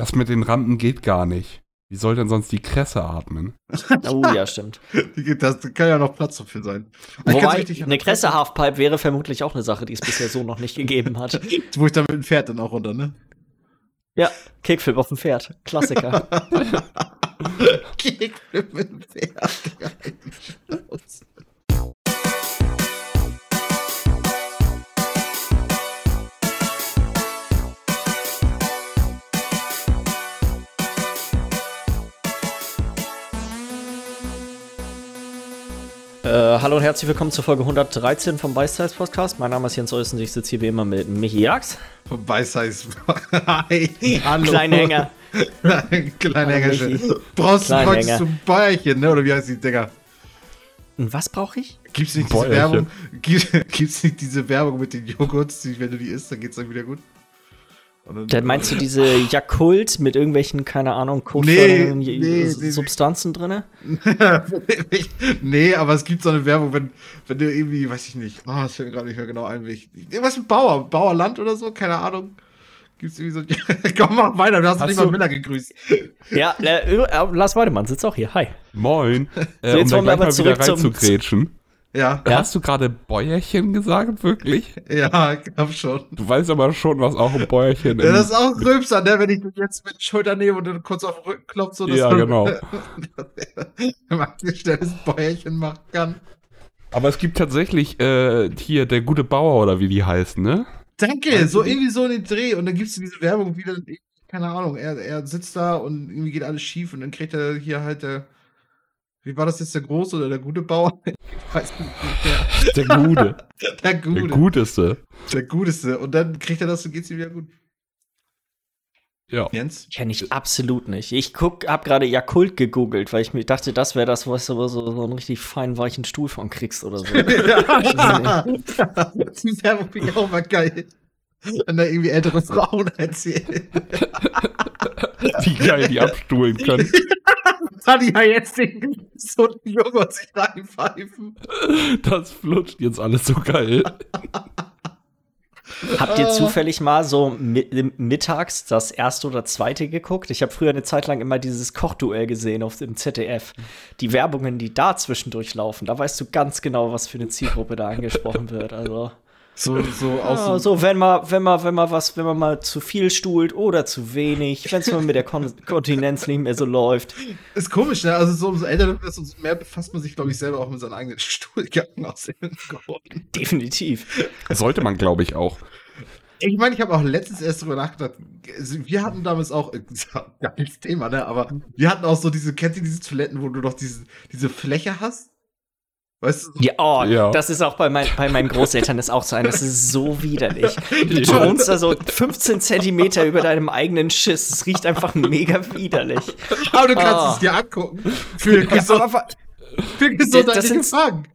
Das mit den Rampen geht gar nicht. Wie soll denn sonst die Kresse atmen? Oh ja, stimmt. Das kann ja noch Platz dafür sein. Wobei, eine Kresse-Halfpipe wäre vermutlich auch eine Sache, die es bisher so noch nicht gegeben hat. Wo ich dann mit dem Pferd dann auch runter, ne? Ja, Kickflip auf dem Pferd. Klassiker. Kickflip mit dem Pferd. Äh, hallo und herzlich willkommen zur Folge 113 vom Beißsize Podcast. Mein Name ist Jens Olsen, ich sitze hier wie immer mit Michi Jax. Beißsize. Hi, hallo. Kleinhänger. Kleinhänger. Brauchst du heute zum Bäuerchen, ne? Oder wie heißt die Dinger? Und was brauche ich? Gibt's nicht diese Werbung? Gibt, gibt's nicht diese Werbung mit den Joghurts, die, wenn du die isst, dann geht's dann wieder gut? Dann meinst du diese Jakult mit irgendwelchen, keine Ahnung, kotfördernden nee, nee, Substanzen nee. drin? nee, aber es gibt so eine Werbung, wenn, wenn du irgendwie, weiß ich nicht, oh, das fällt mir gerade nicht mehr genau ein, irgendwas mit Bauer, Bauerland oder so, keine Ahnung. Gibt's irgendwie so, komm, mach weiter, du hast, hast nicht mal Miller gegrüßt. Ja, äh, äh, Lars Weidemann sitzt auch hier, hi. Moin. Äh, so, jetzt um wollen wir aber zurück zum, ja. Hast du gerade Bäuerchen gesagt, wirklich? Ja, ich glaub schon. Du weißt aber schon, was auch ein Bäuerchen ist. Ja, das ist auch Rülpser, ne? Wenn ich jetzt mit Schulter nehme und dann kurz auf den Rücken klopfe, so Ja, genau. man ein schnelles Bäuerchen machen kann. Aber es gibt tatsächlich äh, hier der gute Bauer oder wie die heißen, ne? Danke, weißt so irgendwie so in den Dreh und dann gibt's diese Werbung wieder, keine Ahnung, er, er sitzt da und irgendwie geht alles schief und dann kriegt er hier halt der wie war das jetzt, der große oder der gute Bauer? Ich weiß nicht mehr. Der Gute. der Gute. Der Guteste. Der Guteste. Und dann kriegt er das und geht's ihm wieder gut. Ja. Jens? Kenne ich absolut nicht. Ich guck, hab gerade Jakult gegoogelt, weil ich mir dachte, das wäre das, was du so, so einen richtig feinen, weichen Stuhl von kriegst oder so. ja. Die Werbung finde ich auch mal geil. Wenn da irgendwie ältere Frauen erzählen. Wie geil die abstuhlen können. Kann ich ja jetzt den, so einen Joghurt sich reinpfeifen. Das flutscht jetzt alles so geil. Habt ihr zufällig mal so mittags das erste oder zweite geguckt? Ich habe früher eine Zeit lang immer dieses Kochduell gesehen auf dem ZDF. Die Werbungen, die da zwischendurch laufen, da weißt du ganz genau, was für eine Zielgruppe da angesprochen wird. Also so, so ja, so, wenn man, wenn man, wenn man was, wenn man mal zu viel stuhlt oder zu wenig, wenn es mal mit der Kon Kontinenz nicht mehr so läuft. Ist komisch, ne? Also so umso älter du bist, umso mehr befasst man sich, glaube ich, selber auch mit seinen eigenen Stuhljacken aus geworden. Definitiv. Sollte man, glaube ich, auch. Ich meine, ich habe auch letztens erst drüber nachgedacht. Wir hatten damals auch, gar nichts Thema, ne? Aber wir hatten auch so diese, kennt ihr diese Toiletten, wo du doch diese, diese Fläche hast? Weißt du? Ja, oh, ja. das ist auch bei, mein, bei meinen Großeltern ist auch so ein. Das ist so widerlich. Du thronst da so 15 Zentimeter über deinem eigenen Schiss. Es riecht einfach mega widerlich. Aber du kannst oh. es dir angucken. Für, gesund, ja, für gesundheitliche Fragen.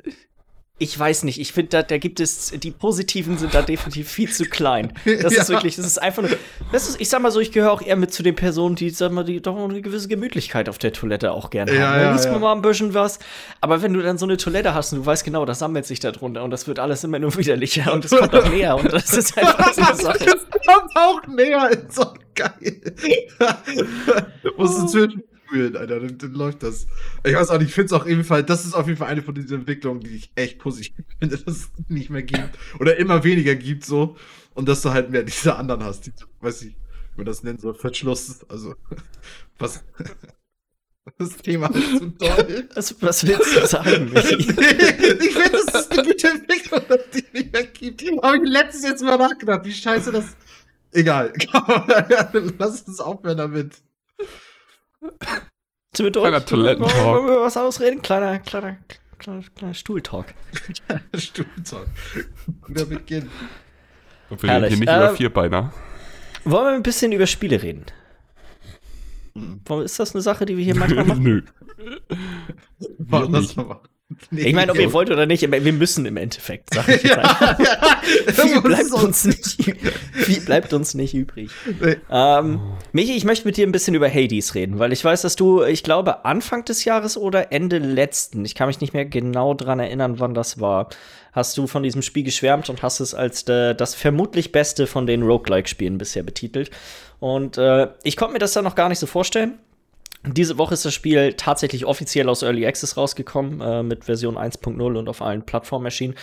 Ich weiß nicht, ich finde, da, da gibt es, die Positiven sind da definitiv viel zu klein. Das ja. ist wirklich, das ist einfach nur, das ist, ich sag mal so, ich gehöre auch eher mit zu den Personen, die, sag mal, die doch eine gewisse Gemütlichkeit auf der Toilette auch gerne ja, haben. Da ja, liest man mal ein bisschen was. Aber wenn du dann so eine Toilette hast und du weißt genau, das sammelt sich da drunter und das wird alles immer nur widerlicher und es kommt auch näher und das ist einfach so eine Sache. Das kommt auch näher, ist so geil. Musst du zwischen fühlen, Alter. Dann, dann, läuft das. Ich weiß auch nicht, ich finde es auch ebenfalls, das ist auf jeden Fall eine von diesen Entwicklungen, die ich echt positiv finde, dass es nicht mehr gibt. Oder immer weniger gibt so. Und dass du halt mehr diese anderen hast, die, weiß ich, wie man das nennen soll, Verschluss. Also, was. Das Thema ist zu toll. Was, was willst du sagen, Michi? ich finde, das ist eine gute Entwicklung, dass die nicht mehr gibt. Aber ich letztens jetzt mal nachgedacht, wie scheiße das. Egal. Lass uns aufhören damit. Mit Kleiner Toilettentalk. Wollen wir was ausreden? Kleiner, kleiner, kleiner, kleiner Stuhltalk. Stuhltalk. Guter Beginn. Und wir reden hier nicht äh, über Vierbeiner. Wollen wir ein bisschen über Spiele reden? Ist das eine Sache, die wir hier manchmal machen? Nö. Warum das mal Nee, ich meine, ob ihr wollt oder nicht, wir müssen im Endeffekt, sag ich ja, ja, viel, bleibt uns nicht, viel bleibt uns nicht übrig. Nee. Ähm, Michi, ich möchte mit dir ein bisschen über Hades reden, weil ich weiß, dass du, ich glaube, Anfang des Jahres oder Ende letzten, ich kann mich nicht mehr genau dran erinnern, wann das war, hast du von diesem Spiel geschwärmt und hast es als de, das vermutlich beste von den Roguelike-Spielen bisher betitelt. Und äh, ich konnte mir das dann noch gar nicht so vorstellen. Diese Woche ist das Spiel tatsächlich offiziell aus Early Access rausgekommen, äh, mit Version 1.0 und auf allen Plattformen erschienen.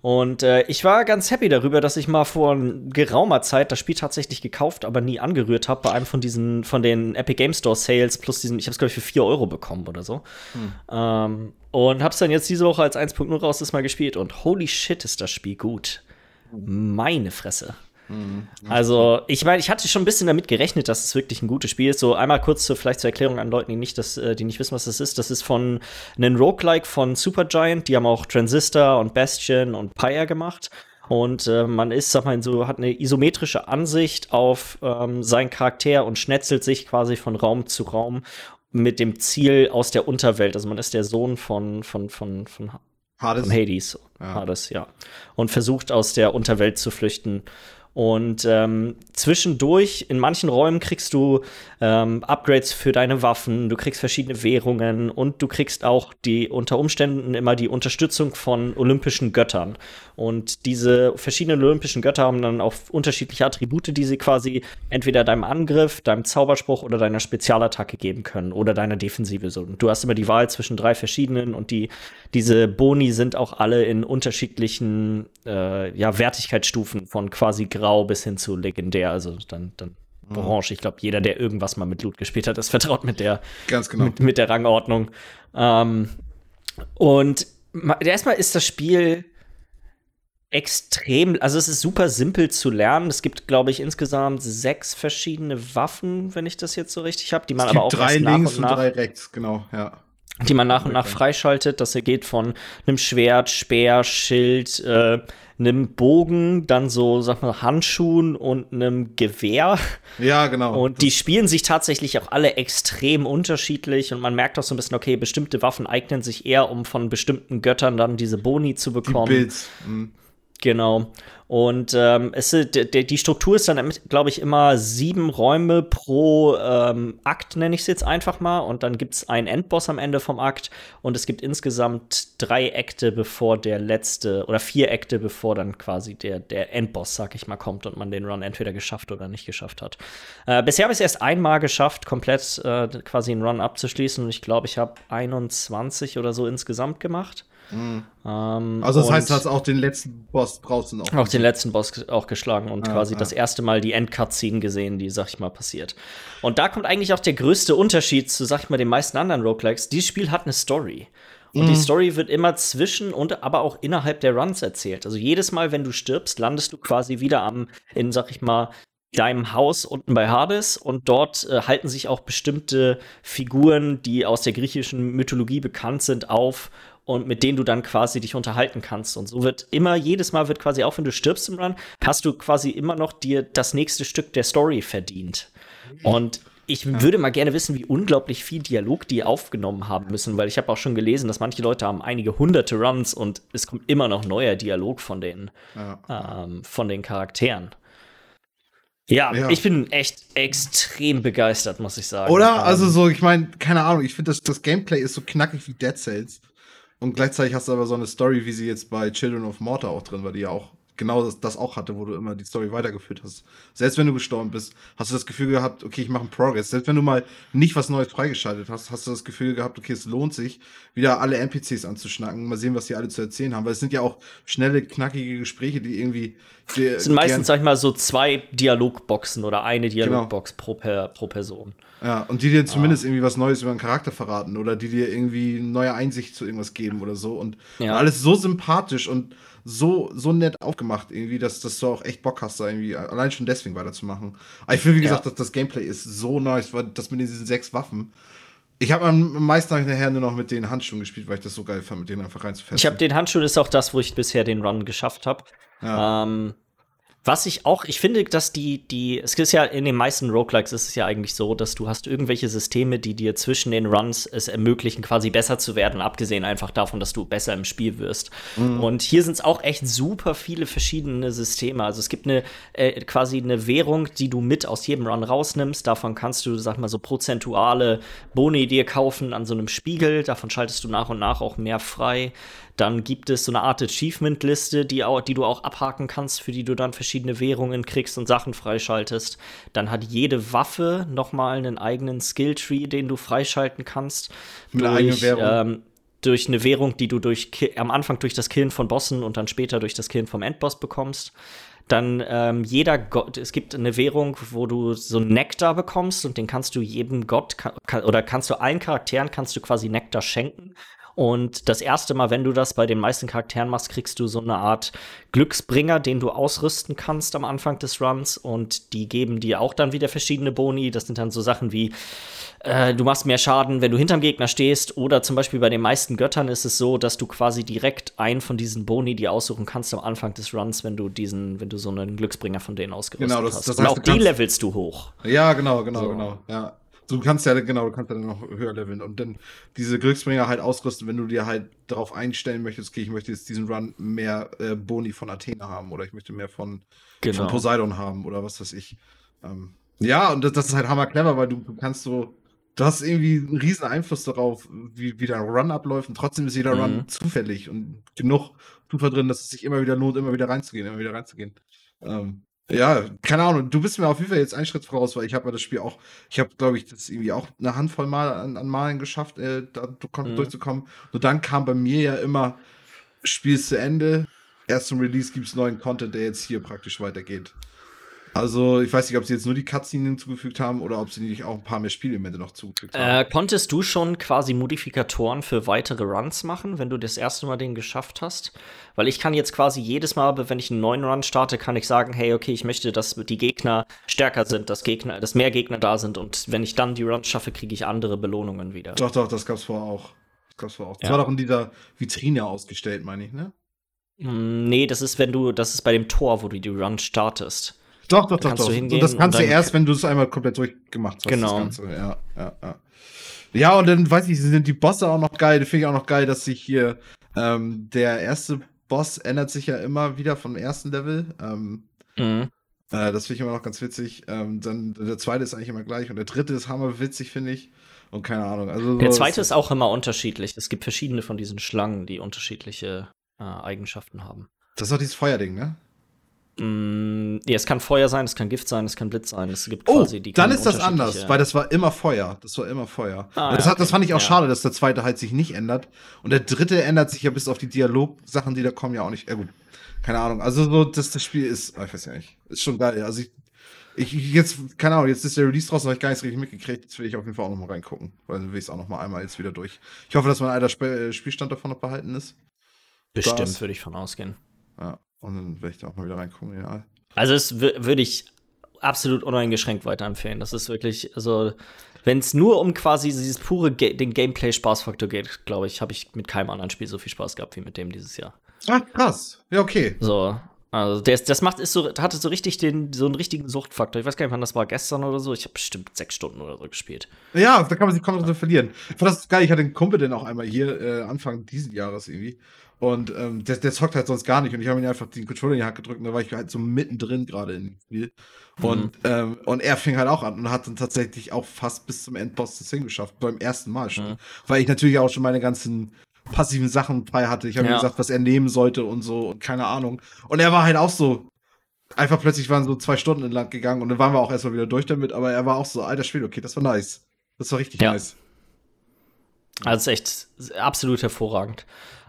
Und äh, ich war ganz happy darüber, dass ich mal vor geraumer Zeit das Spiel tatsächlich gekauft, aber nie angerührt habe bei einem von diesen, von den Epic Game Store Sales plus diesen, ich habe es glaube ich für 4 Euro bekommen oder so. Hm. Ähm, und hab's dann jetzt diese Woche als 1.0 raus das mal gespielt und holy shit ist das Spiel gut. Meine Fresse. Mhm. Also, ich meine, ich hatte schon ein bisschen damit gerechnet, dass es wirklich ein gutes Spiel ist. So einmal kurz zur, vielleicht zur Erklärung an Leuten, die nicht, das, äh, die nicht wissen, was das ist. Das ist von einem Roguelike von Supergiant. Die haben auch Transistor und Bastion und Pyre gemacht. Und äh, man ist, sag mal, so, hat eine isometrische Ansicht auf ähm, seinen Charakter und schnetzelt sich quasi von Raum zu Raum mit dem Ziel aus der Unterwelt. Also man ist der Sohn von, von, von, von Hades. Von Hades. Ja. Hades, ja. Und versucht aus der Unterwelt zu flüchten. Und ähm, zwischendurch, in manchen Räumen kriegst du ähm, Upgrades für deine Waffen, du kriegst verschiedene Währungen und du kriegst auch die unter Umständen immer die Unterstützung von olympischen Göttern. Und diese verschiedenen olympischen Götter haben dann auch unterschiedliche Attribute, die sie quasi entweder deinem Angriff, deinem Zauberspruch oder deiner Spezialattacke geben können oder deiner Defensive. So, du hast immer die Wahl zwischen drei verschiedenen und die, diese Boni sind auch alle in unterschiedlichen äh, ja, Wertigkeitsstufen von quasi grau bis hin zu legendär. Also dann, dann mhm. orange. Ich glaube, jeder, der irgendwas mal mit Loot gespielt hat, ist vertraut mit der, Ganz genau. mit, mit der Rangordnung. Ähm, und erstmal ist das Spiel extrem, also es ist super simpel zu lernen. Es gibt, glaube ich, insgesamt sechs verschiedene Waffen, wenn ich das jetzt so richtig habe, die man es gibt aber auch drei nach links und nach, und drei rechts, genau, ja. Die man nach und nach freischaltet. Das geht von einem Schwert, Speer, Schild, äh, einem Bogen, dann so, sag mal, Handschuhen und einem Gewehr. Ja, genau. Und die spielen sich tatsächlich auch alle extrem unterschiedlich und man merkt auch so ein bisschen, okay, bestimmte Waffen eignen sich eher, um von bestimmten Göttern dann diese Boni zu bekommen. Die Bilds. Mhm. Genau. Und ähm, es, die Struktur ist dann, glaube ich, immer sieben Räume pro ähm, Akt, nenne ich es jetzt einfach mal. Und dann gibt es einen Endboss am Ende vom Akt. Und es gibt insgesamt drei Akte, bevor der letzte, oder vier Akte, bevor dann quasi der, der Endboss, sag ich mal, kommt und man den Run entweder geschafft oder nicht geschafft hat. Äh, bisher habe ich es erst einmal geschafft, komplett äh, quasi einen Run abzuschließen. Und ich glaube, ich habe 21 oder so insgesamt gemacht. Mhm. Ähm, also das heißt, du hast auch den letzten Boss draußen auch. Auch den letzten Boss auch geschlagen und ja, quasi ja. das erste Mal die Endcutscene gesehen, die, sag ich mal, passiert. Und da kommt eigentlich auch der größte Unterschied zu, sag ich mal, den meisten anderen Roguelikes. Dieses Spiel hat eine Story. Und mhm. die Story wird immer zwischen und aber auch innerhalb der Runs erzählt. Also jedes Mal, wenn du stirbst, landest du quasi wieder am, in, sag ich mal, deinem Haus unten bei Hades und dort äh, halten sich auch bestimmte Figuren, die aus der griechischen Mythologie bekannt sind, auf und mit denen du dann quasi dich unterhalten kannst. Und so wird immer, jedes Mal wird quasi, auch wenn du stirbst im Run, hast du quasi immer noch dir das nächste Stück der Story verdient. Und ich ja. würde mal gerne wissen, wie unglaublich viel Dialog die aufgenommen haben müssen, weil ich habe auch schon gelesen, dass manche Leute haben einige hunderte Runs und es kommt immer noch neuer Dialog von den, ja. ähm, von den Charakteren. Ja, ja, ich bin echt extrem begeistert, muss ich sagen. Oder? Ähm, also so, ich meine, keine Ahnung, ich finde, das, das Gameplay ist so knackig wie Dead Cells. Und gleichzeitig hast du aber so eine Story, wie sie jetzt bei Children of Mortar auch drin war, die ja auch genau das, das, auch hatte, wo du immer die Story weitergeführt hast. Selbst wenn du gestorben bist, hast du das Gefühl gehabt, okay, ich mache einen Progress. Selbst wenn du mal nicht was Neues freigeschaltet hast, hast du das Gefühl gehabt, okay, es lohnt sich, wieder alle NPCs anzuschnacken, mal sehen, was die alle zu erzählen haben. Weil es sind ja auch schnelle, knackige Gespräche, die irgendwie. Die, es sind meistens, sag ich mal, so zwei Dialogboxen oder eine genau. Dialogbox genau. pro, per, pro Person. Ja, und die dir zumindest ah. irgendwie was Neues über den Charakter verraten oder die dir irgendwie neue Einsicht zu irgendwas geben oder so. Und, ja. und alles so sympathisch und so, so nett aufgemacht, irgendwie, dass, dass du auch echt Bock hast, da irgendwie allein schon deswegen weiterzumachen. Aber ich finde, wie gesagt, ja. dass das Gameplay ist so nice, weil das mit diesen sechs Waffen. Ich habe am meisten nachher nur noch mit den Handschuhen gespielt, weil ich das so geil fand, mit denen einfach reinzufetzen. Ich habe den Handschuhen ist auch das, wo ich bisher den Run geschafft habe. Ja. Ähm, was ich auch, ich finde, dass die, die, es ist ja in den meisten Roguelikes ist es ja eigentlich so, dass du hast irgendwelche Systeme, die dir zwischen den Runs es ermöglichen, quasi besser zu werden, abgesehen einfach davon, dass du besser im Spiel wirst. Mhm. Und hier sind es auch echt super viele verschiedene Systeme. Also es gibt eine äh, quasi eine Währung, die du mit aus jedem Run rausnimmst. Davon kannst du, sag mal, so prozentuale Boni dir kaufen an so einem Spiegel. Davon schaltest du nach und nach auch mehr frei. Dann gibt es so eine Art Achievement-Liste, die, die du auch abhaken kannst, für die du dann verschiedene Währungen kriegst und Sachen freischaltest. Dann hat jede Waffe nochmal einen eigenen Skill-Tree, den du freischalten kannst. Mit einer eigenen Währung. Ähm, durch eine Währung, die du durch am Anfang durch das Killen von Bossen und dann später durch das Killen vom Endboss bekommst. Dann ähm, jeder Gott, es gibt eine Währung, wo du so Nektar bekommst und den kannst du jedem Gott oder kannst du allen Charakteren kannst du quasi Nektar schenken. Und das erste Mal, wenn du das bei den meisten Charakteren machst, kriegst du so eine Art Glücksbringer, den du ausrüsten kannst am Anfang des Runs. Und die geben dir auch dann wieder verschiedene Boni. Das sind dann so Sachen wie äh, du machst mehr Schaden, wenn du hinterm Gegner stehst. Oder zum Beispiel bei den meisten Göttern ist es so, dass du quasi direkt einen von diesen Boni dir aussuchen kannst am Anfang des Runs, wenn du diesen, wenn du so einen Glücksbringer von denen ausgerüstet genau, das, hast. Das heißt, Und auch die levelst du hoch. Ja, genau, genau, so. genau. Ja. Du kannst ja, genau, du kannst ja dann noch höher leveln und dann diese Glücksbringer halt ausrüsten, wenn du dir halt darauf einstellen möchtest, okay, ich möchte jetzt diesen Run mehr äh, Boni von Athena haben oder ich möchte mehr von, genau. von Poseidon haben oder was weiß ich. Ähm, ja, und das, das, ist halt hammer clever, weil du, du kannst so du hast irgendwie einen riesen Einfluss darauf, wie, wie dein Run abläuft und trotzdem ist jeder mhm. Run zufällig und genug Zufall drin, dass es sich immer wieder lohnt, immer wieder reinzugehen, immer wieder reinzugehen. Ähm, ja, keine Ahnung, du bist mir auf jeden Fall jetzt einen Schritt voraus, weil ich habe mir das Spiel auch, ich habe, glaube ich, das irgendwie auch eine Handvoll Mal an, an Malen geschafft, äh, da mhm. durchzukommen. Und dann kam bei mir ja immer, Spiel zu Ende, erst zum Release gibt es neuen Content, der jetzt hier praktisch weitergeht. Also, ich weiß nicht, ob sie jetzt nur die Cutscene hinzugefügt haben oder ob sie nicht auch ein paar mehr Spielelemente noch zugefügt haben. Äh, konntest du schon quasi Modifikatoren für weitere Runs machen, wenn du das erste Mal den geschafft hast? Weil ich kann jetzt quasi jedes Mal, wenn ich einen neuen Run starte, kann ich sagen, hey, okay, ich möchte, dass die Gegner stärker sind, dass Gegner, dass mehr Gegner da sind und wenn ich dann die Runs schaffe, kriege ich andere Belohnungen wieder. Doch, doch, das gab's vorher auch. Das gab's vorher auch. Das ja. war doch in dieser Vitrine ausgestellt, meine ich, ne? Mm, nee, das ist, wenn du, das ist bei dem Tor, wo du die Run startest. Doch, doch, doch, doch. Und das kannst du erst, wenn du es einmal komplett durchgemacht hast. Genau. Ja, ja, ja. Ja, und dann weiß ich, sind die Bosse auch noch geil. Finde ich auch noch geil, dass sich hier ähm, der erste Boss ändert sich ja immer wieder vom ersten Level. Ähm, mhm. äh, das finde ich immer noch ganz witzig. Ähm, dann der zweite ist eigentlich immer gleich und der dritte ist hammerwitzig, finde ich. Und keine Ahnung. Also der zweite ist auch immer unterschiedlich. Es gibt verschiedene von diesen Schlangen, die unterschiedliche äh, Eigenschaften haben. Das ist auch dieses Feuerding, ne? Mm, ja, es kann Feuer sein, es kann Gift sein, es kann Blitz sein. Es gibt oh, quasi die dann ist das anders, weil das war immer Feuer. Das war immer Feuer. Ah, das, hat, das fand ich auch ja. schade, dass der zweite halt sich nicht ändert. Und der dritte ändert sich ja bis auf die Dialogsachen, die da kommen, ja auch nicht. Ja, gut. Keine Ahnung. Also, so, dass das Spiel ist, ah, ich weiß ja nicht. Ist schon geil. Also, ich, ich jetzt, keine Ahnung, jetzt ist der Release draußen, habe ich gar nicht richtig mitgekriegt. Jetzt will ich auf jeden Fall auch noch mal reingucken. Weil dann will ich es auch noch mal einmal jetzt wieder durch. Ich hoffe, dass mein alter Sp äh, Spielstand davon noch behalten ist. Bestimmt, würde ich von ausgehen. Ja. Und dann werde ich da auch mal wieder reingucken, ja. Also, das würde ich absolut uneingeschränkt weiterempfehlen. Das ist wirklich, also, wenn es nur um quasi dieses pure Ga den Gameplay-Spaßfaktor geht, glaube ich, habe ich mit keinem anderen Spiel so viel Spaß gehabt wie mit dem dieses Jahr. Ach, krass. Ja, okay. So. Also, das, das macht, ist so, hatte so richtig den, so einen richtigen Suchtfaktor. Ich weiß gar nicht, wann das war, gestern oder so. Ich habe bestimmt sechs Stunden oder so gespielt. Ja, da kann man sich komplett verlieren. Ich fand das geil. Ich hatte einen Kumpel denn auch einmal hier, äh, Anfang dieses Jahres irgendwie. Und ähm, der, der zockt halt sonst gar nicht. Und ich habe ihm einfach den Controller in die Hand gedrückt und da war ich halt so mittendrin gerade in dem Spiel. Und, mhm. ähm, und er fing halt auch an und hat dann tatsächlich auch fast bis zum Endboss das hingeschafft. Beim ersten Mal schon. Mhm. Weil ich natürlich auch schon meine ganzen passiven Sachen frei hatte. Ich habe ja. ihm gesagt, was er nehmen sollte und so und keine Ahnung. Und er war halt auch so. Einfach plötzlich waren so zwei Stunden in Land gegangen und dann waren wir auch erstmal wieder durch damit, aber er war auch so, alter Spiel, okay, das war nice. Das war richtig ja. nice. Also echt absolut hervorragend.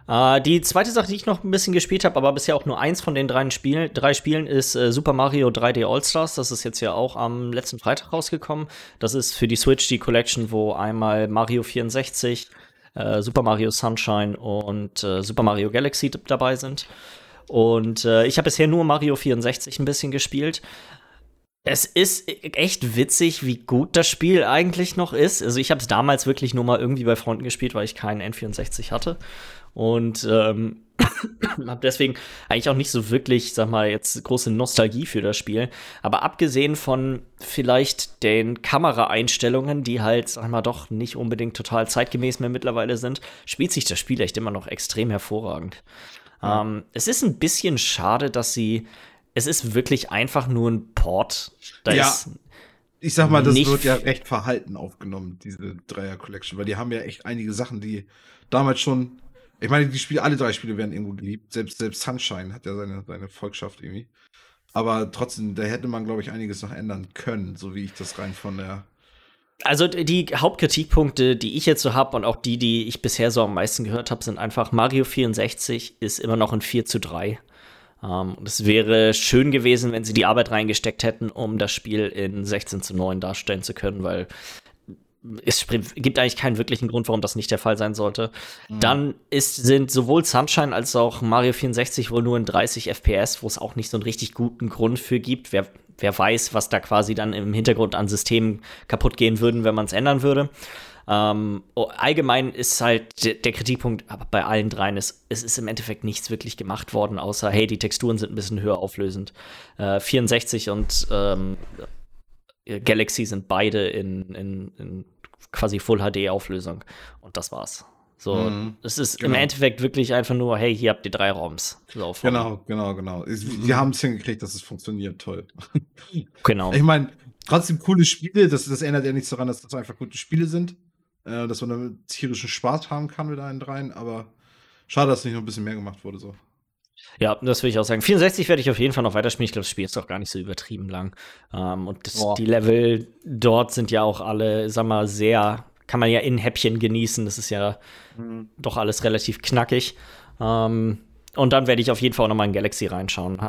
Äh, die zweite Sache, die ich noch ein bisschen gespielt habe, aber bisher auch nur eins von den drei Spielen, drei Spielen ist äh, Super Mario 3D All-Stars. Das ist jetzt ja auch am letzten Freitag rausgekommen. Das ist für die Switch die Collection, wo einmal Mario 64, äh, Super Mario Sunshine und äh, Super Mario Galaxy dabei sind. Und äh, ich habe bisher nur Mario 64 ein bisschen gespielt. Es ist echt witzig, wie gut das Spiel eigentlich noch ist. Also ich habe es damals wirklich nur mal irgendwie bei Freunden gespielt, weil ich keinen N64 hatte. Und ähm, habe deswegen eigentlich auch nicht so wirklich, sag mal, jetzt große Nostalgie für das Spiel. Aber abgesehen von vielleicht den Kameraeinstellungen, die halt, sag mal, doch nicht unbedingt total zeitgemäß mehr mittlerweile sind, spielt sich das Spiel echt immer noch extrem hervorragend. Ja. Ähm, es ist ein bisschen schade, dass sie. Es ist wirklich einfach nur ein Port. Da ja. ist ich sag mal, das wird ja recht verhalten aufgenommen, diese Dreier Collection, weil die haben ja echt einige Sachen, die damals schon Ich meine, die Spiele, alle drei Spiele werden irgendwo geliebt. Selbst, selbst Sunshine hat ja seine, seine Volkschaft irgendwie. Aber trotzdem, da hätte man, glaube ich, einiges noch ändern können, so wie ich das rein von der. Also die Hauptkritikpunkte, die ich jetzt so habe und auch die, die ich bisher so am meisten gehört habe, sind einfach Mario 64 ist immer noch ein 4 zu 3. Um, und es wäre schön gewesen, wenn sie die Arbeit reingesteckt hätten, um das Spiel in 16 zu 9 darstellen zu können, weil es gibt eigentlich keinen wirklichen Grund, warum das nicht der Fall sein sollte. Mhm. Dann ist, sind sowohl Sunshine als auch Mario 64 wohl nur in 30 FPS, wo es auch nicht so einen richtig guten Grund für gibt. Wer, wer weiß, was da quasi dann im Hintergrund an Systemen kaputt gehen würden, wenn man es ändern würde. Ähm, allgemein ist halt der, der Kritikpunkt bei allen dreien ist, es ist im Endeffekt nichts wirklich gemacht worden, außer hey, die Texturen sind ein bisschen höher auflösend. Äh, 64 und ähm, Galaxy sind beide in, in, in quasi Full HD Auflösung und das war's. So, mhm, es ist genau. im Endeffekt wirklich einfach nur, hey, hier habt ihr drei ROMs. So, genau, genau, genau. Die haben es hingekriegt, dass es funktioniert, toll. Genau. Ich meine, trotzdem coole Spiele, das, das ändert ja nichts daran, dass das einfach gute Spiele sind äh, dass man damit tierischen Spaß haben kann mit allen dreien, aber schade, dass nicht noch ein bisschen mehr gemacht wurde so. Ja, das will ich auch sagen. 64 werde ich auf jeden Fall noch weiterspielen. Ich glaube, das Spiel ist doch gar nicht so übertrieben lang. Ähm, und das, die Level dort sind ja auch alle, sag mal, sehr, kann man ja in Häppchen genießen. Das ist ja mhm. doch alles relativ knackig. Ähm, und dann werde ich auf jeden Fall auch noch mal in Galaxy reinschauen.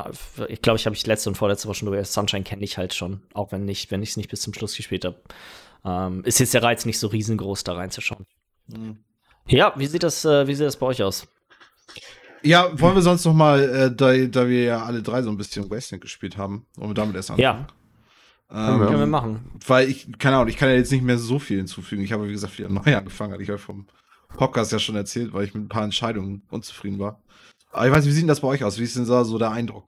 Ich glaube, ich habe ich letzte und vorletzte Woche schon drüber. Sunshine kenne ich halt schon, auch wenn nicht, wenn ich es nicht bis zum Schluss gespielt habe ähm, ist jetzt der Reiz nicht so riesengroß, da reinzuschauen. Mhm. Ja, wie sieht das, äh, wie sieht das bei euch aus? Ja, wollen wir sonst noch mal, äh, da, da wir ja alle drei so ein bisschen Wasteland gespielt haben, wollen wir damit erst anfangen? Ja. Ähm, können wir machen. Weil ich, keine Ahnung, ich kann ja jetzt nicht mehr so viel hinzufügen. Ich habe, wie gesagt, wieder neu angefangen, hatte ich euch vom Podcast ja schon erzählt, weil ich mit ein paar Entscheidungen unzufrieden war. Aber ich weiß, wie sieht denn das bei euch aus? Wie ist denn da so der Eindruck?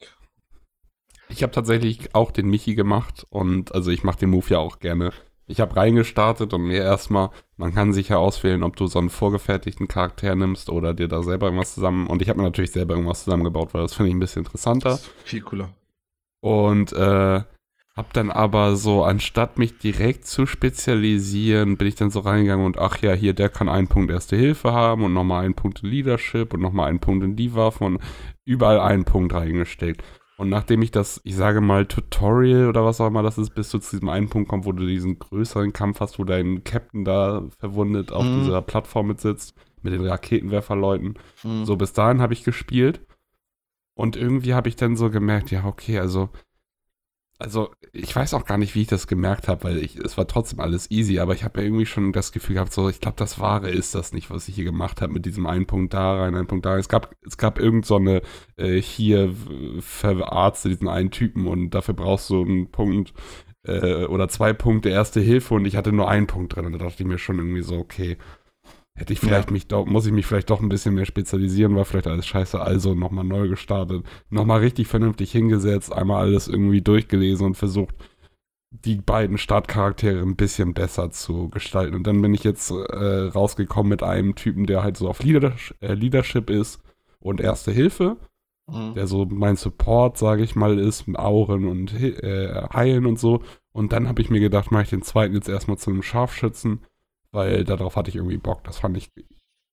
Ich habe tatsächlich auch den Michi gemacht und also ich mache den Move ja auch gerne ich habe reingestartet und mir erstmal, man kann sich ja auswählen, ob du so einen vorgefertigten Charakter nimmst oder dir da selber irgendwas zusammen. Und ich habe mir natürlich selber irgendwas zusammengebaut, weil das finde ich ein bisschen interessanter. Viel cooler. Und äh, hab dann aber so, anstatt mich direkt zu spezialisieren, bin ich dann so reingegangen und ach ja, hier, der kann einen Punkt Erste Hilfe haben und nochmal einen Punkt in Leadership und nochmal einen Punkt in die Waffen und überall einen Punkt reingesteckt. Und nachdem ich das, ich sage mal, Tutorial oder was auch immer das ist, bis du zu diesem einen Punkt kommst, wo du diesen größeren Kampf hast, wo dein Captain da verwundet auf mhm. dieser Plattform mit sitzt, mit den Raketenwerferleuten. Mhm. So, bis dahin habe ich gespielt. Und irgendwie habe ich dann so gemerkt, ja, okay, also also ich weiß auch gar nicht, wie ich das gemerkt habe, weil ich, es war trotzdem alles easy, aber ich habe ja irgendwie schon das Gefühl gehabt, so, ich glaube, das Wahre ist das nicht, was ich hier gemacht habe mit diesem einen Punkt da rein, einen Punkt da. Es gab, es gab irgend so eine, äh, hier verarzte diesen einen Typen und dafür brauchst du einen Punkt äh, oder zwei Punkte Erste Hilfe und ich hatte nur einen Punkt drin und da dachte ich mir schon irgendwie so, okay, Hätte ich vielleicht ja. mich doch, muss ich mich vielleicht doch ein bisschen mehr spezialisieren, war vielleicht alles scheiße, also nochmal neu gestartet, nochmal richtig vernünftig hingesetzt, einmal alles irgendwie durchgelesen und versucht, die beiden Startcharaktere ein bisschen besser zu gestalten. Und dann bin ich jetzt äh, rausgekommen mit einem Typen, der halt so auf Leadership, äh, Leadership ist und Erste Hilfe, mhm. der so mein Support, sage ich mal, ist, mit Auren und äh, Heilen und so. Und dann habe ich mir gedacht, mache ich den zweiten jetzt erstmal zu einem Scharfschützen weil darauf hatte ich irgendwie Bock. Das fand ich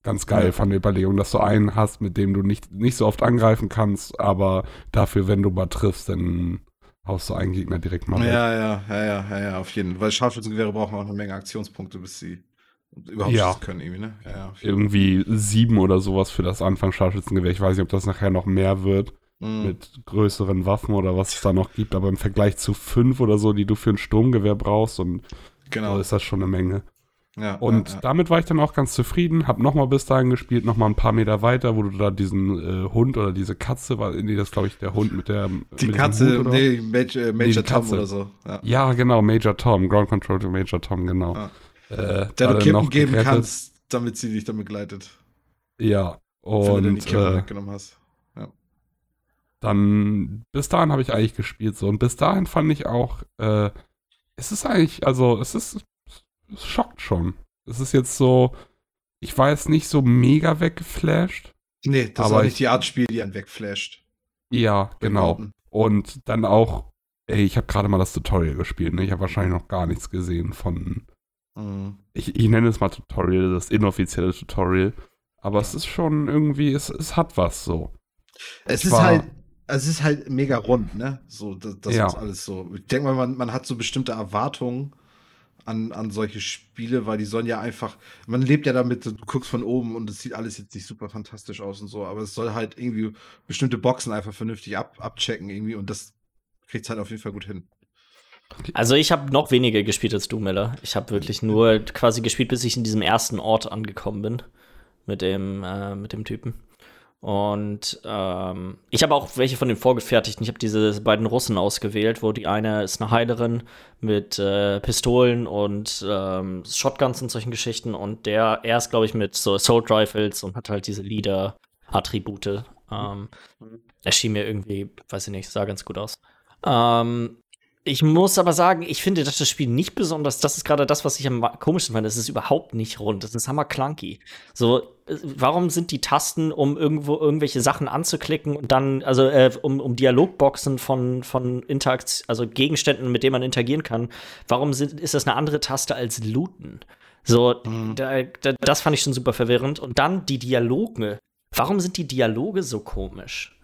ganz geil von der Überlegung, dass du einen hast, mit dem du nicht, nicht so oft angreifen kannst, aber dafür, wenn du mal triffst, dann haust du einen Gegner direkt mal Ja, ja, ja, ja, ja, ja, auf jeden Fall. Weil Scharfschützengewehre brauchen auch eine Menge Aktionspunkte, bis sie überhaupt ja. können, irgendwie, ne? Ja, ja, irgendwie sieben oder sowas für das Anfang Scharfschützengewehr. Ich weiß nicht, ob das nachher noch mehr wird. Mhm. Mit größeren Waffen oder was es da noch gibt, aber im Vergleich zu fünf oder so, die du für ein Sturmgewehr brauchst und genau. ist das schon eine Menge. Ja, und ja, ja. damit war ich dann auch ganz zufrieden, hab nochmal bis dahin gespielt, nochmal ein paar Meter weiter, wo du da diesen äh, Hund oder diese Katze, war, nee, das glaube ich der Hund mit der. Die mit Katze, nee, Major, äh, Major nee, Tom oder so. Ja. genau, Major Tom, Ground Control to Major Tom, genau. Äh, der du Kippen geben gerettet. kannst, damit sie dich dann begleitet. Ja, und. Wenn du die Kippen äh, weggenommen hast. Dann, bis dahin habe ich eigentlich gespielt so. Und bis dahin fand ich auch, äh, es ist eigentlich, also es ist es schockt schon. Es ist jetzt so, ich war jetzt nicht so mega weggeflasht. Nee, das ist nicht die Art Spiel, die einen wegflasht. Ja, genau. Und dann auch, ey, ich habe gerade mal das Tutorial gespielt, ne? Ich habe wahrscheinlich noch gar nichts gesehen von. Mhm. Ich, ich nenne es mal Tutorial, das inoffizielle Tutorial. Aber es ist schon irgendwie, es, es hat was so. Es ist War- halt, es ist halt mega rund, ne? So, das, das Ja. ist alles so. Ich denke mal, man, man hat so bestimmte Erwartungen an, an solche Spiele, weil die sollen ja einfach, man lebt ja damit, du guckst von oben und es sieht alles jetzt nicht super fantastisch aus und so, aber es soll halt irgendwie bestimmte Boxen einfach vernünftig ab, abchecken irgendwie und das kriegt halt auf jeden Fall gut hin. Also ich habe noch weniger gespielt als du, Miller. Ich habe wirklich nur quasi gespielt, bis ich in diesem ersten Ort angekommen bin mit dem, äh, mit dem Typen. Und ähm, ich habe auch welche von den vorgefertigten. Ich habe diese beiden Russen ausgewählt, wo die eine ist eine Heilerin mit äh, Pistolen und ähm, Shotguns und solchen Geschichten. Und der, er ist, glaube ich, mit so Assault Rifles und hat halt diese Leader-Attribute. Ähm, er schien mir irgendwie, weiß ich nicht, sah ganz gut aus. Ähm, ich muss aber sagen, ich finde, dass das Spiel nicht besonders, das ist gerade das, was ich am komischsten fand, es ist überhaupt nicht rund, es ist hammer clunky. So, äh, warum sind die Tasten, um irgendwo irgendwelche Sachen anzuklicken und dann, also äh, um, um Dialogboxen von, von Interakt, also Gegenständen, mit denen man interagieren kann, warum sind, ist das eine andere Taste als Looten? So, da, da, das fand ich schon super verwirrend. Und dann die Dialoge. Warum sind die Dialoge so komisch?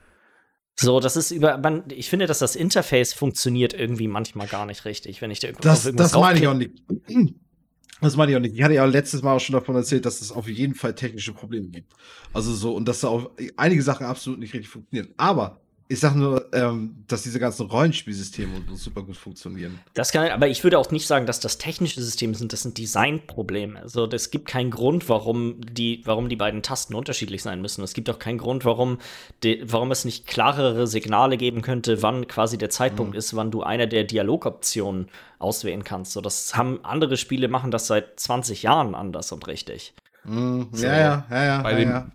So, das ist über, man, ich finde, dass das Interface funktioniert irgendwie manchmal gar nicht richtig, wenn ich da irgendwo Das, irgendwas das meine ich auch nicht. Das meine ich auch nicht. Ich hatte ja letztes Mal auch schon davon erzählt, dass es auf jeden Fall technische Probleme gibt. Also so, und dass da auch einige Sachen absolut nicht richtig funktionieren. Aber ich sage nur, ähm, dass diese ganzen Rollenspielsysteme und so super gut funktionieren. Das kann, aber ich würde auch nicht sagen, dass das technische Systeme sind, das sind Designprobleme. Also es gibt keinen Grund, warum die, warum die beiden Tasten unterschiedlich sein müssen. Es gibt auch keinen Grund, warum, die, warum es nicht klarere Signale geben könnte, wann quasi der Zeitpunkt Mhm. ist, wann du eine der Dialogoptionen auswählen kannst. So, das haben andere Spiele machen das seit 20 Jahren anders und richtig. Mhm. So. Ja, ja, ja, ja. Bei ja, dem- ja.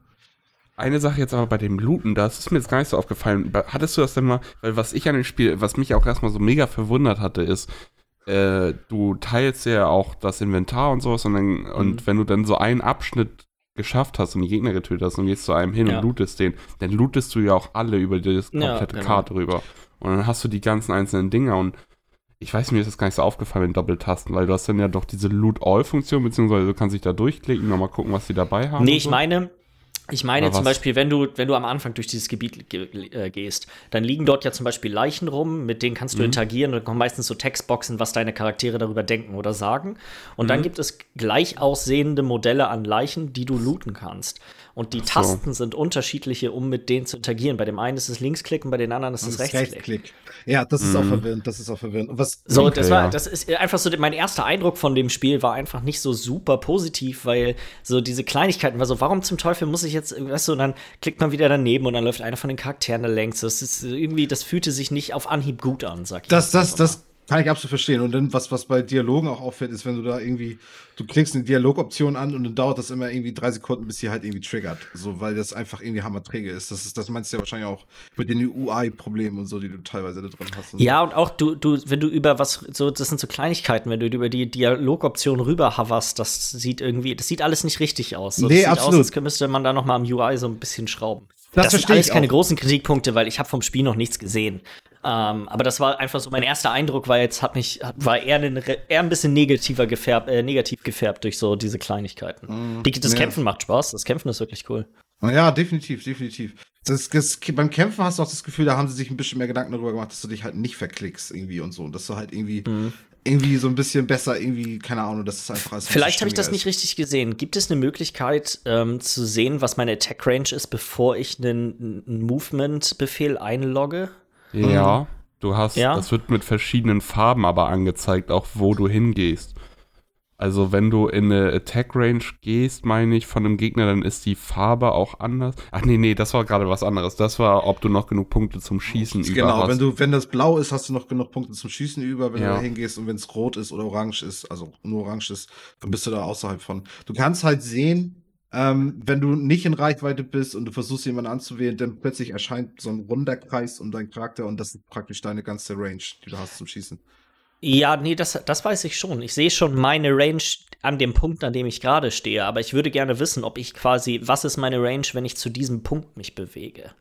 Eine Sache jetzt aber bei dem Looten, das ist mir jetzt gar nicht so aufgefallen. Hattest du das denn mal, weil was ich an dem Spiel, was mich auch erstmal so mega verwundert hatte, ist, äh, du teilst ja auch das Inventar und sowas und, dann, und wenn du dann so einen Abschnitt geschafft hast und die Gegner getötet hast und gehst zu einem hin Ja. und lootest den, dann lootest du ja auch alle über die Ja, komplette genau. Karte rüber. Und dann hast du die ganzen einzelnen Dinger und ich weiß, mir ist das gar nicht so aufgefallen mit Doppeltasten, weil du hast dann ja doch diese Loot-All-Funktion, beziehungsweise du kannst dich da durchklicken, nochmal gucken, was die dabei haben. Nee, ich so. meine, ich meine zum? Beispiel, wenn du, wenn du am Anfang durch dieses Gebiet ge äh, gehst, dann liegen dort ja zum Beispiel Leichen rum, mit denen kannst du Mhm. interagieren und dann kommen meistens so Textboxen, was deine Charaktere darüber denken oder sagen. Und dann Mhm. gibt es gleich aussehende Modelle an Leichen, die du looten kannst. Und die so. Tasten sind unterschiedliche, um mit denen zu interagieren. Bei dem einen ist es Linksklick bei den anderen ist es Das ist Rechtsklick. Rechtsklick. Ja, das ist auch Mhm. verwirrend. Das ist auch verwirrend. Und was, So, Okay, das war, ja. das ist einfach so, mein erster Eindruck von dem Spiel war einfach nicht so super positiv, weil so diese Kleinigkeiten war so, warum zum Teufel muss ich jetzt, weißt du, und dann klickt man wieder daneben und dann läuft einer von den Charakteren da längs. Das ist irgendwie, das fühlte sich nicht auf Anhieb gut an, sag ich. Das, das, das kann ich absolut verstehen. Und dann, was, was bei Dialogen auch auffällt, ist, wenn du da irgendwie, du klickst eine Dialogoption an und dann dauert das immer irgendwie drei Sekunden, bis sie halt irgendwie triggert. So, weil das einfach irgendwie hammerträge ist. Das ist, das meinst du ja wahrscheinlich auch mit den UI-Problemen und so, die du teilweise da drin hast. Und Ja, und auch du, du, wenn du über was, so, das sind so Kleinigkeiten, wenn du über die Dialogoption rüber hoverst, das sieht irgendwie, das sieht alles nicht richtig aus. So, Nee, das sieht absolut. aus, als müsste man da noch mal am UI so ein bisschen schrauben. Das Das, sind alles ich keine großen Kritikpunkte, weil ich habe vom Spiel noch nichts gesehen. Ähm, aber das war einfach so mein erster Eindruck, weil jetzt hat mich war eher, ein, eher ein bisschen negativer gefärbt, äh, negativ gefärbt durch so diese Kleinigkeiten. Die, das ja. Kämpfen macht Spaß, das Kämpfen ist wirklich cool. Ja, definitiv, definitiv. Das, das, beim Kämpfen hast du auch das Gefühl, da haben sie sich ein bisschen mehr Gedanken darüber gemacht, dass du dich halt nicht verklickst irgendwie und so. Und dass du halt irgendwie, Mhm. irgendwie so ein bisschen besser, irgendwie, keine Ahnung, das ist einfach alles bisschen Vielleicht habe ich das stimmiger nicht richtig gesehen. Gibt es eine Möglichkeit ähm, zu sehen, was meine Attack Range ist, bevor ich einen, einen Movement-Befehl einlogge? Ja, du hast, Ja? das wird mit verschiedenen Farben aber angezeigt, auch wo du hingehst. Also wenn du in eine Attack Range gehst, meine ich, von einem Gegner, dann ist die Farbe auch anders. Ach nee, nee, das war gerade was anderes. Das war, ob du noch genug Punkte zum Schießen ist. über Genau, hast. wenn du, wenn das blau ist, hast du noch genug Punkte zum Schießen über, wenn Ja. du da hingehst und wenn es rot ist oder orange ist, also nur orange ist, dann bist du da außerhalb von. Du kannst halt sehen, ähm, wenn du nicht in Reichweite bist und du versuchst jemanden anzuwählen, dann plötzlich erscheint so ein runder Kreis um deinen Charakter und das ist praktisch deine ganze Range, die du hast zum Schießen. Ja, nee, das, das weiß ich schon. Ich sehe schon meine Range an dem Punkt, an dem ich gerade stehe. Aber ich würde gerne wissen, ob ich quasi, was ist meine Range, wenn ich zu diesem Punkt mich bewege?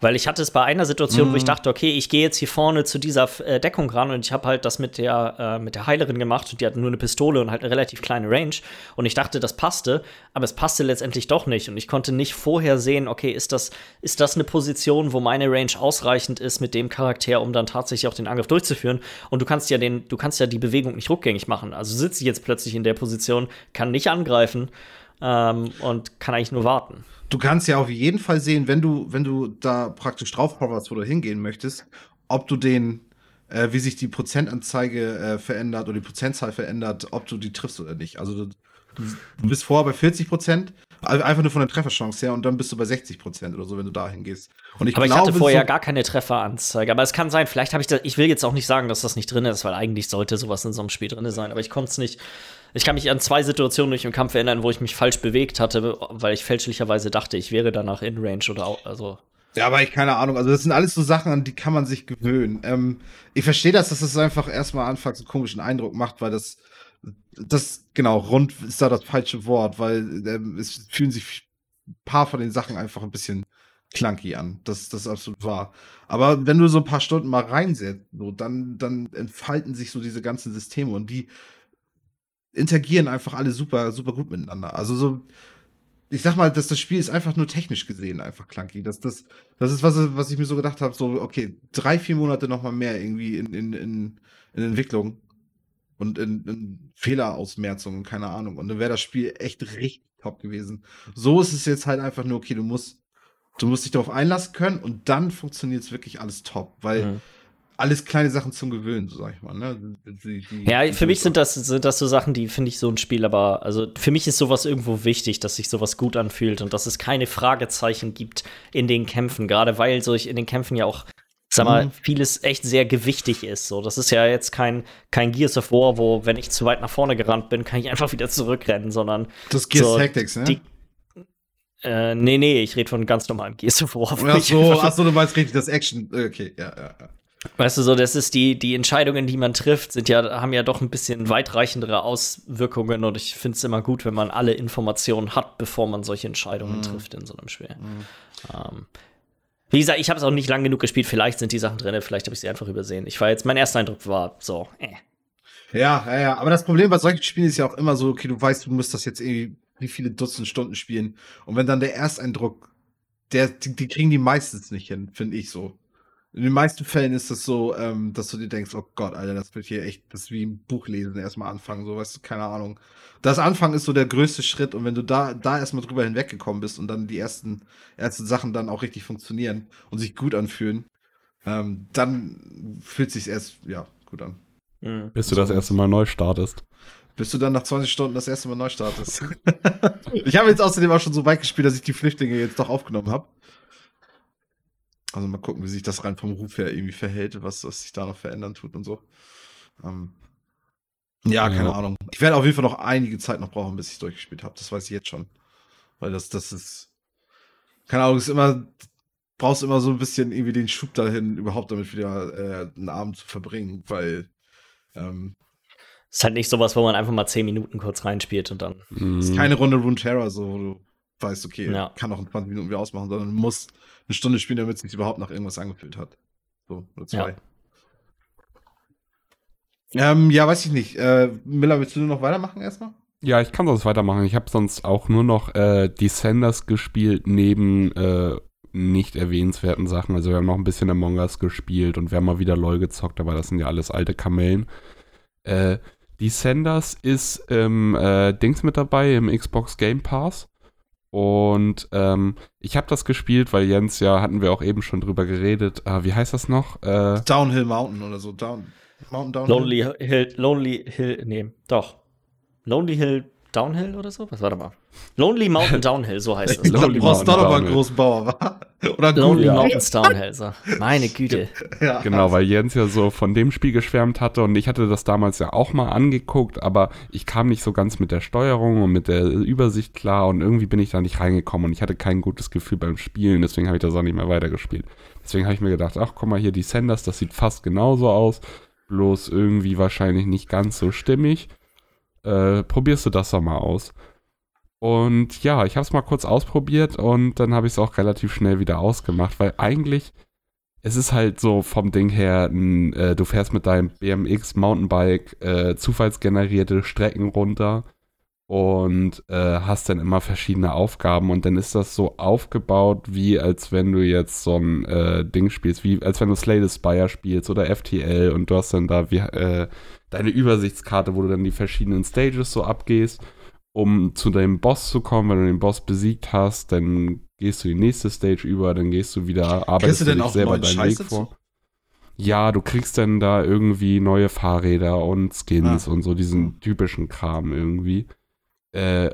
Weil ich hatte es bei einer Situation, Mhm. wo ich dachte, okay, ich gehe jetzt hier vorne zu dieser äh, Deckung ran und ich habe halt das mit der, äh, mit der Heilerin gemacht und die hatte nur eine Pistole und halt eine relativ kleine Range. Und ich dachte, das passte, aber es passte letztendlich doch nicht. Und ich konnte nicht vorher sehen, okay, ist das, ist das eine Position, wo meine Range ausreichend ist mit dem Charakter, um dann tatsächlich auch den Angriff durchzuführen. Und du kannst ja den, du kannst ja die Bewegung nicht rückgängig machen. Also sitze ich jetzt plötzlich in der Position, kann nicht angreifen ähm, und kann eigentlich nur warten. Du kannst ja auf jeden Fall sehen, wenn du, wenn du da praktisch drauf hoverst, wo du hingehen möchtest, ob du den, äh, wie sich die Prozentanzeige äh, verändert oder die Prozentzahl verändert, ob du die triffst oder nicht. Also du, du bist vorher bei 40 Prozent, einfach nur von der Trefferchance her und dann bist du bei 60 Prozent oder so, wenn du da hingehst. Und ich aber ich glaube, hatte vorher so, gar keine Trefferanzeige. Aber es kann sein, vielleicht habe ich das. Ich will jetzt auch nicht sagen, dass das nicht drin ist, weil eigentlich sollte sowas in so einem Spiel drin sein. Aber ich konnte es nicht. Ich kann mich an zwei Situationen durch den Kampf erinnern, wo ich mich falsch bewegt hatte, weil ich fälschlicherweise dachte, ich wäre danach in Range oder auch, also. Ja, aber ich keine Ahnung. Also das sind alles so Sachen, an die kann man sich gewöhnen. Ähm, ich verstehe das, dass es einfach erstmal anfangs einen komischen Eindruck macht, weil das, das genau rund ist da das falsche Wort, weil ähm, es fühlen sich ein paar von den Sachen einfach ein bisschen clunky an. Das, das ist absolut wahr. Aber wenn du so ein paar Stunden mal reinsetzt, so, dann, dann entfalten sich so diese ganzen Systeme und die interagieren einfach alle super, super gut miteinander. Also so, ich sag mal, dass das Spiel ist einfach nur technisch gesehen einfach clunky. Das, das, das ist was, was ich mir so gedacht habe, so, okay, drei, vier Monate noch mal mehr irgendwie in, in, in, in Entwicklung und in, in Fehlerausmerzung, keine Ahnung. Und dann wäre das Spiel echt richtig top gewesen. So ist es jetzt halt einfach nur, okay, du musst, du musst dich darauf einlassen können und dann funktioniert es wirklich alles top, weil Mhm. Alles kleine Sachen zum Gewöhnen, so sag ich mal. Ne? Die, die, Ja, für mich sind das, sind das so Sachen, die finde ich so ein Spiel, aber also für mich ist sowas irgendwo wichtig, dass sich sowas gut anfühlt und dass es keine Fragezeichen gibt in den Kämpfen, gerade weil so ich in den Kämpfen ja auch, sag mal, Mhm. vieles echt sehr gewichtig ist. So, das ist ja jetzt kein, kein Gears of War, wo, wenn ich zu weit nach vorne gerannt bin, kann ich einfach wieder zurückrennen, sondern das Gears so, Tactics, ne? die, äh, nee, nee, ich rede von ganz normalem Gears of War. Ach so, ach so, du meinst richtig das Action. Okay, ja, ja, ja. Weißt du, so, das ist die, die Entscheidungen, die man trifft, sind ja, haben ja doch ein bisschen weitreichendere Auswirkungen und ich finde es immer gut, wenn man alle Informationen hat, bevor man solche Entscheidungen Mhm. trifft in so einem Spiel. Ähm, wie gesagt, ich habe es auch nicht lang genug gespielt, vielleicht sind die Sachen drin, vielleicht habe ich sie einfach übersehen. Ich war jetzt, mein erster Eindruck war so, äh. Ja, ja, ja. Aber das Problem bei solchen Spielen ist ja auch immer so, okay, du weißt, du musst das jetzt irgendwie wie viele Dutzend Stunden spielen. Und wenn dann der Ersteindruck, der, die, die kriegen die meistens nicht hin, finde ich so. In den meisten Fällen ist es so, ähm, dass du dir denkst, oh Gott, Alter, das wird hier echt, das ist wie ein Buch lesen, erstmal anfangen, so, weißt du, keine Ahnung. Das Anfangen ist so der größte Schritt und wenn du da, da erstmal drüber hinweggekommen bist und dann die ersten, ersten Sachen dann auch richtig funktionieren und sich gut anfühlen, ähm, dann fühlt sich erst, ja, gut an. mh. Bis du das erste Mal neu startest. Bis du dann nach 20 Stunden das erste Mal neu startest. ich habe jetzt außerdem auch schon so weit gespielt, dass ich die Flüchtlinge jetzt doch aufgenommen habe. Also mal gucken, wie sich das rein vom Ruf her irgendwie verhält, was, was sich da noch verändern tut und so. Ähm, ja, keine Ja. Ahnung. Ich werde auf jeden Fall noch einige Zeit noch brauchen, bis ich durchgespielt habe. Das weiß ich jetzt schon. Weil das, das ist. Keine Ahnung, ist immer. Brauchst immer so ein bisschen irgendwie den Schub dahin, überhaupt damit wieder äh, einen Abend zu verbringen, weil. Ähm, Ist halt nicht sowas, wo man einfach mal zehn Minuten kurz reinspielt und dann. Mhm. ist keine Runde Rune Terror, so wo du weißt, okay, Ja. kann auch in 20 Minuten wieder ausmachen, sondern du musst eine Stunde spielen, damit es sich überhaupt nach irgendwas angefühlt hat. So, oder zwei. Ja, ähm, ja weiß ich nicht. Äh, Miller, willst du nur noch weitermachen erstmal? Ja, ich kann sonst weitermachen. Ich habe sonst auch nur noch äh, Descenders gespielt, neben äh, nicht erwähnenswerten Sachen. Also wir haben noch ein bisschen Among Us gespielt und wir haben mal wieder LOL gezockt, aber das sind ja alles alte Kamellen. Äh, Descenders ist im äh, Dings mit dabei, im Xbox Game Pass. Und ähm, ich habe das gespielt, weil Jens, ja, hatten wir auch eben schon drüber geredet. Ah, wie heißt das noch? Äh, Downhill Mountain oder so. Down, Mountain Downhill. Lonely Hill, Lonely Hill, nee, doch. Lonely Hill Downhill oder so? Was war da mal? Lonely Mountain Downhill, so heißt es. Lonely du brauchst Mountain doch noch mal einen Downhill. großen Bauer, wa? Oder Lonely guten. Mountains Downhill, so. Meine Güte. Ja. Genau, weil Jens ja so von dem Spiel geschwärmt hatte und ich hatte das damals ja auch mal angeguckt, aber ich kam nicht so ganz mit der Steuerung und mit der Übersicht klar und irgendwie bin ich da nicht reingekommen und ich hatte kein gutes Gefühl beim Spielen, deswegen habe ich das auch nicht mehr weitergespielt. Deswegen habe ich mir gedacht, ach guck mal hier, die Senders, das sieht fast genauso aus, bloß irgendwie wahrscheinlich nicht ganz so stimmig. Äh, probierst du das doch mal aus. Und ja, ich habe es mal kurz ausprobiert und dann habe ich es auch relativ schnell wieder ausgemacht, weil eigentlich es ist halt so vom Ding her, n, äh, du fährst mit deinem BMX Mountainbike äh, zufallsgenerierte Strecken runter und äh, hast dann immer verschiedene Aufgaben und dann ist das so aufgebaut, wie als wenn du jetzt so ein äh, Ding spielst, wie als wenn du Slay the Spire spielst oder FTL und du hast dann da wie, äh, deine Übersichtskarte, wo du dann die verschiedenen Stages so abgehst, um zu deinem Boss zu kommen. Wenn du den Boss besiegt hast, dann gehst du die nächste Stage über, dann gehst du wieder, arbeitest du du denn auch selber deinen Scheiß Weg dazu? vor. Ja, du kriegst dann da irgendwie neue Fahrräder und Skins Ah. und so diesen typischen Kram irgendwie. Äh,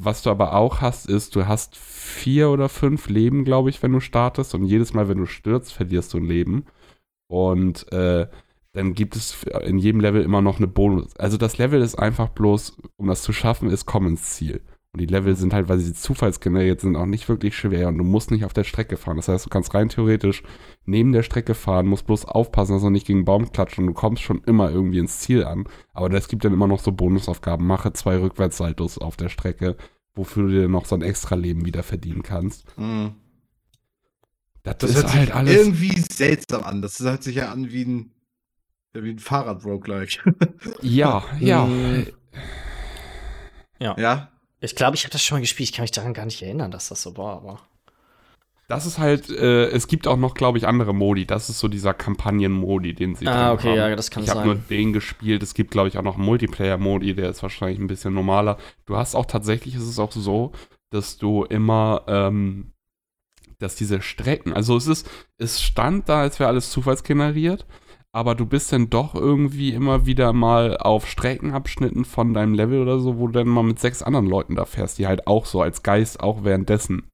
was du aber auch hast, ist, du hast vier oder fünf Leben, glaube ich, wenn du startest. Und jedes Mal, wenn du stürzt, verlierst du ein Leben. Und äh, dann gibt es in jedem Level immer noch eine Bonus. Also das Level ist einfach bloß, um das zu schaffen, ist komm ins Ziel. Und die Level sind halt, weil sie zufallsgeneriert sind, auch nicht wirklich schwer und du musst nicht auf der Strecke fahren. Das heißt, du kannst rein theoretisch neben der Strecke fahren, musst bloß aufpassen, dass du nicht gegen einen Baum klatscht und du kommst schon immer irgendwie ins Ziel an. Aber es gibt dann immer noch so Bonusaufgaben. Mache zwei Rückwärtssaltos auf der Strecke, wofür du dir noch so ein extra Leben wieder verdienen kannst. Mhm. Das, Das ist hört sich halt alles. irgendwie seltsam an. Das hört sich ja an wie ein, ja, wie ein Fahrrad-Roguelike. Ja, ja. Mm. ja? Ich glaube, ich habe das schon mal gespielt. Ich kann mich daran gar nicht erinnern, dass das so war, aber. Das ist halt, äh, es gibt auch noch, glaube ich, andere Modi. Das ist so dieser Kampagnen-Modi, den sie Ah, drin okay, haben. ja, das kann ich habe sein. nur den gespielt. Es gibt, glaube ich, auch noch einen Multiplayer-Modi, der ist wahrscheinlich ein bisschen normaler. Du hast auch tatsächlich, ist es auch so, dass du immer, ähm, dass diese Strecken, also es ist, es stand da, als wäre alles zufallsgeneriert, aber du bist dann doch irgendwie immer wieder mal auf Streckenabschnitten von deinem Level oder so, wo du dann mal mit sechs anderen Leuten da fährst, die halt auch so als Geist auch währenddessen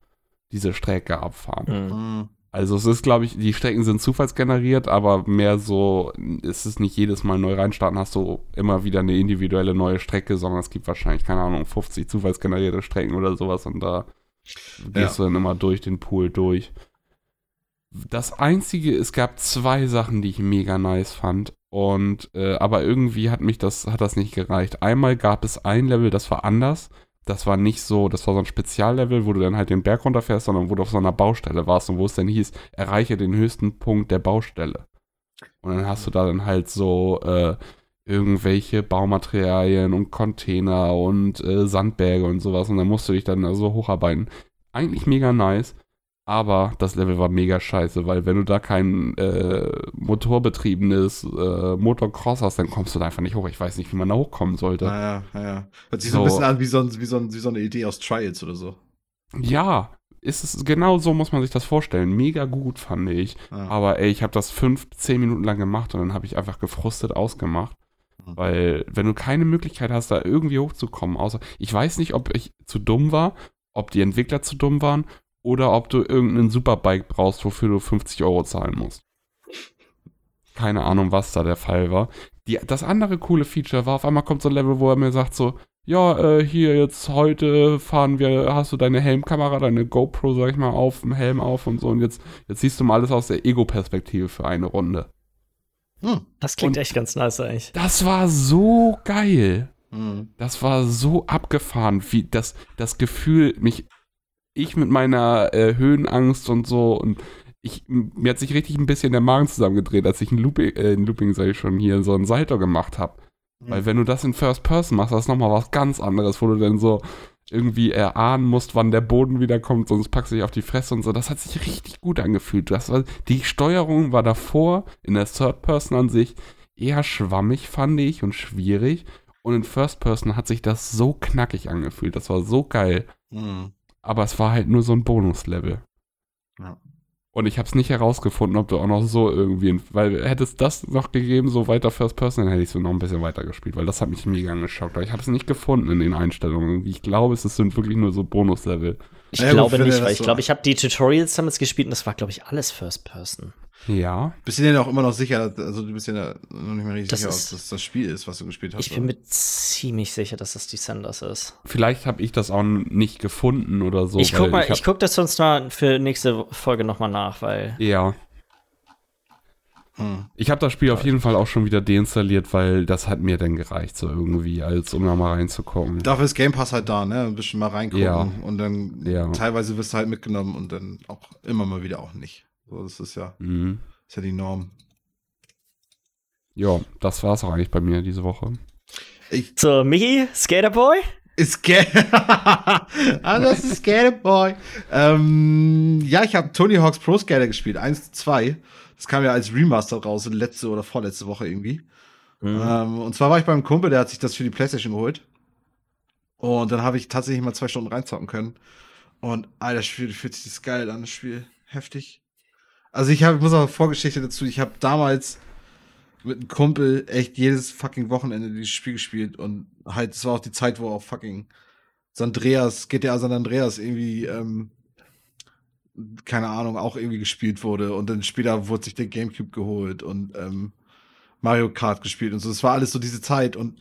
diese Strecke abfahren. Hm. Mhm. Also es ist, glaube ich, die Strecken sind zufallsgeneriert, aber mehr so, ist es nicht jedes Mal neu reinstarten, hast du immer wieder eine individuelle neue Strecke, sondern es gibt wahrscheinlich, keine Ahnung, 50 zufallsgenerierte Strecken oder sowas und da gehst du dann immer durch den Pool durch. Das Einzige, es gab zwei Sachen, die ich mega nice fand. Und äh, aber irgendwie hat mich das, hat das nicht gereicht. Einmal gab es ein Level, das war anders. Das war nicht so, das war so ein Speziallevel, wo du dann halt den Berg runterfährst, sondern wo du auf so einer Baustelle warst und wo es dann hieß, erreiche den höchsten Punkt der Baustelle. Und dann hast du da dann halt so äh, irgendwelche Baumaterialien und Container und äh, Sandberge und sowas und dann musst du dich dann also hocharbeiten. Eigentlich mega nice, aber das Level war mega scheiße, weil wenn du da kein äh, motorbetriebenes äh, Motocross hast, dann kommst du da einfach nicht hoch. Ich weiß nicht, wie man da hochkommen sollte. Naja, naja. Hört sich so, ein bisschen an wie so, ein, wie, so ein, wie so eine Idee aus Trials oder so. Ja, ist es genau so muss man sich das vorstellen. Mega gut fand ich. Ja. Aber ey, ich habe das fünf, zehn Minuten lang gemacht und dann habe ich einfach gefrustet ausgemacht. Mhm. Weil, wenn du keine Möglichkeit hast, da irgendwie hochzukommen, außer, ich weiß nicht, ob ich zu dumm war, ob die Entwickler zu dumm waren oder ob du irgendeinen Superbike brauchst, wofür du 50 Euro zahlen musst. Keine Ahnung, was da der Fall war. Die, das andere coole Feature war, auf einmal kommt so ein Level, wo er mir sagt so, ja, äh, hier jetzt heute fahren wir, hast du deine Helmkamera, deine GoPro, sag ich mal, auf, dem Helm auf und so und jetzt, jetzt siehst du mal alles aus der Ego-Perspektive für eine Runde. Hm. Das klingt Und- echt ganz nice eigentlich. Das war so geil. Hm. Das war so abgefahren, wie das, das Gefühl, mich, ich mit meiner äh, Höhenangst und so und ich, mir hat sich richtig ein bisschen der Magen zusammengedreht, als ich ein Looping, äh, ein Looping sag ich schon hier, so ein Salto gemacht habe. Weil wenn du das in First Person machst, das ist nochmal was ganz anderes, wo du dann so irgendwie erahnen musst, wann der Boden wiederkommt, sonst packst du dich auf die Fresse und so. Das hat sich richtig gut angefühlt. Das war, die Steuerung war davor in der Third Person an sich eher schwammig, fand ich, und schwierig. Und in First Person hat sich das so knackig angefühlt. Das war so geil. Hm. Aber es war halt nur so ein Bonuslevel. Ja. Und ich habe es nicht herausgefunden, ob du auch noch so irgendwie, weil hätte es das noch gegeben, so weiter First Person, dann hätte ich so noch ein bisschen weiter gespielt, weil das hat mich mega angeschockt. Aber ich habe es nicht gefunden in den Einstellungen. Ich glaube, es sind wirklich nur so Bonuslevel. Ich Ja, glaube nicht, weil ich so- glaube, ich habe die Tutorials damals gespielt und das war, glaube ich, alles First Person. Ja. Bist du dir denn auch immer noch sicher, also du bist ja noch nicht mehr richtig Das sicher, ist- ob das das Spiel ist, was du gespielt hast. Ich bin oder? mir ziemlich sicher, dass das Descenders ist. Vielleicht habe ich das auch nicht gefunden oder so. ich guck mal, ich, hab- guck das sonst mal für nächste Folge noch mal nach, weil Ja. Hm. Ich habe das Spiel auf jeden Fall auch schon wieder deinstalliert, weil das hat mir dann gereicht, so irgendwie, als um da mal reinzugucken. Dafür ist Game Pass halt da, ne? Ein bisschen mal reingucken ja. und dann ja. teilweise wirst du halt mitgenommen und dann auch immer mal wieder auch nicht. So, das ist ja, mhm. ist ja die Norm. Ja, das war's auch eigentlich bei mir diese Woche. Ich so, Michi, Skaterboy? Skater. ah, das ist Skaterboy. ähm, ja, ich habe Tony Hawk's Pro Skater gespielt, 1 2. Das kam ja als Remaster raus, letzte oder vorletzte Woche irgendwie. Mhm. Ähm, und zwar war ich beim Kumpel, der hat sich das für die Playstation geholt. Und dann habe ich tatsächlich mal zwei Stunden reinzocken können. Und alter, das Spiel fühlt sich das geil an, das Spiel. Heftig. Also ich habe, muss auch Vorgeschichte dazu, ich habe damals mit einem Kumpel echt jedes fucking Wochenende dieses Spiel gespielt und halt, es war auch die Zeit, wo auch fucking Sandreas, GTA San Andreas irgendwie ähm, keine Ahnung, auch irgendwie gespielt wurde. Und dann später wurde sich der Gamecube geholt und ähm, Mario Kart gespielt und so. Das war alles so diese Zeit und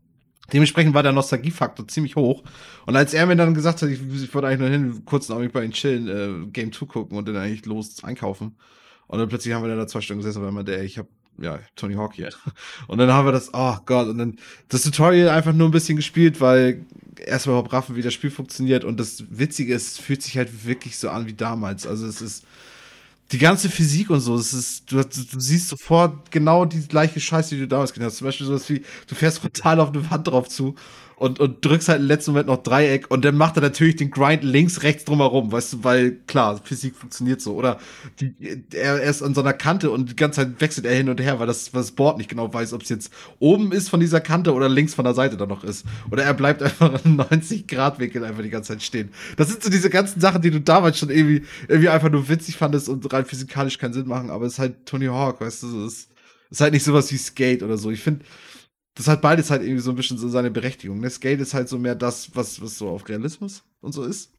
dementsprechend war der Nostalgiefaktor ziemlich hoch. Und als er mir dann gesagt hat, ich, ich wollte eigentlich nur hin, kurz noch bei ihm chillen, äh, Game 2 gucken und dann eigentlich los einkaufen. Und dann plötzlich haben wir dann da zwei Stunden gesessen, weil man der, ich habe ja, Tony Hawk hier. Und dann haben wir das, oh Gott, und dann das Tutorial einfach nur ein bisschen gespielt, weil erstmal überhaupt raffen, wie das Spiel funktioniert. Und das Witzige ist, es fühlt sich halt wirklich so an wie damals. Also es ist die ganze Physik und so, es ist, du, du siehst sofort genau die gleiche Scheiße, die du damals gesehen hast. Zum Beispiel sowas wie, du fährst total auf eine Wand drauf zu und, und drückst halt im letzten Moment noch Dreieck und dann macht er natürlich den Grind links, rechts drumherum, weißt du, weil klar, Physik funktioniert so. Oder die, er, ist an so einer Kante und die ganze Zeit wechselt er hin und her, weil das, weil das Board nicht genau weiß, ob es jetzt oben ist von dieser Kante oder links von der Seite da noch ist. Oder er bleibt einfach in 90 Grad Winkel einfach die ganze Zeit stehen. Das sind so diese ganzen Sachen, die du damals schon irgendwie, irgendwie einfach nur witzig fandest und rein physikalisch keinen Sinn machen, aber es ist halt Tony Hawk, weißt du, es ist, ist halt nicht sowas wie Skate oder so. Ich finde, das hat beides halt irgendwie so ein bisschen so seine Berechtigung. Ne? Skate ist halt so mehr das, was, was so auf Realismus und so ist.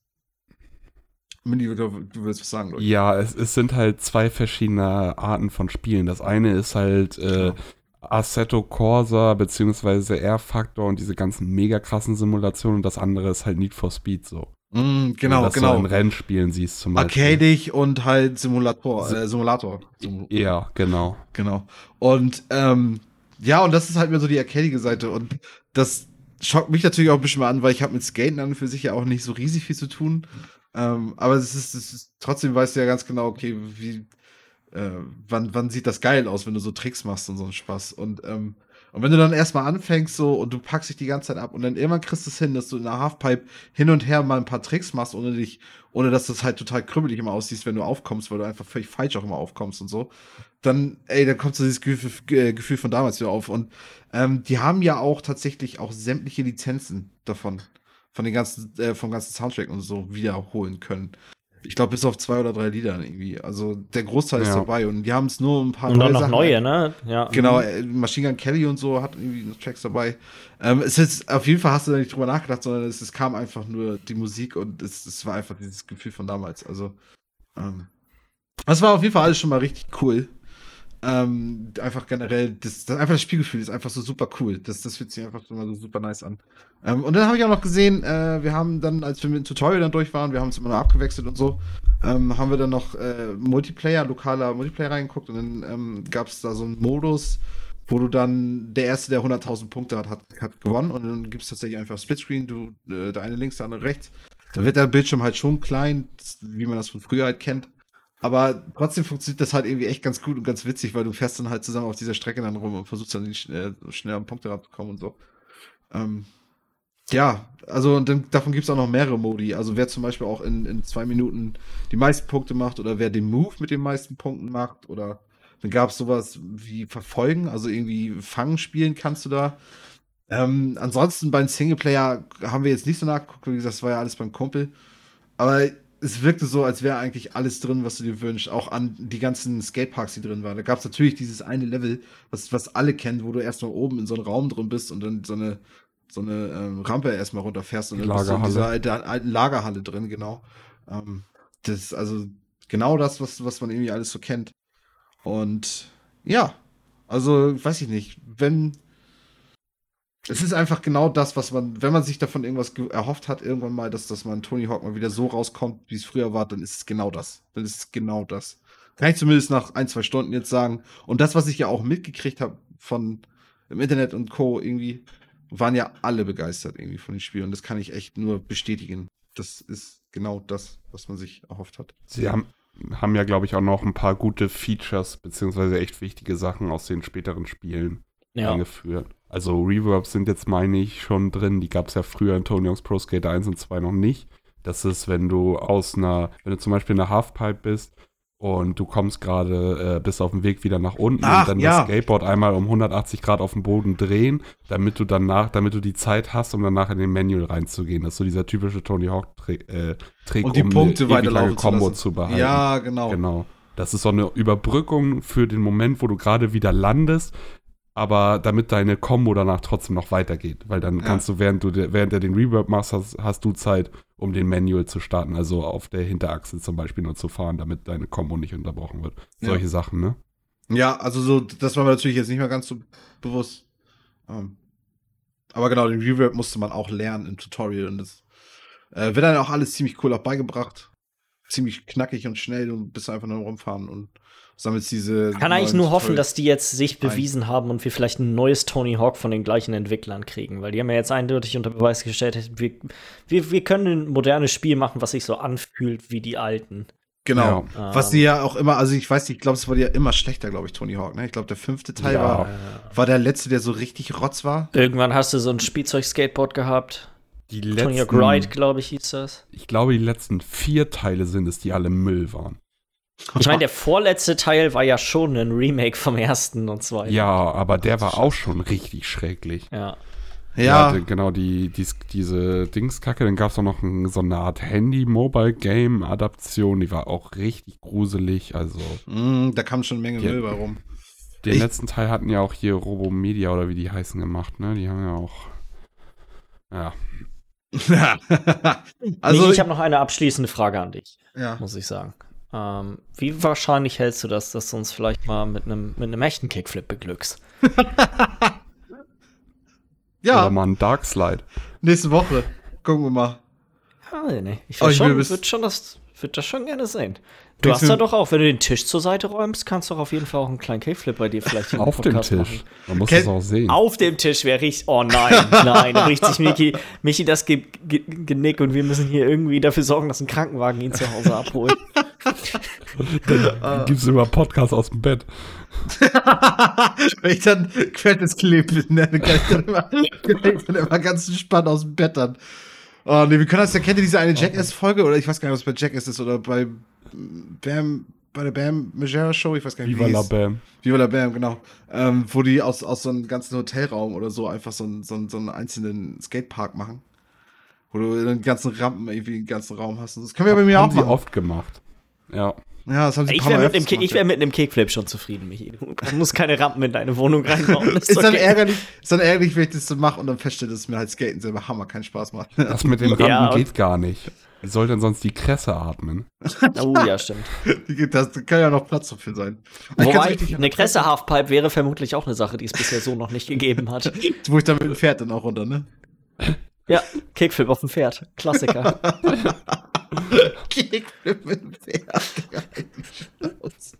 Mini, du, du willst was sagen, oder? Ja, es, es sind halt zwei verschiedene Arten von Spielen. Das eine ist halt äh, Assetto Corsa beziehungsweise Air Factor und diese ganzen mega krassen Simulationen und das andere ist halt Need for Speed so. Mm, genau, dass genau. Du in Rennspielen siehst zum Beispiel. Arcadig und halt Simulator, äh, Simulator. Ja, genau. Genau. Und ähm, ja, und das ist halt mir so die arcadige Seite. Und das schockt mich natürlich auch ein bisschen mal an, weil ich habe mit Skaten an und für sich ja auch nicht so riesig viel zu tun. Ähm, aber es ist, es ist, trotzdem weißt du ja ganz genau, okay, wie, äh, wann, wann sieht das geil aus, wenn du so Tricks machst und so einen Spaß. Und, ähm, und wenn du dann erstmal anfängst so und du packst dich die ganze Zeit ab und dann irgendwann kriegst du es hin, dass du in der Halfpipe hin und her mal ein paar Tricks machst, ohne dich, ohne dass das halt total krümmelig immer aussiehst, wenn du aufkommst, weil du einfach völlig falsch auch immer aufkommst und so dann, ey, dann kommt so dieses Gefühl, äh, Gefühl von damals wieder auf. Und ähm, die haben ja auch tatsächlich auch sämtliche Lizenzen davon, von den ganzen, äh, vom ganzen Soundtrack und so wiederholen können. Ich glaube, bis auf zwei oder drei Lieder irgendwie. Also der Großteil ja. ist dabei und die haben es nur ein paar und neue dann noch Sachen. neue, ne? Ja. Genau, äh, Machine Gun Kelly und so hat irgendwie Tracks dabei. Ähm, es ist auf jeden Fall hast du da nicht drüber nachgedacht, sondern es, es kam einfach nur die Musik und es, es war einfach dieses Gefühl von damals. Also ähm, das war auf jeden Fall alles schon mal richtig cool. Ähm, einfach generell, das, das, einfach das Spielgefühl ist einfach so super cool. Das, das fühlt sich einfach immer so super nice an. Ähm, und dann habe ich auch noch gesehen, äh, wir haben dann, als wir mit dem Tutorial dann durch waren, wir haben uns immer noch abgewechselt und so, ähm, haben wir dann noch äh, Multiplayer, lokaler Multiplayer reingeguckt und dann ähm, gab es da so einen Modus, wo du dann, der Erste, der 100.000 Punkte hat, hat, hat gewonnen und dann gibt es tatsächlich einfach Splitscreen, du, äh, der eine links, der andere rechts. Da wird der Bildschirm halt schon klein, wie man das von früher halt kennt. Aber trotzdem funktioniert das halt irgendwie echt ganz gut und ganz witzig, weil du fährst dann halt zusammen auf dieser Strecke dann rum und versuchst dann schnell, schnell am Punkt ranzukommen und so. Ähm, ja, also und dann, davon gibt es auch noch mehrere Modi. Also wer zum Beispiel auch in, in zwei Minuten die meisten Punkte macht oder wer den Move mit den meisten Punkten macht oder dann gab es sowas wie Verfolgen, also irgendwie Fangen spielen kannst du da. Ähm, ansonsten beim Singleplayer haben wir jetzt nicht so nachgeguckt, wie gesagt, das war ja alles beim Kumpel. Aber es wirkte so, als wäre eigentlich alles drin, was du dir wünschst. Auch an die ganzen Skateparks, die drin waren. Da gab es natürlich dieses eine Level, was, was alle kennen, wo du erstmal oben in so einem Raum drin bist und dann so eine, so eine ähm, Rampe erstmal runterfährst und dann bist du in dieser alten, alten Lagerhalle drin, genau. Ähm, das ist also genau das, was, was man irgendwie alles so kennt. Und ja, also weiß ich nicht, wenn es ist einfach genau das, was man, wenn man sich davon irgendwas erhofft hat, irgendwann mal, dass, dass man Tony Hawk mal wieder so rauskommt, wie es früher war, dann ist es genau das. Dann ist es genau das. Kann ich zumindest nach ein, zwei Stunden jetzt sagen. Und das, was ich ja auch mitgekriegt habe von im Internet und Co. irgendwie, waren ja alle begeistert irgendwie von den Spielen. Und das kann ich echt nur bestätigen. Das ist genau das, was man sich erhofft hat. Sie haben, haben ja, glaube ich, auch noch ein paar gute Features, beziehungsweise echt wichtige Sachen aus den späteren Spielen Ja. eingeführt. Also Reverbs sind jetzt, meine ich, schon drin. Die gab es ja früher in Tony Hawk's Pro Skater 1 und 2 noch nicht. Das ist, wenn du aus einer, wenn du zum Beispiel in einer Halfpipe bist und du kommst gerade, äh, bist auf dem Weg wieder nach unten Ach, und dann ja. das Skateboard einmal um 180 Grad auf dem Boden drehen, damit du danach, damit du die Zeit hast, um danach in den Manual reinzugehen. Das ist so dieser typische Tony Hawk Trick, äh, Trick Und die um Punkte eine weiterlaufen zu Combo lassen. zu behalten. Ja, genau. Genau. Das ist so eine Überbrückung für den Moment, wo du gerade wieder landest, aber damit deine Combo danach trotzdem noch weitergeht. Weil dann Ja. kannst du, während du während er den Reverb machst, hast, hast du Zeit, um den Manual zu starten. Also auf der Hinterachse zum Beispiel nur zu fahren, damit deine Combo nicht unterbrochen wird. Ja. Solche Sachen, ne? Ja, also so, das war mir natürlich jetzt nicht mehr ganz so bewusst. Ähm, aber genau, den Reverb musste man auch lernen im Tutorial und das äh, wird dann auch alles ziemlich cool auch beigebracht. Ziemlich knackig und schnell und bist einfach nur rumfahren und sammelst diese. Kann eigentlich nur hoffen, dass die jetzt sich ein. bewiesen haben und wir vielleicht ein neues Tony Hawk von den gleichen Entwicklern kriegen, weil die haben ja jetzt eindeutig unter Beweis gestellt, wir, wir, wir können ein modernes Spiel machen, was sich so anfühlt wie die alten. Genau. Ja. Was die ja auch immer, also ich weiß nicht, ich glaube, es wurde ja immer schlechter, glaube ich, Tony Hawk. Ne? Ich glaube, der fünfte Teil Ja. war, war der letzte, der so richtig rotz war. Irgendwann hast du so ein Spielzeug-Skateboard gehabt. Die Tony Hawk letzten, Ride, glaube ich, hieß das. ich glaube, die letzten vier Teile sind es, die alle Müll waren. Ich meine, der vorletzte Teil war ja schon ein Remake vom ersten und zweiten. Ja, aber der war auch schon richtig schrecklich. Ja. Ja, die- genau, die, dies, diese Dingskacke, dann gab es auch noch ein, so eine Art Handy-Mobile-Game-Adaption, die war auch richtig gruselig. Also, Mm, da kam schon eine Menge Ja. Müll bei rum. den Ich- letzten Teil hatten ja auch hier Robomedia oder wie die heißen gemacht, ne? Die haben ja auch. Ja. also, nee, ich habe noch eine abschließende Frage an dich, ja. muss ich sagen. Ähm, wie wahrscheinlich hältst du das, dass du uns vielleicht mal mit einem mit einem echten Kickflip beglückst? ja, Oder mal ein Darkslide. nächste Woche. Gucken wir mal. Ah, nee. Ich Oh, würde ich schon, bis- würd schon das, würd das schon gerne sehen. Du hast da doch auch, wenn du den Tisch zur Seite räumst, kannst du doch auf jeden Fall auch einen kleinen Kickflip bei dir vielleicht Auf dem Podcast Tisch. machen. Man muss Kennt- es auch sehen. Auf dem Tisch wäre ich. Oh nein, nein, da bricht sich Michi, Michi das Ge Ge Genick und wir müssen hier irgendwie dafür sorgen, dass ein Krankenwagen ihn zu Hause abholt. Dann gibt's immer Podcasts aus dem Bett. Wenn ich dann Credits klebe, ne, dann kann ich dann immer, kann ich dann immer ganz entspannt aus dem Bett dann. Oh, nee, wir können das ja, kennt ihr diese eine Jackass-Folge? Oder ich weiß gar nicht, es bei Jackass ist oder bei Bam, bei der Bam Majera Show, ich weiß gar nicht, Viva wie la. Bam. Viva la Bam, genau. Ähm, wo die aus, aus so einem ganzen Hotelraum oder so einfach so, einen- so, einen- so einen einzelnen Skatepark machen. Wo du den ganzen Rampen irgendwie den ganzen Raum hast. Das können wir bei mir haben auch sie machen. oft gemacht. Ja. Ja, das haben sie ein Ich wäre mit, wär mit einem Kickflip schon zufrieden, Michi. Du musst keine Rampen in deine Wohnung reinbauen. Das Ist dann okay. ärgerlich, ist dann ärgerlich, wenn ich das so mache und dann feststelle, dass es mir halt Skaten selber Hammer keinen Spaß macht. Das mit den Rampen Ja, geht gar nicht. Soll denn sonst die Kresse atmen? Oh ja, stimmt. das kann ja noch Platz dafür sein. Ich Wobei, eine Kresse-Halfpipe wäre vermutlich auch eine Sache, die es bisher so noch nicht gegeben hat. Wo ich dann mit dem Pferd dann auch runter, ne? Ja, Kickflip auf dem Pferd. Klassiker. Kickflip mit dem Pferd. Digga, die Schnauze.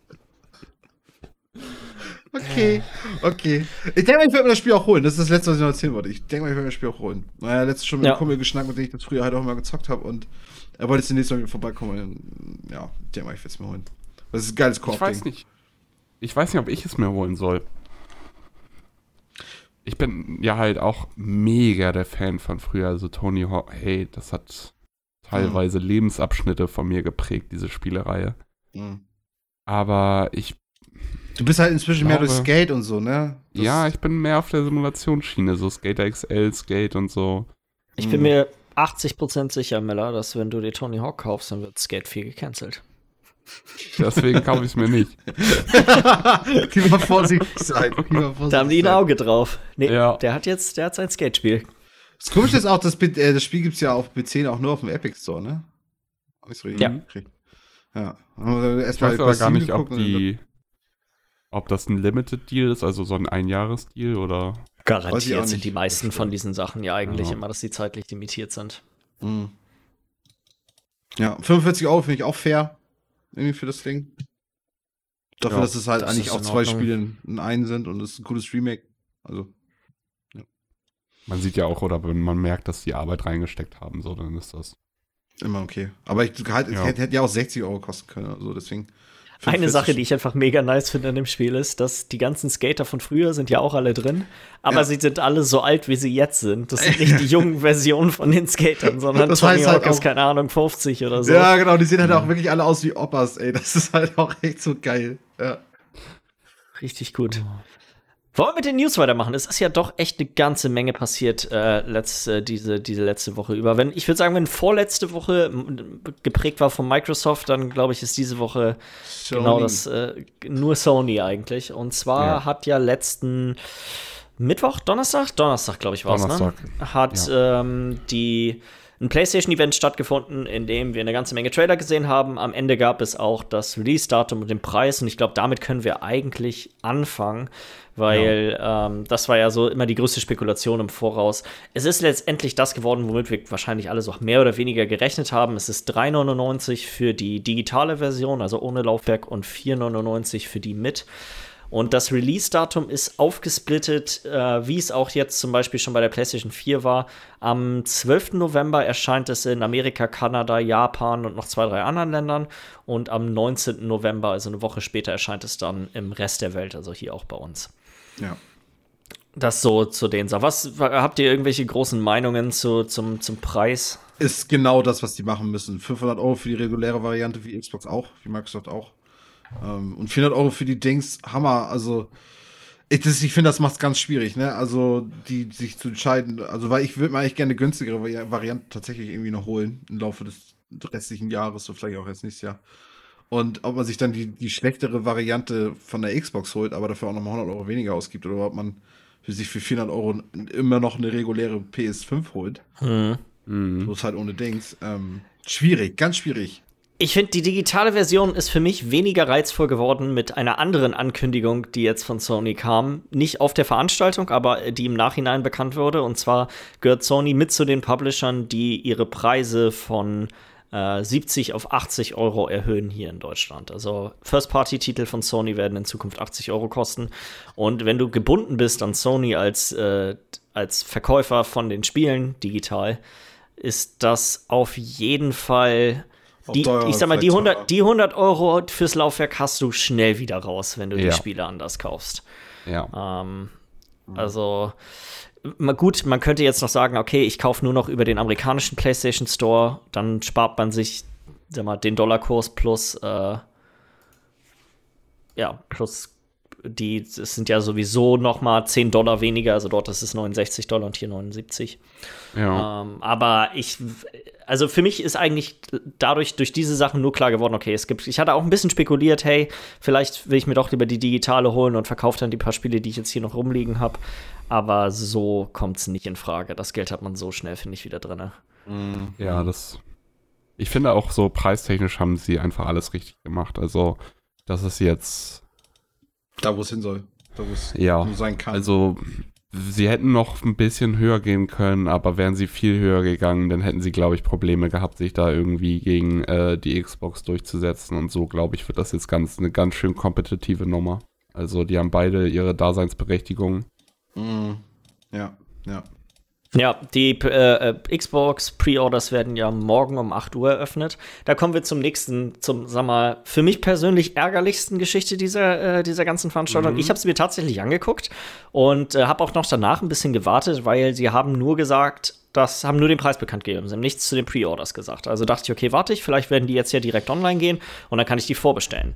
Okay, okay. Ich denke mal, ich werde mir das Spiel auch holen. Das ist das Letzte, was ich noch erzählen wollte. Ich denke mal, ich werde mir das Spiel auch holen. Naja, letztes schon mit Ja. einem Kumpel geschnackt, mit dem ich das früher halt auch immer gezockt habe. Und er wollte jetzt demnächst mal wieder vorbeikommen. Und, ja, ich denke mal, ich werde es mir holen. Das ist ein geiles Ich weiß Koop-Ding. nicht. Ich weiß nicht, ob ich es mir holen soll. Ich bin ja halt auch mega der Fan von früher. Also Tony Hawk, hey, das hat teilweise Lebensabschnitte von mir geprägt, diese Spielereihe. Mhm. Aber ich, Du bist halt inzwischen mehr glaube- durch Skate und so, ne? Das- ja, ich bin mehr auf der Simulationsschiene, so Skater XL, Skate und so. Ich bin mir 80% sicher, Miller, dass wenn du dir Tony Hawk kaufst, dann wird Skate 4 gecancelt. Deswegen kaufe ich es mir nicht. Lieber vorsichtig sein. Vorsichtig Da haben die ein. Auge drauf. Nee, Ja. der hat jetzt, der hat sein Skatespiel. Das Komische ist auch, das, äh, das Spiel gibt es ja auf PC auch nur auf dem Epic Store, ne? Hab ich's richtig Ja. gekriegt? Ja. Haben wir Ich weiß aber gar nicht, ob die, ob das ein Limited Deal ist, also so ein Einjahresdeal oder. Garantiert sind die meisten von diesen Sachen ja eigentlich Ja. immer, dass sie zeitlich limitiert sind. Mhm. Ja, 45 Euro finde ich auch fair. Irgendwie für das Ding. Dafür, Ja, dass es halt das eigentlich auch zwei. Spiele in in einen sind und es ist ein cooles Remake. Also, Man sieht ja auch, oder wenn man merkt, dass die Arbeit reingesteckt haben, so, dann ist das. immer okay. Aber ich halt, es Ja. hätte, hätte ja auch 60 Euro kosten können. Also deswegen. Eine Sache, die ich einfach mega nice finde an dem Spiel ist, dass die ganzen Skater von früher sind ja auch alle drin, aber Ja. sie sind alle so alt, wie sie jetzt sind. Das sind nicht die jungen Versionen von den Skatern, sondern Das Tony heißt halt Hawk ist, keine Ahnung, 50 oder so. Ja, genau, die sehen halt auch wirklich alle aus wie Oppas, ey. Das ist halt auch echt so geil. Ja. Richtig gut. Wollen wir mit den News weitermachen? Es ist ja doch echt eine ganze Menge passiert äh, letzte, diese, diese letzte Woche über. Wenn, ich würde sagen, wenn vorletzte Woche geprägt war von Microsoft, dann glaube ich, ist diese Woche genau Sony. das äh, nur Sony eigentlich. Und zwar Ja. hat ja letzten Mittwoch, Donnerstag? Donnerstag, glaube ich, war es, ne? Donnerstag. Hat ähm, die ein PlayStation-Event stattgefunden, in dem wir eine ganze Menge Trailer gesehen haben. Am Ende gab es auch das Release-Datum und den Preis. Und ich glaube, damit können wir eigentlich anfangen, weil ähm, das war ja so immer die größte Spekulation im Voraus. Es ist letztendlich das geworden, womit wir wahrscheinlich alle so mehr oder weniger gerechnet haben. Es ist 3,99 für die digitale Version, also ohne Laufwerk, und 4,99 für die mit. Und das Release-Datum ist aufgesplittet, äh, wie es auch jetzt zum Beispiel schon bei der PlayStation 4 war. Am 12. November erscheint es in Amerika, Kanada, Japan und noch zwei, drei anderen Ländern. Und am 19. November, also eine Woche später, erscheint es dann im Rest der Welt, also hier auch bei uns. Ja. Das so zu den Sachen. Was habt ihr irgendwelche großen Meinungen zu, zum, zum Preis? Ist genau das, was die machen müssen. 500 Euro für die reguläre Variante, wie Xbox auch, wie Microsoft auch. Ähm, und 400 Euro für die Dings, Hammer. Also, ich, das- ich finde, das macht es ganz schwierig, ne? Also, die sich zu entscheiden. Also, weil ich würde mir eigentlich gerne eine günstigere Vari- Variante tatsächlich irgendwie noch holen im Laufe des restlichen Jahres, so vielleicht auch jetzt nächstes Jahr. Und ob man sich dann die, die schlechtere Variante von der Xbox holt, aber dafür auch nochmal 100 Euro weniger ausgibt, oder ob man für sich für 400 Euro immer noch eine reguläre PS5 holt. Hm. Mhm. Bloß halt ohne Dings. Ähm, schwierig, ganz schwierig. Ich finde, die digitale Version ist für mich weniger reizvoll geworden mit einer anderen Ankündigung, die jetzt von Sony kam. Nicht auf der Veranstaltung, aber die im Nachhinein bekannt wurde. Und zwar gehört Sony mit zu den Publishern, die ihre Preise von äh, 70 auf 80 Euro erhöhen hier in Deutschland. Also First-Party-Titel von Sony werden in Zukunft 80 Euro kosten. Und wenn du gebunden bist an Sony als, äh, als Verkäufer von den Spielen digital, ist das auf jeden Fall die, ich sag mal, die vielleicht 100, teurer. die 100 Euro fürs Laufwerk hast du schnell wieder raus, wenn du die Ja. Spiele anders kaufst. Ja. Ähm, also, mal gut, man könnte jetzt noch sagen, okay, ich kaufe nur noch über den amerikanischen PlayStation Store, dann spart man sich, sag mal, den Dollarkurs plus, äh, ja, plus die, das sind ja sowieso noch mal 10 Dollar weniger, also dort ist es 69 Dollar und hier 79. Ja. Ähm, aber ich, also für mich ist eigentlich dadurch, durch diese Sachen nur klar geworden, okay, es gibt, ich hatte auch ein bisschen spekuliert, hey, vielleicht will ich mir doch lieber die digitale holen und verkaufe dann die paar Spiele, die ich jetzt hier noch rumliegen habe. Aber so kommt es nicht in Frage. Das Geld hat man so schnell, finde ich, wieder drin. Ja, das. Ich finde auch so preistechnisch haben sie einfach alles richtig gemacht. Also, das ist jetzt. Da, wo es hin soll. Da, wo es Ja. sein kann. Also, sie hätten noch ein bisschen höher gehen können, aber wären sie viel höher gegangen, dann hätten sie, glaube ich, Probleme gehabt, sich da irgendwie gegen äh, die Xbox durchzusetzen. Und so, glaube ich, wird das jetzt ganz eine ganz schön kompetitive Nummer. Also, die haben beide ihre Daseinsberechtigung. Mhm. Ja, ja. Ja, die äh, äh, Xbox Pre-Orders werden ja morgen um 8 Uhr eröffnet. Da kommen wir zum nächsten, zum, sag mal, für mich persönlich ärgerlichsten Geschichte dieser, äh, dieser ganzen Veranstaltung. Mhm. Ich habe es mir tatsächlich angeguckt und äh, habe auch noch danach ein bisschen gewartet, weil sie haben nur gesagt, das haben nur den Preis bekannt gegeben. Sie haben nichts zu den Pre-Orders gesagt. Also dachte ich, okay, warte ich, vielleicht werden die jetzt ja direkt online gehen und dann kann ich die vorbestellen.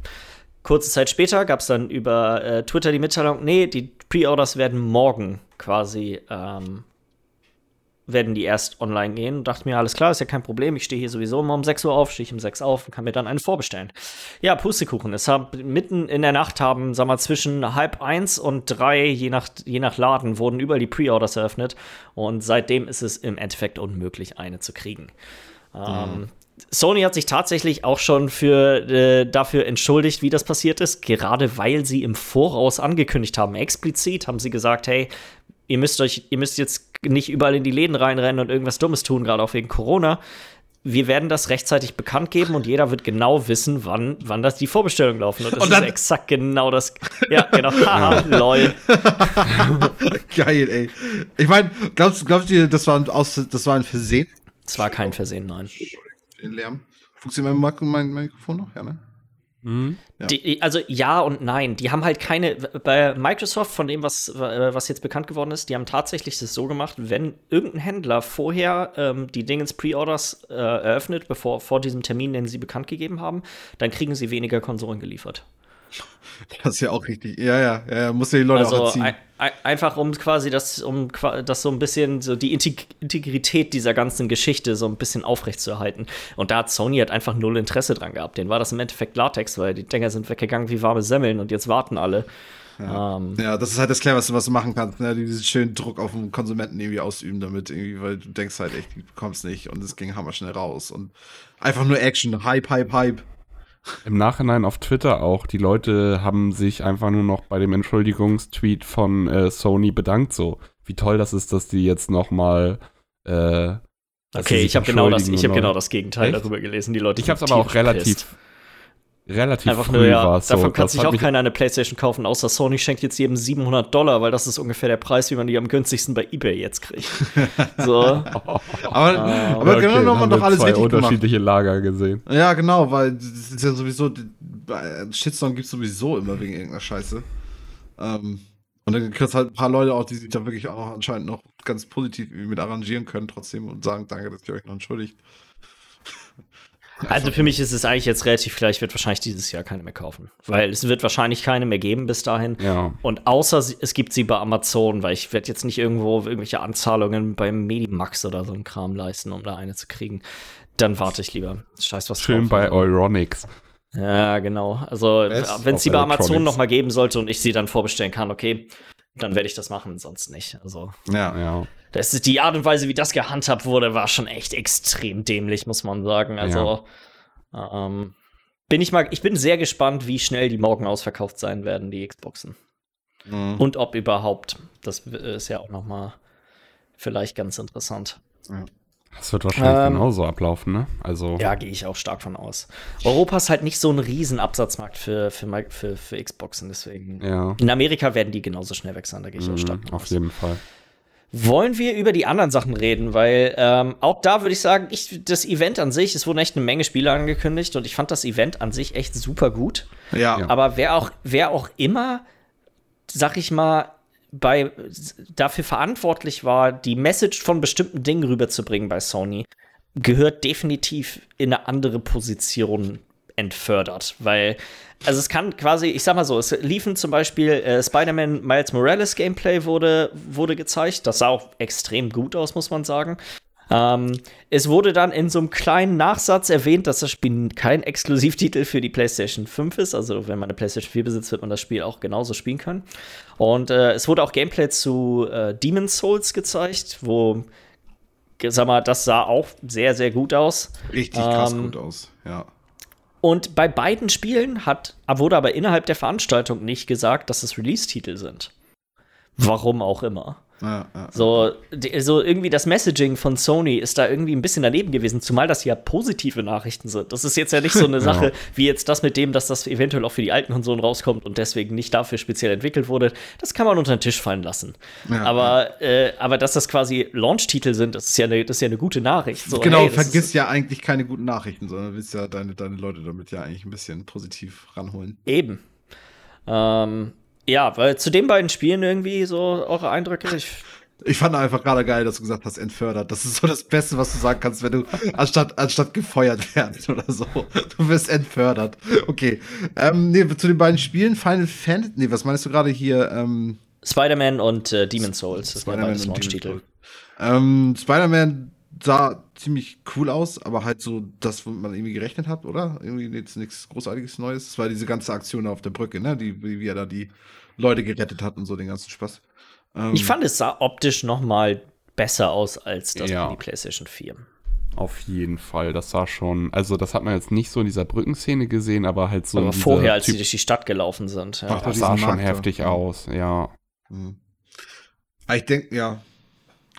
Kurze Zeit später gab es dann über äh, Twitter die Mitteilung, nee, die Pre-Orders werden morgen quasi ähm, werden die erst online gehen und dachte mir, alles klar, ist ja kein Problem. Ich stehe hier sowieso immer um 6 Uhr auf, stehe ich um 6 auf und kann mir dann eine vorbestellen. Ja, Pustekuchen. Es haben mitten in der Nacht haben, sag mal, zwischen halb eins und drei, je nach, je nach Laden, wurden überall die Pre-Orders eröffnet. Und seitdem ist es im Endeffekt unmöglich, eine zu kriegen. Ähm, Sony hat sich tatsächlich auch schon für, äh, dafür entschuldigt, wie das passiert ist, gerade weil sie im Voraus angekündigt haben. Explizit haben sie gesagt, hey, ihr müsst euch, ihr müsst jetzt nicht überall in die Läden reinrennen und irgendwas Dummes tun, gerade auch wegen Corona. wir werden das rechtzeitig bekannt geben und jeder wird genau wissen, wann, wann das die Vorbestellungen laufen. Und das Und dann- ist exakt genau das. Ja, genau. Haha, lol. Geil, ey. Ich meine, glaubst, glaubst du, das war, ein aus, das war ein Versehen? Es war kein Versehen, nein. Den Lärm. Funktioniert mein, mein Mikrofon noch? Ja, ne? Mhm. Ja. Die, also ja und nein. Die haben halt keine. Bei Microsoft, von dem, was, äh, was jetzt bekannt geworden ist, die haben tatsächlich das so gemacht, wenn irgendein Händler vorher ähm, die Dingens Pre-Orders äh, eröffnet, bevor vor diesem Termin, den sie bekannt gegeben haben, dann kriegen sie weniger Konsolen geliefert. Das ist ja auch richtig. Ja, ja, ja, ja muss ja die Leute auch Also erziehen. ein, ein, einfach um quasi das, um das so ein bisschen, so die Integ Integrität dieser ganzen Geschichte so ein bisschen aufrechtzuerhalten. Und da hat Sony halt einfach null Interesse dran gehabt. Denen war das im Endeffekt Latex, weil die Dinger sind weggegangen wie warme Semmeln und jetzt warten alle. Ähm, Ja, das ist halt das Cleverste, was du machen kannst, ne? Diesen schönen Druck auf den Konsumenten irgendwie ausüben damit, irgendwie, weil du denkst halt echt, du bekommst nicht und es ging hammerschnell raus. Und einfach nur Action, Hype, Hype, Hype. Im Nachhinein auf Twitter auch. Die Leute haben sich einfach nur noch bei dem Entschuldigungstweet von äh, Sony bedankt. So, wie toll das ist, dass die jetzt noch mal. Äh, okay, ich habe genau das, ich und genau das Gegenteil Echt? darüber gelesen. Die Leute Ich habe es aber auch relativ, pisst. Relativ Einfach früh nur, ja, war es so. davon kann Das sich auch keiner eine Playstation kaufen, außer Sony schenkt jetzt jedem 700 Dollar, weil das ist ungefähr der Preis, wie man die am günstigsten bei Ebay jetzt kriegt. so. Aber, aber Okay, genau noch, haben noch wir alles zwei richtig gemacht. unterschiedliche Lager gesehen. Ja, genau, weil das ist ja sowieso, bei Shitstorm gibt sowieso immer wegen irgendeiner Scheiße. Ähm, und dann kriegst halt ein paar Leute auch, die sich da wirklich auch anscheinend noch ganz positiv mit arrangieren können trotzdem und sagen, danke, dass ihr euch noch entschuldigt. Also für mich ist es eigentlich jetzt relativ klar, ich werde wahrscheinlich dieses Jahr keine mehr kaufen. Weil es wird wahrscheinlich keine mehr geben bis dahin. Ja. Und außer es gibt sie bei Amazon, weil ich werde jetzt nicht irgendwo irgendwelche Anzahlungen beim Medimax oder so ein Kram leisten, um da eine zu kriegen. Dann warte ich lieber. Scheiß was Schön drauf. bei Euronics. Ja, genau. Also wenn es sie bei Amazon noch mal geben sollte und ich sie dann vorbestellen kann, okay, dann werde ich das machen, sonst nicht. Also Ja. Ja. das ist die Art und Weise, wie das gehandhabt wurde, war schon echt extrem dämlich, muss man sagen. Also ähm, bin ich mal, ich bin sehr gespannt, wie schnell die morgen ausverkauft sein werden, die Xboxen. Mhm. Und ob überhaupt. Das ist ja auch noch mal vielleicht ganz interessant. Das wird wahrscheinlich Ähm, genauso ablaufen, ne? Also, Ja, gehe ich auch stark von aus. Europa ist halt nicht so ein riesen Absatzmarkt für, für, für, für Xboxen, deswegen. ja. In Amerika werden die genauso schnell weg sein, da gehe ich auch stark Mhm, von auf aus. jeden Fall. Wollen wir über die anderen Sachen reden? Weil ähm, auch da würde ich sagen, ich, das Event an sich, es wurden echt eine Menge Spiele angekündigt und ich fand das Event an sich echt super gut. Ja. Ja. Aber wer auch, wer auch immer, sag ich mal, bei, dafür verantwortlich war, die Message von bestimmten Dingen rüberzubringen bei Sony, gehört definitiv in eine andere Position entfördert. Weil, also es kann quasi, ich sag mal so, es liefen zum Beispiel äh, Spider-Man Miles Morales Gameplay wurde, wurde gezeigt. Das sah auch extrem gut aus, muss man sagen. Ähm, es wurde dann in so einem kleinen Nachsatz erwähnt, dass das Spiel kein Exklusivtitel für die PlayStation 5 ist. Also, wenn man eine PlayStation 4 besitzt, wird man das Spiel auch genauso spielen können. Und äh, es wurde auch Gameplay zu äh, Demon's Souls gezeigt, wo, sag mal, das sah auch sehr, sehr gut aus. Richtig krass Ähm, gut aus. Ja. Und bei beiden Spielen hat, wurde aber innerhalb der Veranstaltung nicht gesagt, dass es Release-Titel sind. Warum auch immer. Ja, ja. So, so irgendwie das Messaging von Sony ist da irgendwie ein bisschen daneben gewesen, zumal das ja positive Nachrichten sind. Das ist jetzt ja nicht so eine Sache wie jetzt das mit dem, dass das eventuell auch für die alten Konsolen rauskommt und deswegen nicht dafür speziell entwickelt wurde. Das kann man unter den Tisch fallen lassen. Aber, Äh, aber dass das quasi Launch-Titel sind, das ist ja eine, das ist ja eine gute Nachricht. So, genau, hey, vergiss ja eigentlich keine guten Nachrichten, sondern willst ja deine, deine Leute damit ja eigentlich ein bisschen positiv ranholen. Eben. Ähm, ja, weil zu den beiden Spielen irgendwie so eure Eindrücke. Ich, Ich fand einfach gerade geil, dass du gesagt hast, entfördert. Das ist so das Beste, was du sagen kannst, wenn du anstatt, anstatt gefeuert werden oder so. Du wirst entfördert. Okay. Ähm, nee, zu den beiden Spielen, Final Fantasy. Nee, was meinst du gerade hier? Ähm, Spider-Man und äh, Demon's Souls. Das beides und Launch-Titel. Ähm, Spider-Man sah ziemlich cool aus, aber halt so das, womit man irgendwie gerechnet hat, oder? Irgendwie jetzt nichts Großartiges Neues. Es war diese ganze Aktion auf der Brücke, ne? Die, wie, wie er da die Leute gerettet hat und so den ganzen Spaß. Ähm, Ich fand, es sah optisch noch mal besser aus als das Ja. für die PlayStation 4. Auf jeden Fall. Das sah schon, also das hat man jetzt nicht so in dieser Brückenszene gesehen, aber halt so Aber vorher, als sie Typ- durch die Stadt gelaufen sind. Ja. Ach, das sah schon Markt heftig Mhm. aus, ja. Hm. Aber Ich denke, ja.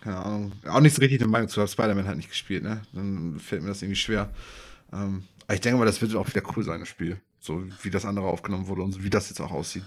Keine Ahnung, auch nicht so richtig eine Meinung zu, habe Spider-Man halt nicht gespielt, ne? Dann fällt mir das irgendwie schwer. Ähm, aber ich denke mal, das wird auch wieder cool sein, das Spiel. So wie das andere aufgenommen wurde und so wie das jetzt auch aussieht.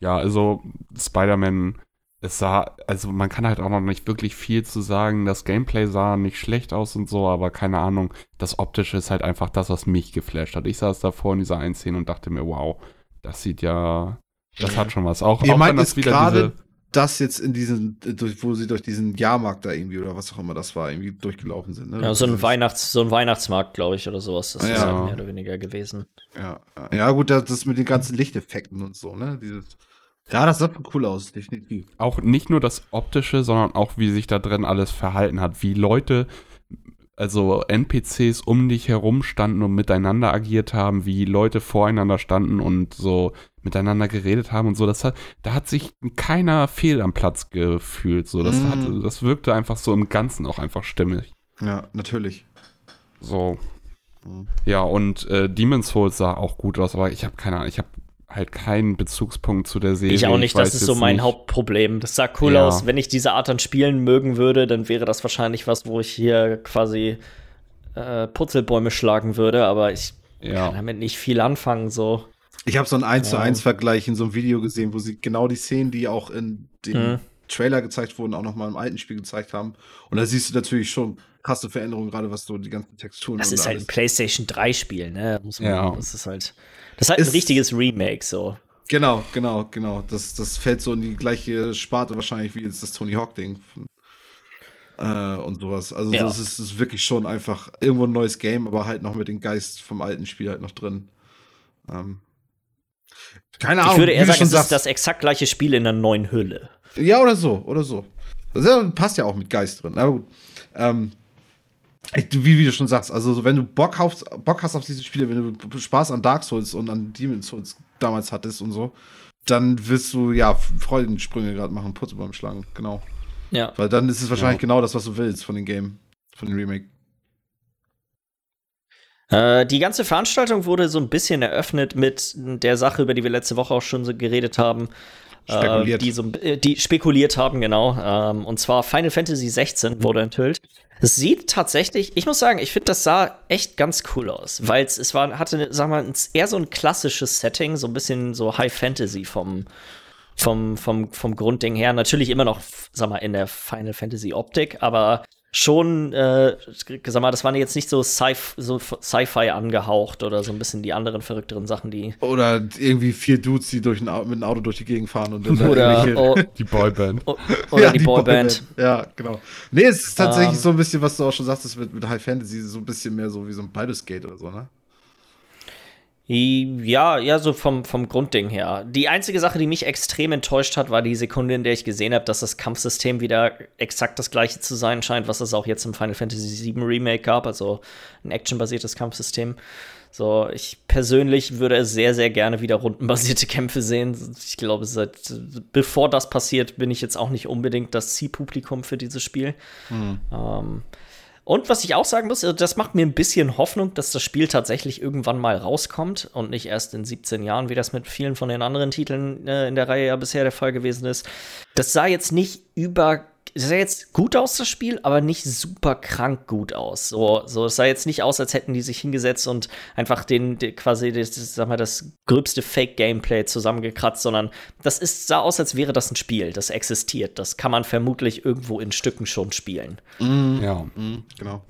Ja, also Spider-Man, es sah, also man kann halt auch noch nicht wirklich viel zu sagen. Das Gameplay sah nicht schlecht aus und so, aber keine Ahnung, das Optische ist halt einfach das, was mich geflasht hat. Ich saß davor in dieser einen Szene und dachte mir, wow, das sieht ja, das hat schon was. Auch, Ihr auch meint wenn das wieder gerade diese, das jetzt in diesen, durch, wo sie durch diesen Jahrmarkt da irgendwie oder was auch immer das war, irgendwie durchgelaufen sind. Ne? Ja, so ein Weihnachts, so ein Weihnachtsmarkt, glaube ich, oder sowas. Das ist Ja. halt mehr oder weniger gewesen. Ja, ja. gut, das, das mit den ganzen Lichteffekten und so, ne? Dieses, ja, das sah schon cool aus, definitiv. auch nicht nur das Optische, sondern auch wie sich da drin alles verhalten hat, wie Leute, also NPCs um dich herum standen und miteinander agiert haben, wie Leute voreinander standen und so miteinander geredet haben und so. Das hat, da hat sich keiner fehl am Platz gefühlt. So, das, Mm. hat, das wirkte einfach so im Ganzen auch einfach stimmig. Ja, natürlich. So. Mhm. Ja, und äh, Demon's Souls sah auch gut aus, aber ich habe keine Ahnung, ich habe halt keinen Bezugspunkt zu der Serie. Ich auch nicht, das weiß ist so mein nicht- Hauptproblem. Das sah cool Ja. aus. Wenn ich diese Art an Spielen mögen würde, dann wäre das wahrscheinlich was, wo ich hier quasi äh, Putzelbäume schlagen würde, aber ich kann Ja, damit nicht viel anfangen, so. Ich habe so einen 1 zu Ja. 1 Vergleich in so einem Video gesehen, wo sie genau die Szenen, die auch in dem Mhm. Trailer gezeigt wurden, auch nochmal im alten Spiel gezeigt haben. Und da siehst du natürlich schon krasse Veränderungen, gerade was so die ganzen Texturen Das und ist halt ein alles. PlayStation 3 Spiel, ne? Muss man, Ja. Das ist halt. Das ist halt ein Ist- richtiges Remake, so. Genau, genau, genau. Das, das fällt so in die gleiche Sparte wahrscheinlich wie jetzt das Tony Hawk-Ding. Äh, und sowas. Also Ja. das ist, ist wirklich schon einfach irgendwo ein neues Game, aber halt noch mit dem Geist vom alten Spiel halt noch drin. Ähm, keine Ahnung. Ich würde eher sagen, es ist sagst. das exakt gleiche Spiel in einer neuen Hülle. Ja, oder so, oder so. Das ja- passt ja auch mit Geist drin. Aber gut. Ähm, wie, wie du schon sagst, also so, wenn du Bock, auf, Bock hast auf diese Spiele, wenn du Spaß an Dark Souls und an Demon's Souls damals hattest und so, dann wirst du ja Freudensprünge gerade machen, Putze beim Schlagen, genau. Ja. Weil dann ist es wahrscheinlich Ja. genau das, was du willst von dem Game, von dem Remake. Äh, die ganze Veranstaltung wurde so ein bisschen eröffnet mit der Sache, über die wir letzte Woche auch schon so geredet haben. Spekuliert. Äh, die, so, äh, die spekuliert haben, genau. Ähm, und zwar Final Fantasy 16 wurde enthüllt. Es sieht tatsächlich, ich muss sagen, ich finde, das sah echt ganz cool aus, weil es war, hatte, sag mal, eher so ein klassisches Setting, so ein bisschen so High Fantasy vom, vom, vom, vom Grundding her. Natürlich immer noch, sag mal, in der Final Fantasy Optik, aber schon, äh, sag mal, das waren jetzt nicht so Sci- so Sci-Fi angehaucht oder so ein bisschen die anderen verrückteren Sachen, die. Oder irgendwie vier Dudes, die durch ein, mit einem Auto durch die Gegend fahren und dann da Oder, oh, die Boyband. oh, oder Ja, die, Boyband. Ja, genau. Nee, es ist tatsächlich Ähm. so ein bisschen, was du auch schon sagtest mit, mit High Fantasy, so ein bisschen mehr so wie so ein Baldur's Gate oder so, ne? Ja, ja, so vom, vom Grundding her. Die einzige Sache, die mich extrem enttäuscht hat, war die Sekunde, in der ich gesehen habe, dass das Kampfsystem wieder exakt das gleiche zu sein scheint, was es auch jetzt im Final Fantasy VII Remake gab, also ein actionbasiertes Kampfsystem. So, ich persönlich würde sehr, sehr gerne wieder rundenbasierte Kämpfe sehen. Ich glaube, seit bevor das passiert, bin ich jetzt auch nicht unbedingt das Zielpublikum für dieses Spiel. Ähm, und was ich auch sagen muss, also das macht mir ein bisschen Hoffnung, dass das Spiel tatsächlich irgendwann mal rauskommt und nicht erst in 17 Jahren, wie das mit vielen von den anderen Titeln äh, in der Reihe ja bisher der Fall gewesen ist. Das sah jetzt nicht über. Das sah jetzt gut aus, das Spiel, aber nicht super krank gut aus. So, so es sah jetzt nicht aus, als hätten die sich hingesetzt und einfach den, den quasi das, sag mal, das gröbste Fake-Gameplay zusammengekratzt, sondern das ist, sah aus, als wäre das ein Spiel, das existiert. Das kann man vermutlich irgendwo in Stücken schon spielen. Ja. Mhm, genau.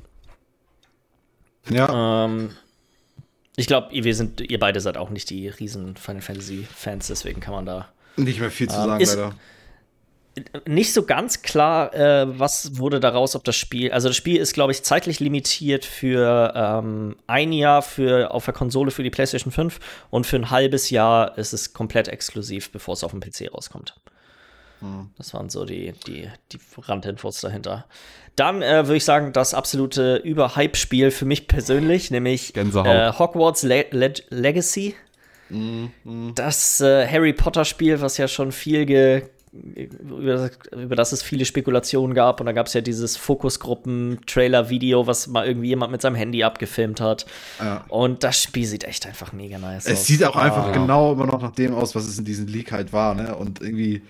Ja, Ähm, ich glaube, wir sind, ihr beide seid auch nicht die riesen Final Fantasy Fans, deswegen kann man da nicht mehr viel zu ähm, sagen, ist- leider. Nicht so ganz klar, äh, was wurde daraus, ob das Spiel, also das Spiel ist, glaube ich, zeitlich limitiert für ähm, ein Jahr für auf der Konsole für die PlayStation 5 und für ein halbes Jahr ist es komplett exklusiv, bevor es auf dem PC rauskommt. Hm. Das waren so die, die, die Randinfos dahinter. Dann äh, würde ich sagen, das absolute Überhype-Spiel für mich persönlich, nämlich äh, Hogwarts Le Le Legacy. Mhm, Das äh, Harry Potter-Spiel, was ja schon viel ge über, über das es viele Spekulationen gab. Und da gab es ja dieses Fokusgruppen-Trailer-Video, was mal irgendwie jemand mit seinem Handy abgefilmt hat. Ja. Und das Spiel sieht echt einfach mega nice aus. Es sieht auch einfach Ah. genau immer noch nach dem aus, was es in diesem Leak halt war, ne? Und irgendwie,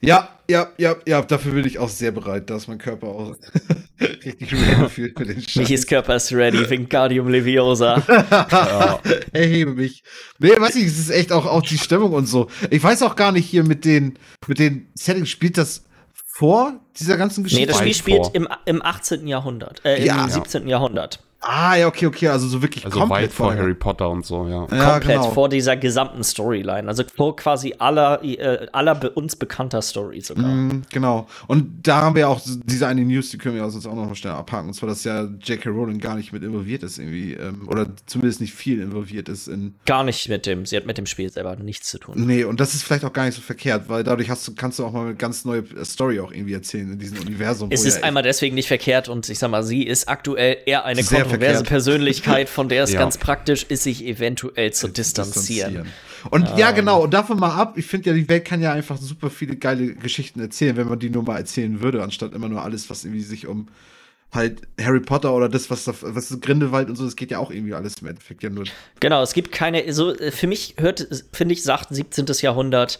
Ja, ja, ja, ja, dafür bin ich auch sehr bereit. Da ist mein Körper auch richtig ready für, für den Scheiß. Michis Körper ist ready, Wingardium Leviosa. ja. Erhebe mich. Nee, weiß ich, es ist echt auch, auch die Stimmung und so. Ich weiß auch gar nicht hier mit den, mit den Settings, spielt das vor dieser ganzen Geschichte? Nee, das Spiel spielt vor. im, im 18. Jahrhundert, äh, Ja. im 17. Jahrhundert. Ah, ja, okay, okay, also so wirklich Also komplett weit vor. Harry Potter und so, ja. Ja, Komplett genau. vor dieser gesamten Storyline. Also vor quasi aller, äh, aller be uns bekannter Story sogar. Mm, genau. Und da haben wir auch diese eine News, die können wir uns auch noch mal schnell abhaken. Und zwar, dass ja J.K. Rowling gar nicht mit involviert ist irgendwie. Ähm, oder zumindest nicht viel involviert ist in. Gar nicht mit dem, sie hat mit dem Spiel selber nichts zu tun. Nee, und das ist vielleicht auch gar nicht so verkehrt, weil dadurch hast du, kannst du auch mal eine ganz neue Story auch irgendwie erzählen in diesem Universum. Es ist ja einmal deswegen nicht verkehrt und ich sag mal, sie ist aktuell eher eine Sehr kontroverse. Persönlichkeit, von der es Ja. ganz praktisch ist, sich eventuell zu distanzieren. Und Ähm. ja, genau, und davon mal ab, ich finde ja, die Welt kann ja einfach super viele geile Geschichten erzählen, wenn man die nur mal erzählen würde, anstatt immer nur alles, was irgendwie sich um halt Harry Potter oder das, was was ist Grindelwald und so, das geht ja auch irgendwie alles im Endeffekt ja nur. Genau, es gibt keine, so, für mich hört, finde ich, sagt 17. Jahrhundert,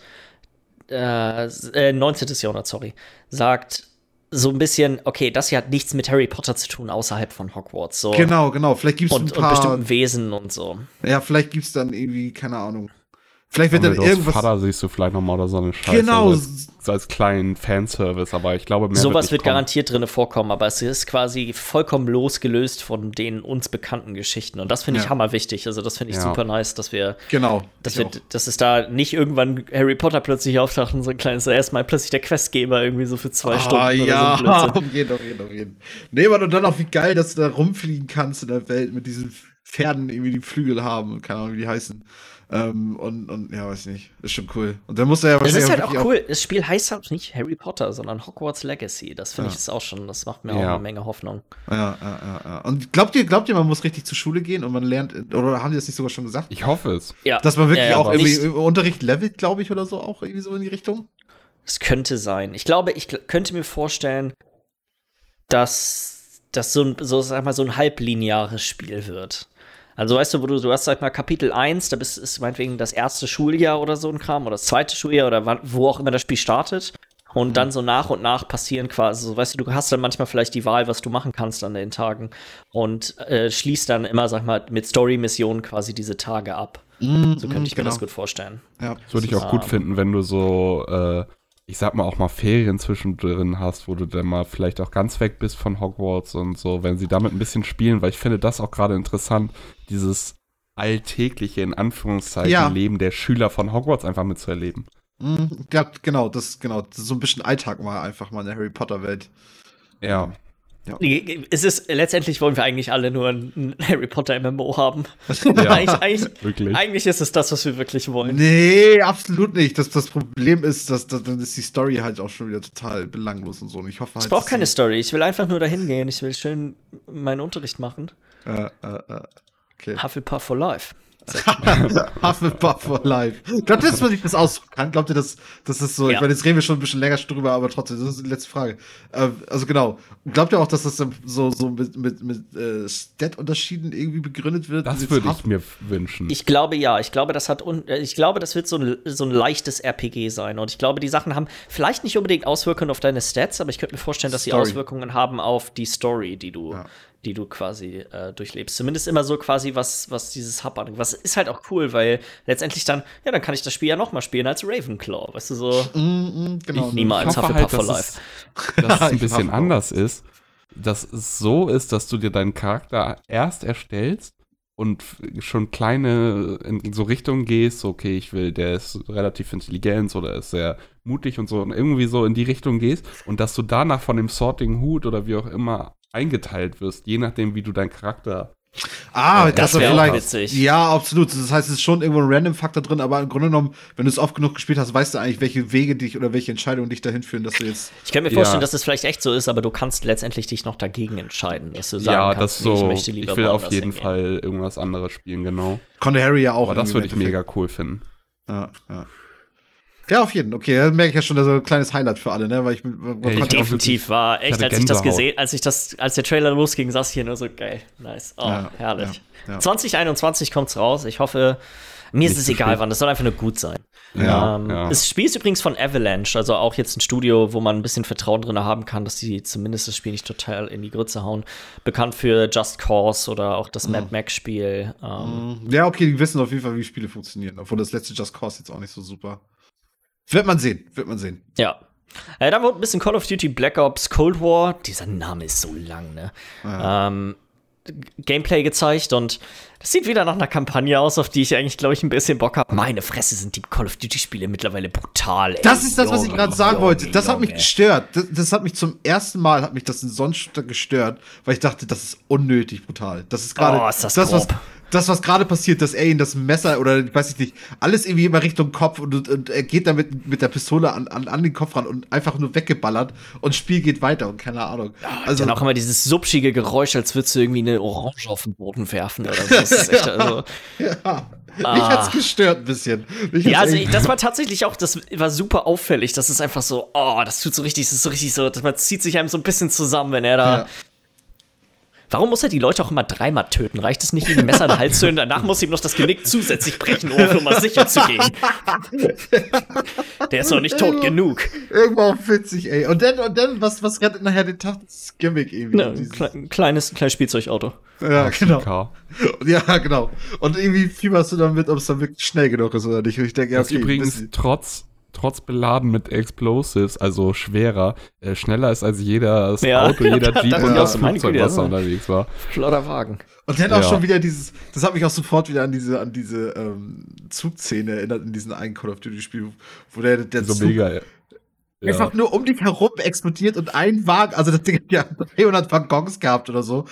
äh, s- äh, 19. Jahrhundert, sorry, sagt so ein bisschen, okay, das hier hat nichts mit Harry Potter zu tun außerhalb von Hogwarts. So. Genau, genau, vielleicht gibt's Und, ein und paar, bestimmten Wesen und so. ja, vielleicht gibt's dann irgendwie, keine Ahnung. Vielleicht wird dann irgendwas. Vater siehst du vielleicht nochmal oder so eine Scheiße. Genau. So als, als kleinen Fanservice, aber ich glaube, mehr Sowas wird kommen. garantiert drin vorkommen, aber es ist quasi vollkommen losgelöst von den uns bekannten Geschichten. Und das finde ich Ja. hammerwichtig. Also, das finde ich Ja. super nice, dass wir, Genau. dass, wir, auch. dass es da nicht irgendwann Harry Potter plötzlich auftaucht und so ein kleines, erstmal plötzlich der Questgeber irgendwie so für zwei Stunden Ah, oder ja, so auf jeden, auf jeden, auf jeden. Nee, und dann auch wie geil, dass du da rumfliegen kannst in der Welt mit diesen Pferden, irgendwie die Flügel haben und keine Ahnung, wie die heißen. Ähm, und, und ja, weiß nicht. Ist schon cool. Und dann muss er ja Das ist halt auch cool. Das Spiel heißt halt nicht Harry Potter, sondern Hogwarts Legacy. Das finde Ja. ich ist auch schon, das macht mir Ja. auch eine Menge Hoffnung. Ja, ja, ja, ja. Und glaubt ihr, glaubt ihr, man muss richtig zur Schule gehen und man lernt, oder haben die das nicht sogar schon gesagt? Ich hoffe es. Ja, Dass man wirklich ja, auch irgendwie nicht- im Unterricht levelt, glaube ich, oder so, auch irgendwie so in die Richtung? Es könnte sein. Ich glaube, ich könnte mir vorstellen, dass das so ein, so, sag mal, so ein halblineares Spiel wird. Also weißt du, wo du, du hast sag mal Kapitel 1, da bist, ist meinetwegen das erste Schuljahr oder so ein Kram oder das zweite Schuljahr oder wann, wo auch immer das Spiel startet. Und dann so nach und nach passieren quasi, so, weißt du, du hast dann manchmal vielleicht die Wahl, was du machen kannst an den Tagen und äh, schließt dann immer, sag mal, mit Story-Missionen quasi diese Tage ab. So könnte ich mir das gut vorstellen. Ja, Das würde ich auch gut finden, wenn du so, äh, ich sag mal, auch mal Ferien zwischendrin hast, wo du dann mal vielleicht auch ganz weg bist von Hogwarts und so, wenn sie damit ein bisschen spielen, weil ich finde das auch gerade interessant, dieses alltägliche, in Anführungszeichen, Ja. Leben der Schüler von Hogwarts einfach mitzuerleben. Mhm, ja, genau, das, genau, das ist so ein bisschen Alltag mal einfach mal in der Harry Potter Welt. Ja. Es ist, letztendlich wollen wir eigentlich alle nur ein, Harry Potter MMO haben. Ja. eigentlich, eigentlich, eigentlich ist es das, was wir wirklich wollen. Nee, absolut nicht. Das, das Problem ist, dass, dass dann ist die Story halt auch schon wieder total belanglos und so. Und ich hoffe halt. Ich brauche keine Story. Ich will einfach nur dahin gehen. Ich will schön meinen Unterricht machen. Äh, äh, äh, okay. Hufflepuff for life. Hufflepuff for life. Glaubt ihr, dass man sich das aussuchen kann? Glaubt ihr, dass das ist so? Ja. Ich meine, jetzt reden wir schon ein bisschen länger drüber, aber trotzdem, das ist die letzte Frage. Äh, also genau. Glaubt ihr auch, dass das so, so mit, mit, mit äh, Stat-Unterschieden irgendwie begründet wird? Das würde ich mir wünschen. Ich glaube ja. Ich glaube, das hat un äh, ich glaube, das wird so ein, so ein leichtes RPG sein. Und ich glaube, die Sachen haben vielleicht nicht unbedingt Auswirkungen auf deine Stats, aber ich könnte mir vorstellen, dass sie. Auswirkungen haben auf die Story, die du, Ja. Die du quasi äh, durchlebst. Zumindest immer so quasi, was, was dieses Hub angeht. Was ist halt auch cool, weil letztendlich dann, ja, dann kann ich das Spiel ja noch mal spielen als Ravenclaw. Weißt du, so. Mm, mm, genau. Ich niemals. Hufflepuff halt, for dass life. es, dass es ein bisschen anders ist. Dass es so ist, dass du dir deinen Charakter erst erstellst und schon kleine in so Richtungen gehst, so, okay, ich will, der ist relativ intelligent oder ist sehr mutig und so und irgendwie so in die Richtung gehst und dass du danach von dem Sorting Hut oder wie auch immer eingeteilt wirst, je nachdem, wie du deinen Charakter Ah, Das dass er wär auch vielleicht. witzig. Ja, absolut. Das heißt, es ist schon irgendwo ein Random-Faktor drin, aber im Grunde genommen, wenn du es oft genug gespielt hast, weißt du eigentlich, welche Wege dich oder welche Entscheidungen dich dahin führen, dass du jetzt. Ich kann mir Ja. vorstellen, dass es vielleicht echt so ist, aber du kannst letztendlich dich noch dagegen entscheiden, dass du sagen ja, kannst, das so, ich möchte ich, lieber will auf jeden hingehen. Fall irgendwas anderes spielen, genau. Konnte Harry ja auch. Aber das würde ich mega cool finden. Ja, ja. Ja, auf jeden Fall. Okay, da merke ich ja schon, das ist ein kleines Highlight für alle, ne? Weil ich, ich Definitiv war echt, als ich das gesehen, als ich das, als der Trailer losging, saß ich hier nur so geil. Nice. Oh, Ja, herrlich. ja, ja. 2021 kommt's raus. Ich hoffe, mir ist Nicht es zu egal, spät. wann. Das soll einfach nur gut sein. Ja, ähm, ja. Das Spiel ist übrigens von Avalanche, also auch jetzt ein Studio, wo man ein bisschen Vertrauen drin haben kann, dass sie zumindest das Spiel nicht total in die Grütze hauen. Bekannt für Just Cause oder auch das Mad Max Spiel. Ähm, Mhm. Ja, okay, die wissen auf jeden Fall, wie Spiele funktionieren. Obwohl das letzte Just Cause jetzt auch nicht so super. Wird man sehen, wird man sehen. Ja. Äh, dann wurde ein bisschen Call of Duty Black Ops Cold War. Dieser Name ist so lang, ne? Ähm, Gameplay gezeigt und das sieht wieder nach einer Kampagne aus, auf die ich eigentlich, glaube ich, ein bisschen Bock habe. Meine Fresse sind die Call of Duty Spiele mittlerweile brutal. Ey. Das ist das, was ich gerade sagen Junge, wollte. Das hat mich gestört. Das, das hat mich zum ersten Mal, hat mich das in Sonnenshooter gestört, weil ich dachte, das ist unnötig brutal. Das ist gerade Oh, ist das das, was. Das, was gerade passiert, dass er ihn das Messer oder ich weiß nicht, alles irgendwie immer Richtung Kopf und, und, er geht damit mit der Pistole an, an, an den Kopf ran und einfach nur weggeballert und das Spiel geht weiter und keine Ahnung. Also dann auch immer dieses subschige Geräusch, als würdest du irgendwie eine Orange auf den Boden werfen oder so. Das ist echt, also, ja. Mich Ah. hat's gestört ein bisschen. Mich Ja, also ich, das war tatsächlich auch, das war super auffällig. Das ist einfach so, oh, das tut so richtig, das ist so richtig so, man zieht sich einem so ein bisschen zusammen, wenn er da. Ja. Warum muss er die Leute auch immer dreimal töten? Reicht es nicht, ihm ein Messer in den Hals zu hören? Danach muss ihm noch das Genick zusätzlich brechen, um für mal sicher zu gehen. Der ist noch nicht tot genug. Irgendwo auch witzig, ey. Und dann, und dann, was, was rettet nachher den Tag? Das Gimmick irgendwie. Ne, ein, kleines, kleines Spielzeugauto. ja, genau. Ja, genau. Und irgendwie fieberst du damit, ob es dann wirklich schnell genug ist oder nicht. Und ich denke, ja, okay, übrigens trotz, trotz beladen mit Explosives, also schwerer, äh, schneller ist als jedes Ja. Auto, jeder Jeep und das meine Flugzeug, was da ja. unterwegs war. Flotter Wagen. Und dann auch Ja. schon wieder dieses, das hat mich auch sofort wieder an diese, an diese ähm, Zugszene erinnert, in diesem einen Call of Duty Spiel, wo der, der So Zug mega. Ja. einfach nur um dich herum explodiert und ein Wagen, also das Ding hat ja 300 Waggons gehabt oder so.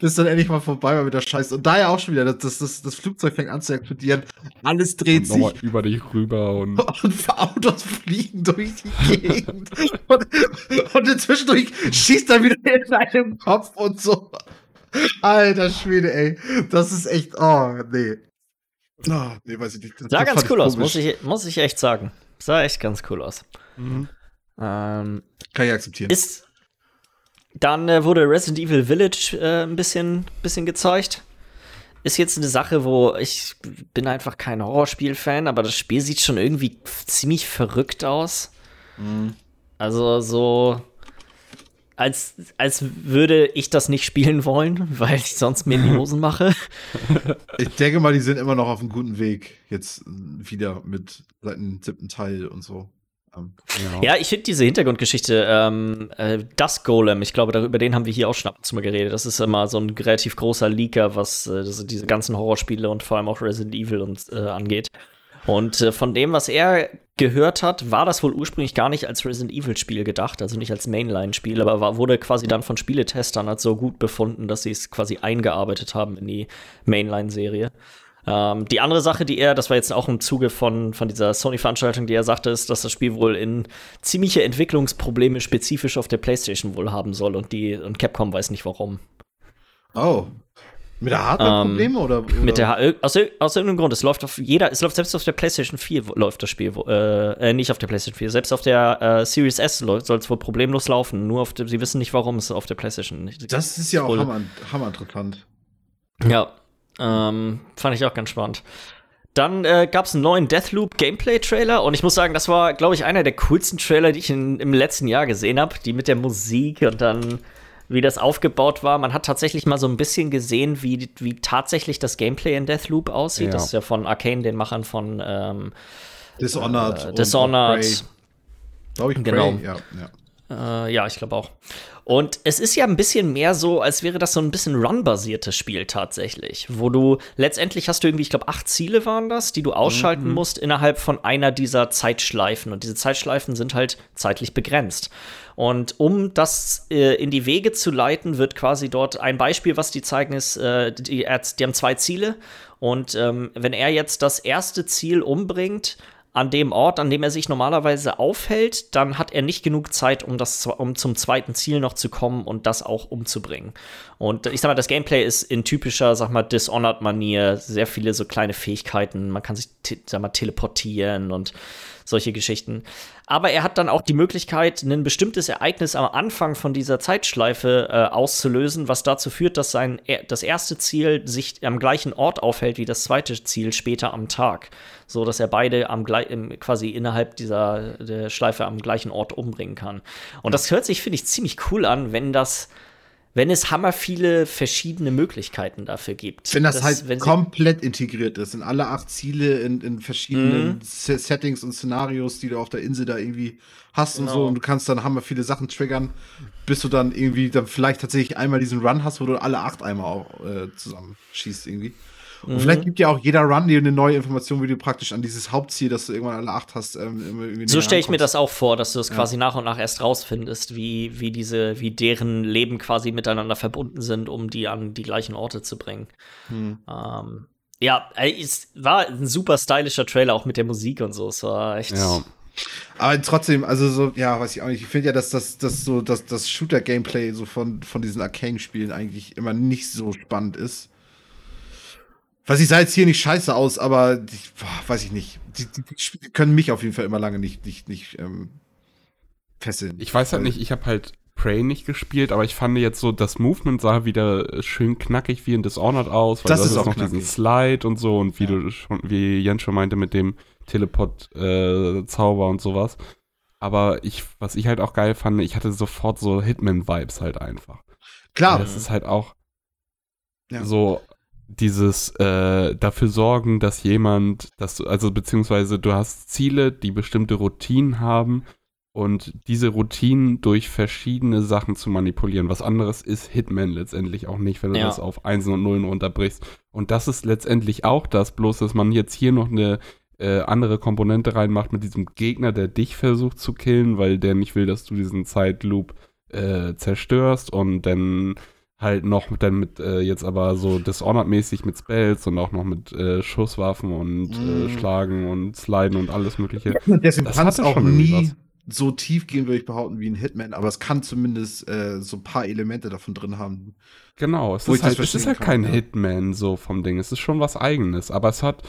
Bis dann endlich mal vorbei war mit der Scheiße. Und da ja auch schon wieder, das, das, das Flugzeug fängt an zu explodieren. Alles dreht sich. Nochmal über dich rüber und Und Autos fliegen durch die Gegend. und, und zwischendurch schießt er wieder in seinem Kopf und so. Alter Schwede, ey. Das ist echt. Oh, nee. Oh, nee, weiß ich nicht. Das Sah ganz cool aus, muss ich, muss ich echt sagen. Sah echt ganz cool aus. Mhm. Ähm, Kann ich akzeptieren. Ist. Dann äh, wurde Resident Evil Village äh, ein bisschen, bisschen gezeigt. Ist jetzt eine Sache, wo ich bin einfach kein Horrorspiel-Fan, aber das Spiel sieht schon irgendwie ziemlich verrückt aus. Mhm. Also so, als, als würde ich das nicht spielen wollen, weil ich sonst mir in die Hosen mache. Ich denke mal, die sind immer noch auf einem guten Weg. Jetzt wieder mit seit dem siebten Teil und so. Ähm, Ja, ich finde diese Hintergrundgeschichte, ähm, äh, das Golem, ich glaube, darüber, über den haben wir hier auch schon ab und zu mal geredet. Das ist immer so ein relativ großer Leaker, was äh, diese ganzen Horrorspiele und vor allem auch Resident Evil und, äh, angeht. Und äh, von dem, was er gehört hat, war das wohl ursprünglich gar nicht als Resident Evil-Spiel gedacht, also nicht als Mainline-Spiel, aber war, wurde quasi dann von Spieletestern als so gut befunden, dass sie es quasi eingearbeitet haben in die Mainline-Serie. Ähm, die andere Sache, die er, das war jetzt auch im Zuge von, von dieser Sony-Veranstaltung, die er sagte, ist, dass das Spiel wohl in ziemliche Entwicklungsprobleme spezifisch auf der PlayStation wohl haben soll und die und Capcom weiß nicht warum. oh. Mit der Hardware-Probleme oder, oder? Ähm, Mit der aus, aus irgendeinem Grund, es läuft auf jeder, es läuft selbst auf der PlayStation 4 wo- läuft das Spiel, äh, äh, nicht auf der PlayStation 4, selbst auf der äh, Series S soll es wohl problemlos laufen. Nur auf der, sie wissen nicht, warum es auf der PlayStation nicht. Das ist ja auch hammer, hammer interessant. Ja, ähm, fand ich auch ganz spannend. Dann äh, gab es einen neuen Deathloop Gameplay-Trailer und ich muss sagen, das war, glaube ich, einer der coolsten Trailer, die ich in, im letzten Jahr gesehen habe. Die mit der Musik und dann, wie das aufgebaut war. Man hat tatsächlich mal so ein bisschen gesehen, wie, wie tatsächlich das Gameplay in Deathloop aussieht. Ja. Das ist ja von Arcane, den Machern von ähm, Dishonored. äh, Dishonored. Glaube ich, Genau. Prey, ja, ja. Äh, ja, ich glaube auch. Und es ist ja ein bisschen mehr so, als wäre das so ein bisschen Run-basiertes Spiel tatsächlich, wo du letztendlich hast du irgendwie, ich glaube, acht Ziele waren das, die du ausschalten musst innerhalb von einer dieser Zeitschleifen. Und diese Zeitschleifen sind halt zeitlich begrenzt. Und um das äh, in die Wege zu leiten, wird quasi dort ein Beispiel, was die zeigen, ist, äh, die, die haben zwei Ziele. Und ähm, wenn er jetzt das erste Ziel umbringt, an dem Ort, an dem er sich normalerweise aufhält, dann hat er nicht genug Zeit, um, das, um zum zweiten Ziel noch zu kommen und das auch umzubringen. Und ich sag mal, das Gameplay ist in typischer, sag mal, Dishonored-Manier sehr viele so kleine Fähigkeiten. Man kann sich, sag mal, teleportieren und solche Geschichten. Aber er hat dann auch die Möglichkeit, ein bestimmtes Ereignis am Anfang von dieser Zeitschleife äh, auszulösen, was dazu führt, dass sein das erste Ziel sich am gleichen Ort aufhält wie das zweite Ziel später am Tag, so dass er beide am quasi innerhalb dieser Schleife am gleichen Ort umbringen kann. Und das hört sich finde ich ziemlich cool an, wenn das wenn es hammer viele verschiedene Möglichkeiten dafür gibt. Wenn das, das halt wenn komplett integriert ist, in alle acht Ziele, in, in verschiedenen mhm. Settings und Szenarios, die du auf der Insel da irgendwie hast genau. und so, und du kannst dann hammer viele Sachen triggern, bis du dann irgendwie dann vielleicht tatsächlich einmal diesen Run hast, wo du alle acht einmal auch äh, zusammenschießt irgendwie. Und mhm. vielleicht gibt ja auch jeder Run dir eine neue Information, wie du praktisch an dieses Hauptziel, das du irgendwann alle acht hast. Ähm, so stelle ich mir das auch vor, dass du es ja. quasi nach und nach erst rausfindest, wie, wie diese, wie deren Leben quasi miteinander verbunden sind, um die an die gleichen Orte zu bringen. Mhm. Ähm, ja, es war ein super stylischer Trailer, auch mit der Musik und so. Es war echt. Ja. Aber trotzdem, also so, ja, weiß ich auch nicht. Ich finde ja, dass das, das so, dass das Shooter-Gameplay so von, von diesen Arcane-Spielen eigentlich immer nicht so spannend ist. Was ich sah jetzt hier nicht scheiße aus, aber die, boah, weiß ich nicht. Die, die, die, können mich auf jeden Fall immer lange nicht, nicht, nicht ähm, fesseln. Ich weiß halt nicht, ich habe halt Prey nicht gespielt, aber ich fand jetzt so, das Movement sah wieder schön knackig wie in Dishonored aus, weil das, das ist noch knackig. diesen Slide und so und wie ja. du schon, wie Jens schon meinte mit dem Teleport-Zauber äh, und sowas. Aber ich, was ich halt auch geil fand, ich hatte sofort so Hitman-Vibes halt einfach. Klar. Das ist halt auch ja. so dieses äh, dafür sorgen, dass jemand, dass du, also beziehungsweise du hast Ziele, die bestimmte Routinen haben und diese Routinen durch verschiedene Sachen zu manipulieren. Was anderes ist Hitman letztendlich auch nicht, wenn du ja. das auf Einsen und Nullen runterbrichst. Und das ist letztendlich auch das, bloß dass man jetzt hier noch eine äh, andere Komponente reinmacht mit diesem Gegner, der dich versucht zu killen, weil der nicht will, dass du diesen Zeitloop äh, zerstörst und dann halt noch dann mit äh, jetzt aber so Dishonored-mäßig mit Spells und auch noch mit äh, Schusswaffen und mm. äh, Schlagen und Sliden und alles mögliche. Deswegen kann es auch nie so tief gehen, würde ich behaupten, wie ein Hitman, aber es kann zumindest äh, so ein paar Elemente davon drin haben. Genau, es ist halt, es ist halt kein ja. Hitman so vom Ding. Es ist schon was eigenes, aber es hat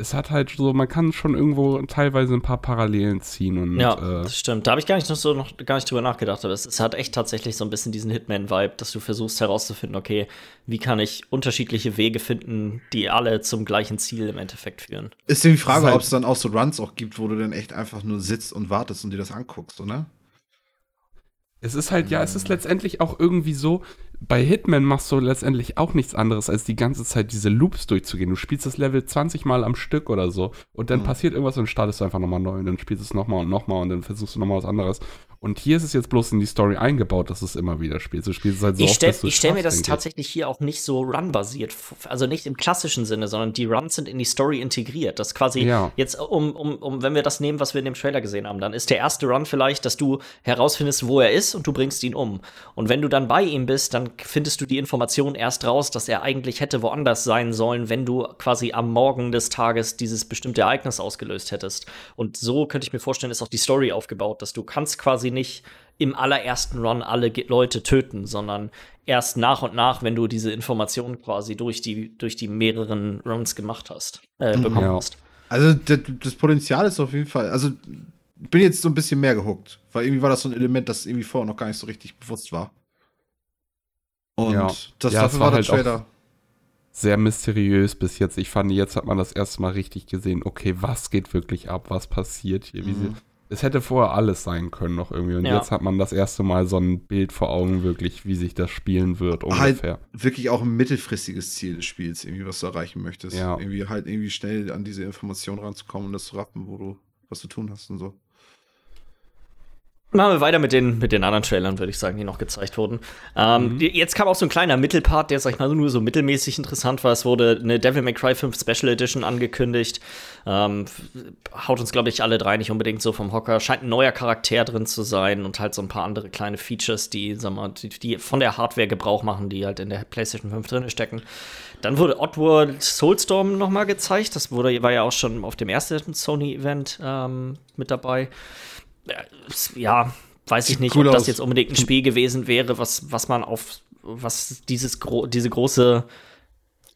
es hat halt so, man kann schon irgendwo teilweise ein paar Parallelen ziehen und. Ja, äh, das stimmt. Da habe ich gar nicht noch so noch gar nicht drüber nachgedacht, aber es, es hat echt tatsächlich so ein bisschen diesen Hitman-Vibe, dass du versuchst herauszufinden, okay, wie kann ich unterschiedliche Wege finden, die alle zum gleichen Ziel im Endeffekt führen. Ist die Frage, halt ob es dann auch so Runs auch gibt, wo du dann echt einfach nur sitzt und wartest und dir das anguckst, oder? Es ist halt, ja, es ist letztendlich auch irgendwie so, bei Hitman machst du letztendlich auch nichts anderes, als die ganze Zeit diese Loops durchzugehen. Du spielst das Level 20 Mal am Stück oder so und dann mhm. passiert irgendwas und startest du einfach nochmal neu und dann spielst du es nochmal und nochmal und dann versuchst du nochmal was anderes. Und hier ist es jetzt bloß in die Story eingebaut, dass du es immer wieder spielst. Du spielst es halt so ich stell, stelle mir das tatsächlich hier auch nicht so run-basiert, also nicht im klassischen Sinne, sondern die Runs sind in die Story integriert. Das quasi ja. jetzt, um, um, um, wenn wir das nehmen, was wir in dem Trailer gesehen haben, dann ist der erste Run vielleicht, dass du herausfindest, wo er ist und du bringst ihn um. Und wenn du dann bei ihm bist, dann findest du die Information erst raus, dass er eigentlich hätte woanders sein sollen, wenn du quasi am Morgen des Tages dieses bestimmte Ereignis ausgelöst hättest. Und so könnte ich mir vorstellen, ist auch die Story aufgebaut, dass du kannst quasi nicht im allerersten Run alle Leute töten, sondern erst nach und nach, wenn du diese Informationen quasi durch die, durch die mehreren Runs gemacht hast, äh, mhm. bekommen ja. hast. Also das, das, Potenzial ist auf jeden Fall, also bin jetzt so ein bisschen mehr gehuckt, weil irgendwie war das so ein Element, das irgendwie vorher noch gar nicht so richtig bewusst war. Und ja. das ja, dafür war, war der halt Trailer. Sehr mysteriös bis jetzt. Ich fand, jetzt hat man das erste Mal richtig gesehen, okay, was geht wirklich ab, was passiert hier, wie mhm. sie es hätte vorher alles sein können noch irgendwie. Und ja. jetzt hat man das erste Mal so ein Bild vor Augen, wirklich, wie sich das spielen wird, halt ungefähr. Halt wirklich auch ein mittelfristiges Ziel des Spiels, irgendwie, was du erreichen möchtest. Ja. Irgendwie halt irgendwie schnell an diese Information ranzukommen und das zu rappen, wo du, was zu tun hast und so. Machen wir weiter mit den, mit den anderen Trailern, würde ich sagen, die noch gezeigt wurden. Ähm, mhm. Jetzt kam auch so ein kleiner Mittelpart, der, sag ich mal, nur so mittelmäßig interessant war. Es wurde eine Devil May Cry 5 Special Edition angekündigt. Ähm, haut uns, glaube ich, alle drei nicht unbedingt so vom Hocker. Scheint ein neuer Charakter drin zu sein und halt so ein paar andere kleine Features, die, sag mal, die, die von der Hardware Gebrauch machen, die halt in der PlayStation 5 drin stecken. Dann wurde Oddworld Soulstorm noch mal gezeigt. Das wurde, war ja auch schon auf dem ersten Sony-Event ähm, mit dabei ja, weiß ich nicht, cool ob das aus. jetzt unbedingt ein Spiel gewesen wäre, was, was man auf, was dieses gro diese große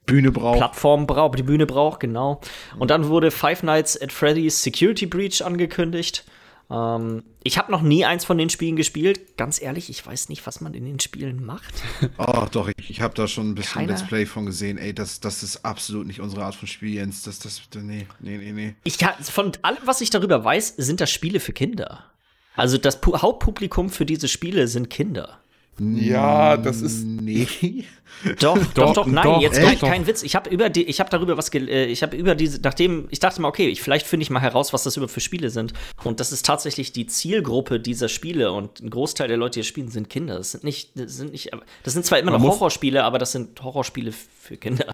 Bühne braucht. Plattform braucht, die Bühne braucht, genau. Und dann wurde Five Nights at Freddy's Security Breach angekündigt. Ähm, ich habe noch nie eins von den Spielen gespielt. Ganz ehrlich, ich weiß nicht, was man in den Spielen macht. Oh, doch, ich, ich habe da schon ein bisschen Keiner. Let's Play von gesehen. Ey, das, das ist absolut nicht unsere Art von Spiel, Jens. Das, das, nee, nee, nee, nee. Ich kann, von allem, was ich darüber weiß, sind das Spiele für Kinder. Also das Pu Hauptpublikum für diese Spiele sind Kinder. Ja, das ist. Nee. Doch, doch, doch, nein, doch, jetzt kein, kein Witz. Ich habe über die, ich habe darüber was, äh, ich habe über diese, nachdem, ich dachte mal, okay, ich, vielleicht finde ich mal heraus, was das über für Spiele sind. Und das ist tatsächlich die Zielgruppe dieser Spiele und ein Großteil der Leute, die spielen, sind Kinder. Das sind nicht, das sind nicht, das sind zwar immer man noch Horrorspiele, aber das sind Horrorspiele für Kinder.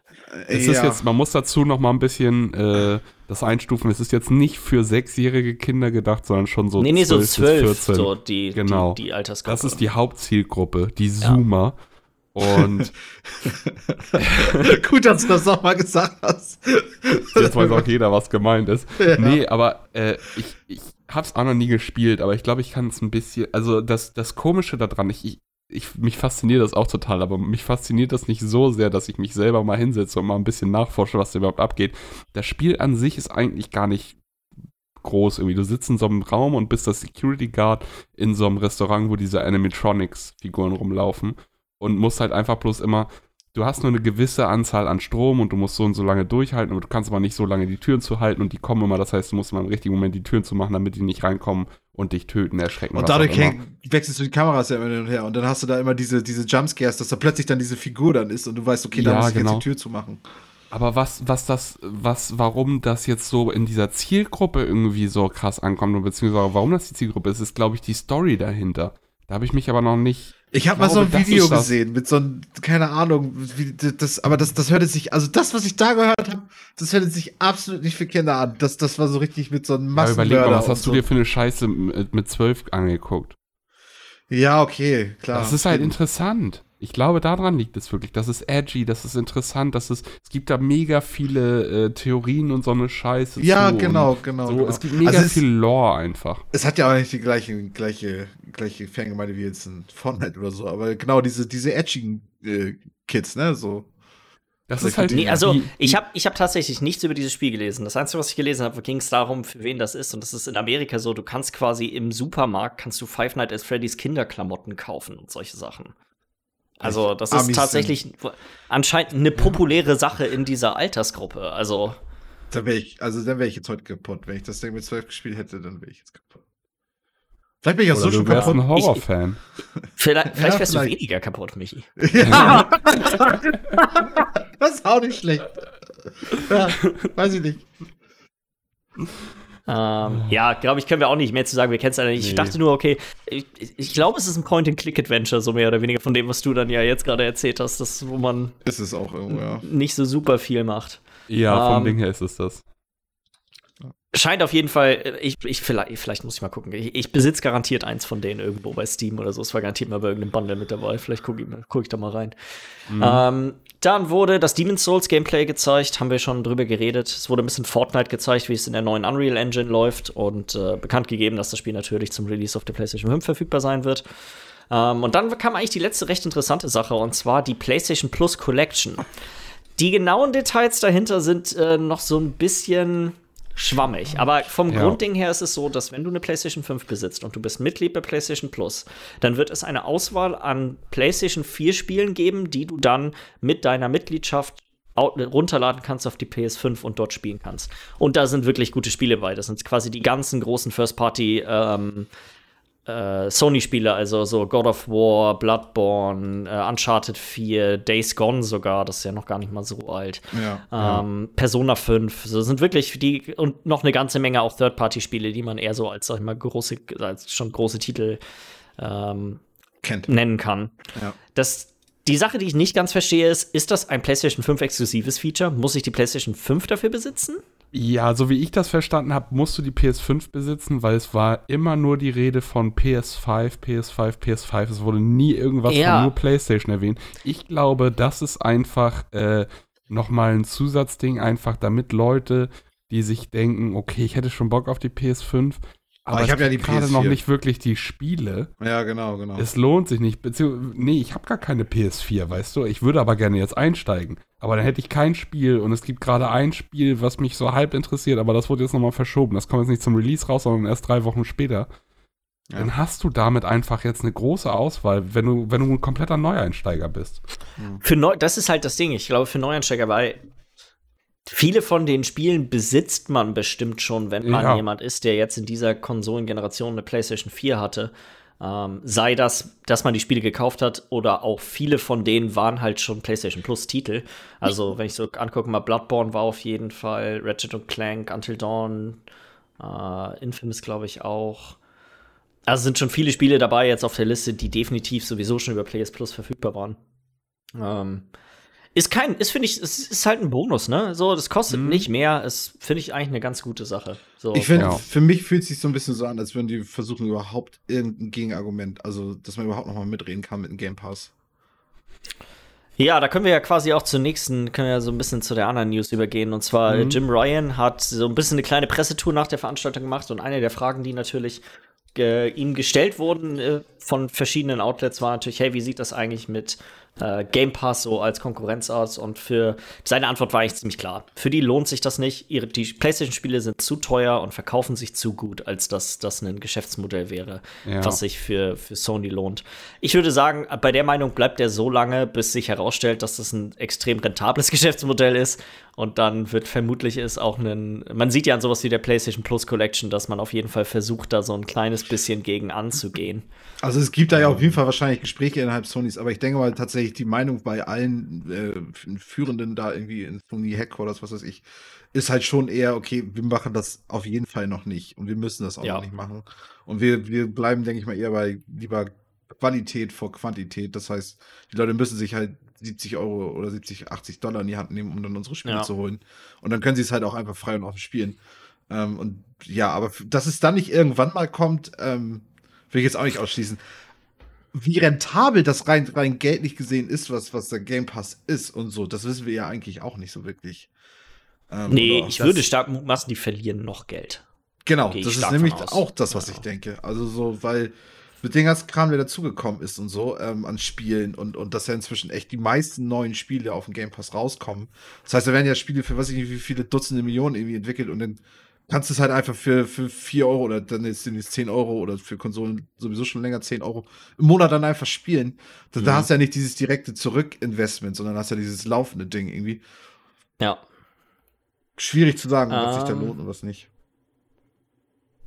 Es ist jetzt, man muss dazu noch mal ein bisschen äh, das einstufen. Es ist jetzt nicht für sechsjährige Kinder gedacht, sondern schon so nee, nee, 12 so 12, bis 14. So die, genau. die, die Altersgruppe. Das ist die Hauptzielgruppe, die Zoomer. Ja. Und gut, dass du das nochmal gesagt hast. Jetzt weiß auch jeder, was gemeint ist. Ja. Nee, aber äh, ich, ich hab's auch noch nie gespielt, aber ich glaube, ich kann es ein bisschen. Also das, das Komische daran, ich, ich, ich, mich fasziniert das auch total, aber mich fasziniert das nicht so sehr, dass ich mich selber mal hinsetze und mal ein bisschen nachforsche, was da überhaupt abgeht. Das Spiel an sich ist eigentlich gar nicht groß irgendwie. Du sitzt in so einem Raum und bist das Security Guard in so einem Restaurant, wo diese Animatronics-Figuren rumlaufen und musst halt einfach bloß immer, du hast nur eine gewisse Anzahl an Strom und du musst so und so lange durchhalten, aber du kannst aber nicht so lange die Türen zu halten und die kommen immer, das heißt, du musst immer im richtigen Moment die Türen zu machen, damit die nicht reinkommen und dich töten, erschrecken. Und dadurch wechselst du die Kameras ja immer hin und her und dann hast du da immer diese, diese Jumpscares, dass da plötzlich dann diese Figur dann ist und du weißt, okay, da ja, muss ich genau. jetzt die Tür zu machen. Aber was, was das, was, warum das jetzt so in dieser Zielgruppe irgendwie so krass ankommt, beziehungsweise warum das die Zielgruppe ist, ist, glaube ich, die Story dahinter. Da habe ich mich aber noch nicht ich habe mal so ein Video gesehen mit so einem, keine Ahnung, wie das, aber das, das hörte sich, also das, was ich da gehört habe, das hörte sich absolut nicht für Kinder an. Das, das war so richtig mit so einem Massenmörder. Ja, überleg mal, was hast so. du dir für eine Scheiße mit zwölf angeguckt? Ja, okay, klar. Das ist halt interessant. Ich glaube, daran liegt es wirklich. Das ist edgy, das ist interessant, das ist, es gibt da mega viele äh, Theorien und so eine Scheiße. Ja, genau, genau, so, genau. Es gibt mega also viel Lore einfach. Es hat ja auch nicht die gleiche, gleiche, gleiche Fangemeinde wie jetzt ein Fortnite oder so, aber genau diese, diese edgigen äh, Kids, ne, so. Das ist halt. Nee, also ich habe ich hab tatsächlich nichts über dieses Spiel gelesen. Das Einzige, was ich gelesen habe, ging es darum, für wen das ist. Und das ist in Amerika so, du kannst quasi im Supermarkt, kannst du Five Nights at Freddy's Kinderklamotten kaufen und solche Sachen. Also, das ist tatsächlich sind. anscheinend eine populäre Sache in dieser Altersgruppe. Also. Da wäre ich, also dann wäre ich jetzt heute kaputt. Wenn ich das Ding mit 12 gespielt hätte, dann wäre ich jetzt kaputt. Vielleicht bin ich auch Oder so schon kaputt. ein Horrorfan. Vielleicht, vielleicht ja, wärst vielleicht. du weniger kaputt, Michi. Ja. das ist auch nicht schlecht. Ja, weiß ich nicht. Ähm, ja, glaube ich, können wir auch nicht mehr zu sagen. Wir kennen es leider nicht. Nee. Ich dachte nur, okay, ich, ich glaube, es ist ein Point-and-Click-Adventure, so mehr oder weniger von dem, was du dann ja jetzt gerade erzählt hast, das, wo man ist es auch irgendwo, ja. nicht so super viel macht. Ja, vom ähm, Ding her ist es das. Scheint auf jeden Fall, ich, ich vielleicht, vielleicht muss ich mal gucken. Ich, ich besitze garantiert eins von denen irgendwo bei Steam oder so. Es war garantiert mal bei irgendeinem Bundle mit dabei. Vielleicht gucke ich, guck ich da mal rein. Mhm. Ähm, dann wurde das Demon's Souls Gameplay gezeigt, haben wir schon drüber geredet. Es wurde ein bisschen Fortnite gezeigt, wie es in der neuen Unreal Engine läuft und äh, bekannt gegeben, dass das Spiel natürlich zum Release auf der PlayStation 5 verfügbar sein wird. Ähm, und dann kam eigentlich die letzte recht interessante Sache und zwar die PlayStation Plus Collection. Die genauen Details dahinter sind äh, noch so ein bisschen schwammig. Aber vom ja. Grundding her ist es so, dass wenn du eine PlayStation 5 besitzt und du bist Mitglied bei PlayStation Plus, dann wird es eine Auswahl an PlayStation 4 Spielen geben, die du dann mit deiner Mitgliedschaft runterladen kannst auf die PS5 und dort spielen kannst. Und da sind wirklich gute Spiele bei. Das sind quasi die ganzen großen First-Party ähm, äh, Sony-Spiele, also so God of War, Bloodborne, äh, Uncharted 4, Days Gone sogar, das ist ja noch gar nicht mal so alt. Ja, ähm, Persona 5, so sind wirklich die und noch eine ganze Menge auch Third-Party-Spiele, die man eher so als, sag ich mal, große, als schon große Titel ähm, Kennt. nennen kann. Ja. Das, die Sache, die ich nicht ganz verstehe, ist, ist das ein PlayStation 5 exklusives Feature? Muss ich die PlayStation 5 dafür besitzen? Ja, so wie ich das verstanden habe, musst du die PS5 besitzen, weil es war immer nur die Rede von PS5, PS5, PS5. Es wurde nie irgendwas Ja. von nur PlayStation erwähnt. Ich glaube, das ist einfach äh, nochmal ein Zusatzding, einfach damit Leute, die sich denken, okay, ich hätte schon Bock auf die PS5, aber, ich hab ja die gerade PS4. noch nicht wirklich die Spiele. Ja, genau, genau. Es lohnt sich nicht. Beziehungsweise, nee, ich habe gar keine PS4, weißt du? Ich würde aber gerne jetzt einsteigen. Aber dann hätte ich kein Spiel und es gibt gerade ein Spiel, was mich so halb interessiert, aber das wurde jetzt nochmal verschoben. Das kommt jetzt nicht zum Release raus, sondern erst drei Wochen später. Ja. Dann hast du damit einfach jetzt eine große Auswahl, wenn du, wenn du ein kompletter Neueinsteiger bist. Für Neu das ist halt das Ding. Ich glaube, für Neueinsteiger, weil viele von den Spielen besitzt man bestimmt schon, wenn man Ja. jemand ist, der jetzt in dieser Konsolengeneration eine PlayStation 4 hatte. Ähm, sei das, dass man die Spiele gekauft hat oder auch viele von denen waren halt schon PlayStation Plus Titel. Also, wenn ich so angucke, mal Bloodborne war auf jeden Fall, Ratchet und Clank, Until Dawn, äh, Infamous glaube ich auch. Also sind schon viele Spiele dabei jetzt auf der Liste, die definitiv sowieso schon über PS Plus verfügbar waren. Ähm, ist kein, ist finde ich, es ist halt ein Bonus, ne? So, das kostet Mhm. nicht mehr. Ist finde ich eigentlich eine ganz gute Sache. So. Ich finde, Ja. für mich fühlt es sich so ein bisschen so an, als würden die versuchen, überhaupt irgendein Gegenargument, also dass man überhaupt noch mal mitreden kann mit dem Game Pass. Ja, da können wir ja quasi auch zur nächsten, können wir ja so ein bisschen zu der anderen News übergehen. Und zwar Mhm. Jim Ryan hat so ein bisschen eine kleine Pressetour nach der Veranstaltung gemacht und eine der Fragen, die natürlich äh, ihm gestellt wurden äh, von verschiedenen Outlets, war natürlich, hey, wie sieht das eigentlich mit äh, Game Pass so als Konkurrenz aus? Und für seine Antwort war eigentlich ziemlich klar. Für die lohnt sich das nicht. Ihre, die PlayStation-Spiele sind zu teuer und verkaufen sich zu gut, als dass das ein Geschäftsmodell wäre, Ja. was sich für, für Sony lohnt. Ich würde sagen, bei der Meinung bleibt er so lange, bis sich herausstellt, dass das ein extrem rentables Geschäftsmodell ist. Und dann wird vermutlich ist auch ein, man sieht ja an sowas wie der PlayStation Plus Collection, dass man auf jeden Fall versucht, da so ein kleines bisschen gegen anzugehen. Also es gibt da ja auf jeden Fall wahrscheinlich Gespräche innerhalb Sonys, aber ich denke mal tatsächlich die Meinung bei allen äh, Führenden da irgendwie in Sony Headquarters, was weiß ich, ist halt schon eher, okay, wir machen das auf jeden Fall noch nicht und wir müssen das auch Ja. noch nicht machen. Und wir, wir bleiben, denke ich mal, eher bei lieber Qualität vor Quantität. Das heißt, die Leute müssen sich halt 70 Euro oder 70, 80 Dollar in die Hand nehmen, um dann unsere Spiele Ja. zu holen. Und dann können sie es halt auch einfach frei und offen spielen. Ähm, und ja, aber dass es dann nicht irgendwann mal kommt, ähm, will ich jetzt auch nicht ausschließen. Wie rentabel das rein, rein geldlich gesehen ist, was, was der Game Pass ist und so, das wissen wir ja eigentlich auch nicht so wirklich. Ähm, Nee, ich würde stark mutmaßen, die verlieren noch Geld. Genau, das ist nämlich auch das, was Ja. ich denke. Also so, weil mit dem ganzen Kram, der dazugekommen ist und so, ähm, an Spielen und, und dass ja inzwischen echt die meisten neuen Spiele auf dem Game Pass rauskommen. Das heißt, da werden ja Spiele für was ich nicht, wie viele Dutzende Millionen irgendwie entwickelt und dann kannst du es halt einfach für, für 4 Euro oder dann jetzt sind es 10 Euro oder für Konsolen sowieso schon länger 10 Euro im Monat dann einfach spielen. Da, da Mhm. hast du ja nicht dieses direkte Zurückinvestment, sondern hast ja dieses laufende Ding irgendwie. Ja. Schwierig zu sagen, was sich da Ähm. lohnt und was nicht.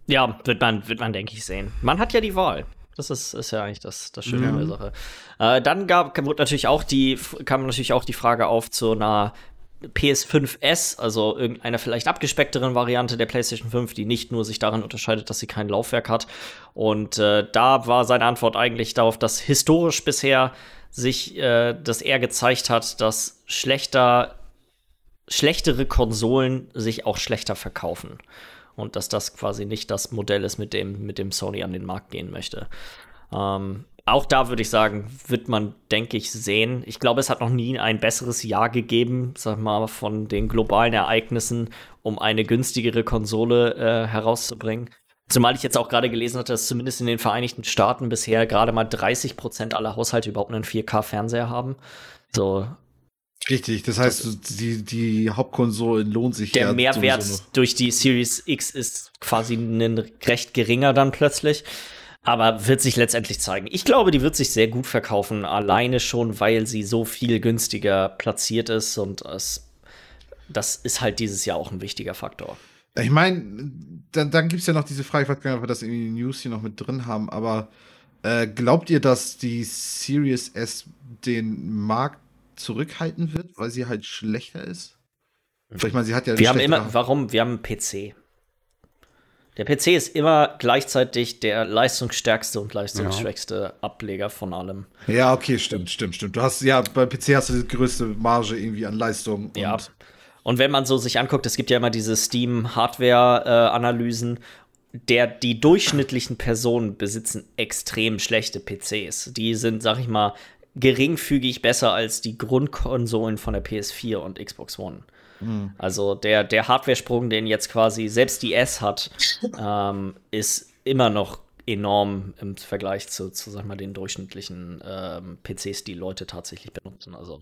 Ja, wird man, wird man, denke ich, sehen. Man hat ja die Wahl. Das ist, ist ja eigentlich das, das Schöne an der Ja. Sache. Äh, dann gab, kam natürlich auch die, kam natürlich auch die Frage auf zu einer PS5S, also irgendeiner vielleicht abgespeckteren Variante der PlayStation 5, die nicht nur sich darin unterscheidet, dass sie kein Laufwerk hat. Und äh, da war seine Antwort eigentlich darauf, dass historisch bisher sich äh, das eher gezeigt hat, dass schlechter, schlechtere Konsolen sich auch schlechter verkaufen und dass das quasi nicht das Modell ist, mit dem, mit dem Sony an den Markt gehen möchte. Ähm, auch da würde ich sagen, wird man, denke ich, sehen. Ich glaube, es hat noch nie ein besseres Jahr gegeben, sag mal, von den globalen Ereignissen, um eine günstigere Konsole äh, herauszubringen. Zumal ich jetzt auch gerade gelesen hatte, dass zumindest in den Vereinigten Staaten bisher gerade mal 30 Prozent aller Haushalte überhaupt einen 4K-Fernseher haben. So, Richtig, das heißt, die, die Hauptkonsolen lohnt sich der ja Mehrwert durch die Series X ist quasi ein recht geringer dann plötzlich. Aber wird sich letztendlich zeigen. Ich glaube, die wird sich sehr gut verkaufen, alleine schon, weil sie so viel günstiger platziert ist und es, das ist halt dieses Jahr auch ein wichtiger Faktor. Ich meine, dann, dann gibt es ja noch diese Frage, ich weiß gar nicht, ob wir das in die News hier noch mit drin haben, aber äh, glaubt ihr, dass die Series S den Markt zurückhalten wird, weil sie halt schlechter ist? Ich meine, sie hat ja. Wir haben immer, warum? Wir haben einen PC. Der PC ist immer gleichzeitig der leistungsstärkste und leistungsschwächste ja. Ableger von allem. Ja, okay, stimmt, stimmt, stimmt. Du hast ja bei PC hast du die größte Marge irgendwie an Leistung. ja. Und wenn man so sich anguckt, es gibt ja immer diese Steam-Hardware-Analysen, der die durchschnittlichen Personen besitzen extrem schlechte PCs. Die sind, sag ich mal, geringfügig besser als die Grundkonsolen von der PS4 und Xbox One. Mhm. Also der, der Hardware-Sprung, den jetzt quasi selbst die S hat, ähm, ist immer noch enorm im Vergleich zu, zu sag mal, den durchschnittlichen ähm, PCs, die Leute tatsächlich benutzen. Also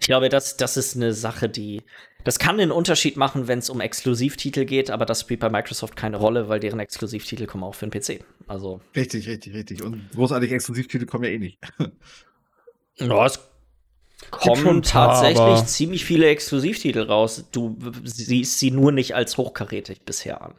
ich glaube, das, das ist eine Sache, die. Das kann einen Unterschied machen, wenn es um Exklusivtitel geht, aber das spielt bei Microsoft keine Rolle, weil deren Exklusivtitel kommen auch für den PC. Also. Richtig, richtig, richtig. Und großartige Exklusivtitel kommen ja eh nicht. ja, es kommen tatsächlich ziemlich viele Exklusivtitel raus. Du siehst sie nur nicht als hochkarätig bisher an.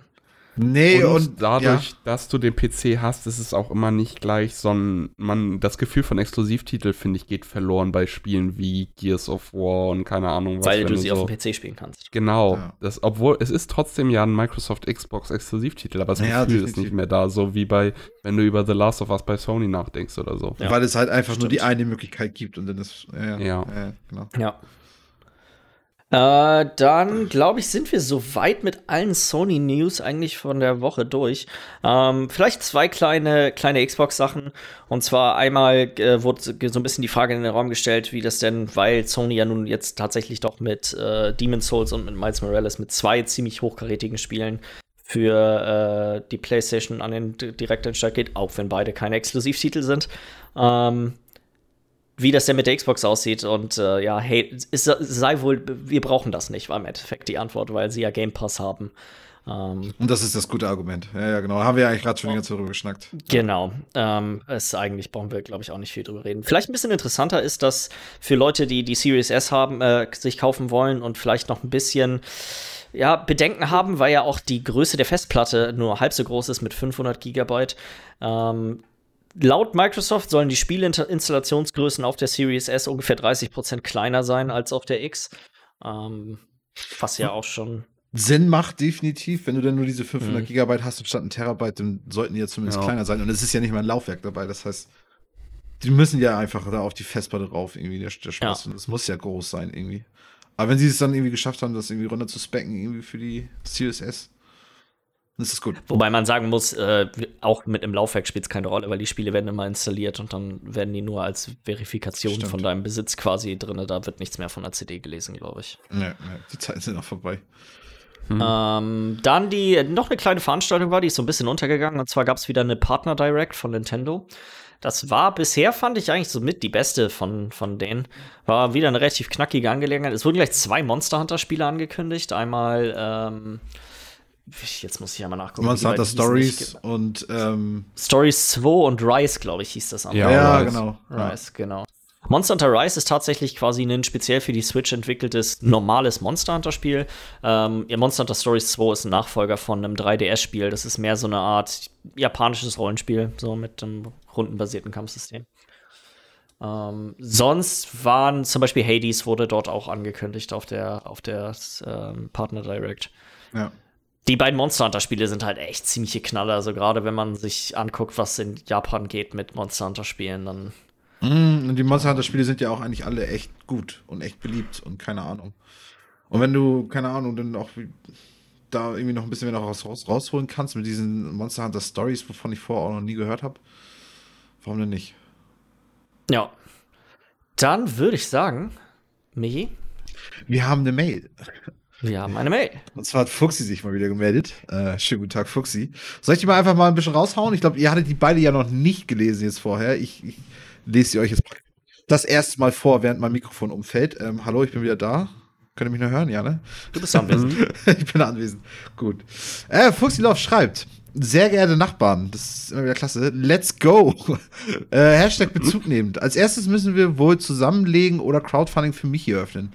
Nee, und, und dadurch, ja. dass du den PC hast, ist es auch immer nicht gleich so ein, man, das Gefühl von Exklusivtitel, finde ich, geht verloren bei Spielen wie Gears of War und keine Ahnung was. Weil du sie so, auf dem PC spielen kannst. Genau. Ja. Das, obwohl, es ist trotzdem ja ein Microsoft Xbox Exklusivtitel, aber das ja, Gefühl ist nicht mehr da, so wie bei, wenn du über The Last of Us bei Sony nachdenkst oder so. Weil es halt einfach Stimmt. nur die eine Möglichkeit gibt und dann ist, ja. Ja, genau. Ja. Äh, dann, glaube ich, sind wir soweit mit allen Sony News eigentlich von der Woche durch. Ähm, vielleicht zwei kleine, kleine Xbox-Sachen. Und zwar einmal äh, wurde so ein bisschen die Frage in den Raum gestellt, wie das denn, weil Sony ja nun jetzt tatsächlich doch mit äh, Demon's Souls und mit Miles Morales mit zwei ziemlich hochkarätigen Spielen für äh, die PlayStation an den direkt in Start geht, auch wenn beide keine Exklusivtitel sind. Ähm, wie das denn mit der Xbox aussieht. Und äh, ja, hey, es sei wohl, wir brauchen das nicht, war im Endeffekt die Antwort, weil sie ja Game Pass haben. Ähm, und das ist das gute Argument. Ja, ja, genau. Haben wir ja eigentlich gerade schon länger darüber geschnackt. Genau. Ähm, es eigentlich brauchen wir, glaube ich, auch nicht viel drüber reden. Vielleicht ein bisschen interessanter ist, dass für Leute, die die Series S haben, äh, sich kaufen wollen und vielleicht noch ein bisschen ja, Bedenken haben, weil ja auch die Größe der Festplatte nur halb so groß ist mit 500 Gigabyte. Ähm, Laut Microsoft sollen die Spielinstallationsgrößen auf der Series S ungefähr 30% kleiner sein als auf der X. Ähm, was ja auch schon Sinn macht, definitiv. Wenn du dann nur diese 500 mhm. Gigabyte hast und statt ein Terabyte, dann sollten die ja zumindest ja. kleiner sein. Und es ist ja nicht mal ein Laufwerk dabei. Das heißt, die müssen ja einfach da auf die Festplatte drauf, irgendwie, der, der Spaß. Ja. Und das muss ja groß sein, irgendwie. Aber wenn sie es dann irgendwie geschafft haben, das irgendwie runter zu specken, irgendwie für die Series S, das ist gut. Wobei man sagen muss, äh, auch mit im Laufwerk spielt es keine Rolle, weil die Spiele werden immer installiert und dann werden die nur als Verifikation Stimmt. von deinem Besitz quasi drin. Da wird nichts mehr von der CD gelesen, glaube ich. Nee, nee, die Zeiten sind auch vorbei. Hm. Ähm, dann die noch eine kleine Veranstaltung war, die ist so ein bisschen untergegangen. Und zwar gab es wieder eine Partner Direct von Nintendo. Das war bisher, fand ich eigentlich so mit die beste von, von denen. War wieder eine relativ knackige Angelegenheit. Es wurden gleich zwei Monster Hunter Spiele angekündigt. Einmal ähm, Jetzt muss ich ja mal nachgucken. Monster Hunter Stories und ähm Stories 2 und Rise, glaube ich, hieß das am Ja, ja Rise. genau. Rise, genau. Monster Hunter Rise ist tatsächlich quasi ein speziell für die Switch entwickeltes normales Monster Hunter Spiel. Ähm, ja, Monster Hunter Stories 2 ist ein Nachfolger von einem 3DS-Spiel. Das ist mehr so eine Art japanisches Rollenspiel, so mit einem rundenbasierten Kampfsystem. Ähm, sonst waren zum Beispiel Hades wurde dort auch angekündigt auf der, auf der ähm, Partner Direct. Ja die beiden Monster Hunter Spiele sind halt echt ziemliche Knaller. Also gerade wenn man sich anguckt, was in Japan geht mit Monster Hunter Spielen, dann. Mm, und die Monster Hunter Spiele sind ja auch eigentlich alle echt gut und echt beliebt und keine Ahnung. Und wenn du, keine Ahnung, dann auch da irgendwie noch ein bisschen mehr raus, raus, rausholen kannst mit diesen Monster Hunter Stories, wovon ich vorher auch noch nie gehört habe, warum denn nicht? Ja. Dann würde ich sagen, Michi? Wir haben eine Mail. Wir haben eine Mail. Und zwar hat Fuxi sich mal wieder gemeldet. Äh, schönen guten Tag, Fuxi. Soll ich die mal einfach mal ein bisschen raushauen? Ich glaube, ihr hattet die beide ja noch nicht gelesen jetzt vorher. Ich, ich lese sie euch jetzt das erste Mal vor, während mein Mikrofon umfällt. Ähm, hallo, ich bin wieder da. Könnt ihr mich noch hören? Ja, ne? Du bist anwesend. ich bin anwesend. Gut. Äh, Fuxi Love schreibt. Sehr geehrte Nachbarn, das ist immer wieder klasse. Let's go. äh, Hashtag Bezug nehmend. Als erstes müssen wir wohl zusammenlegen oder Crowdfunding für Michi öffnen.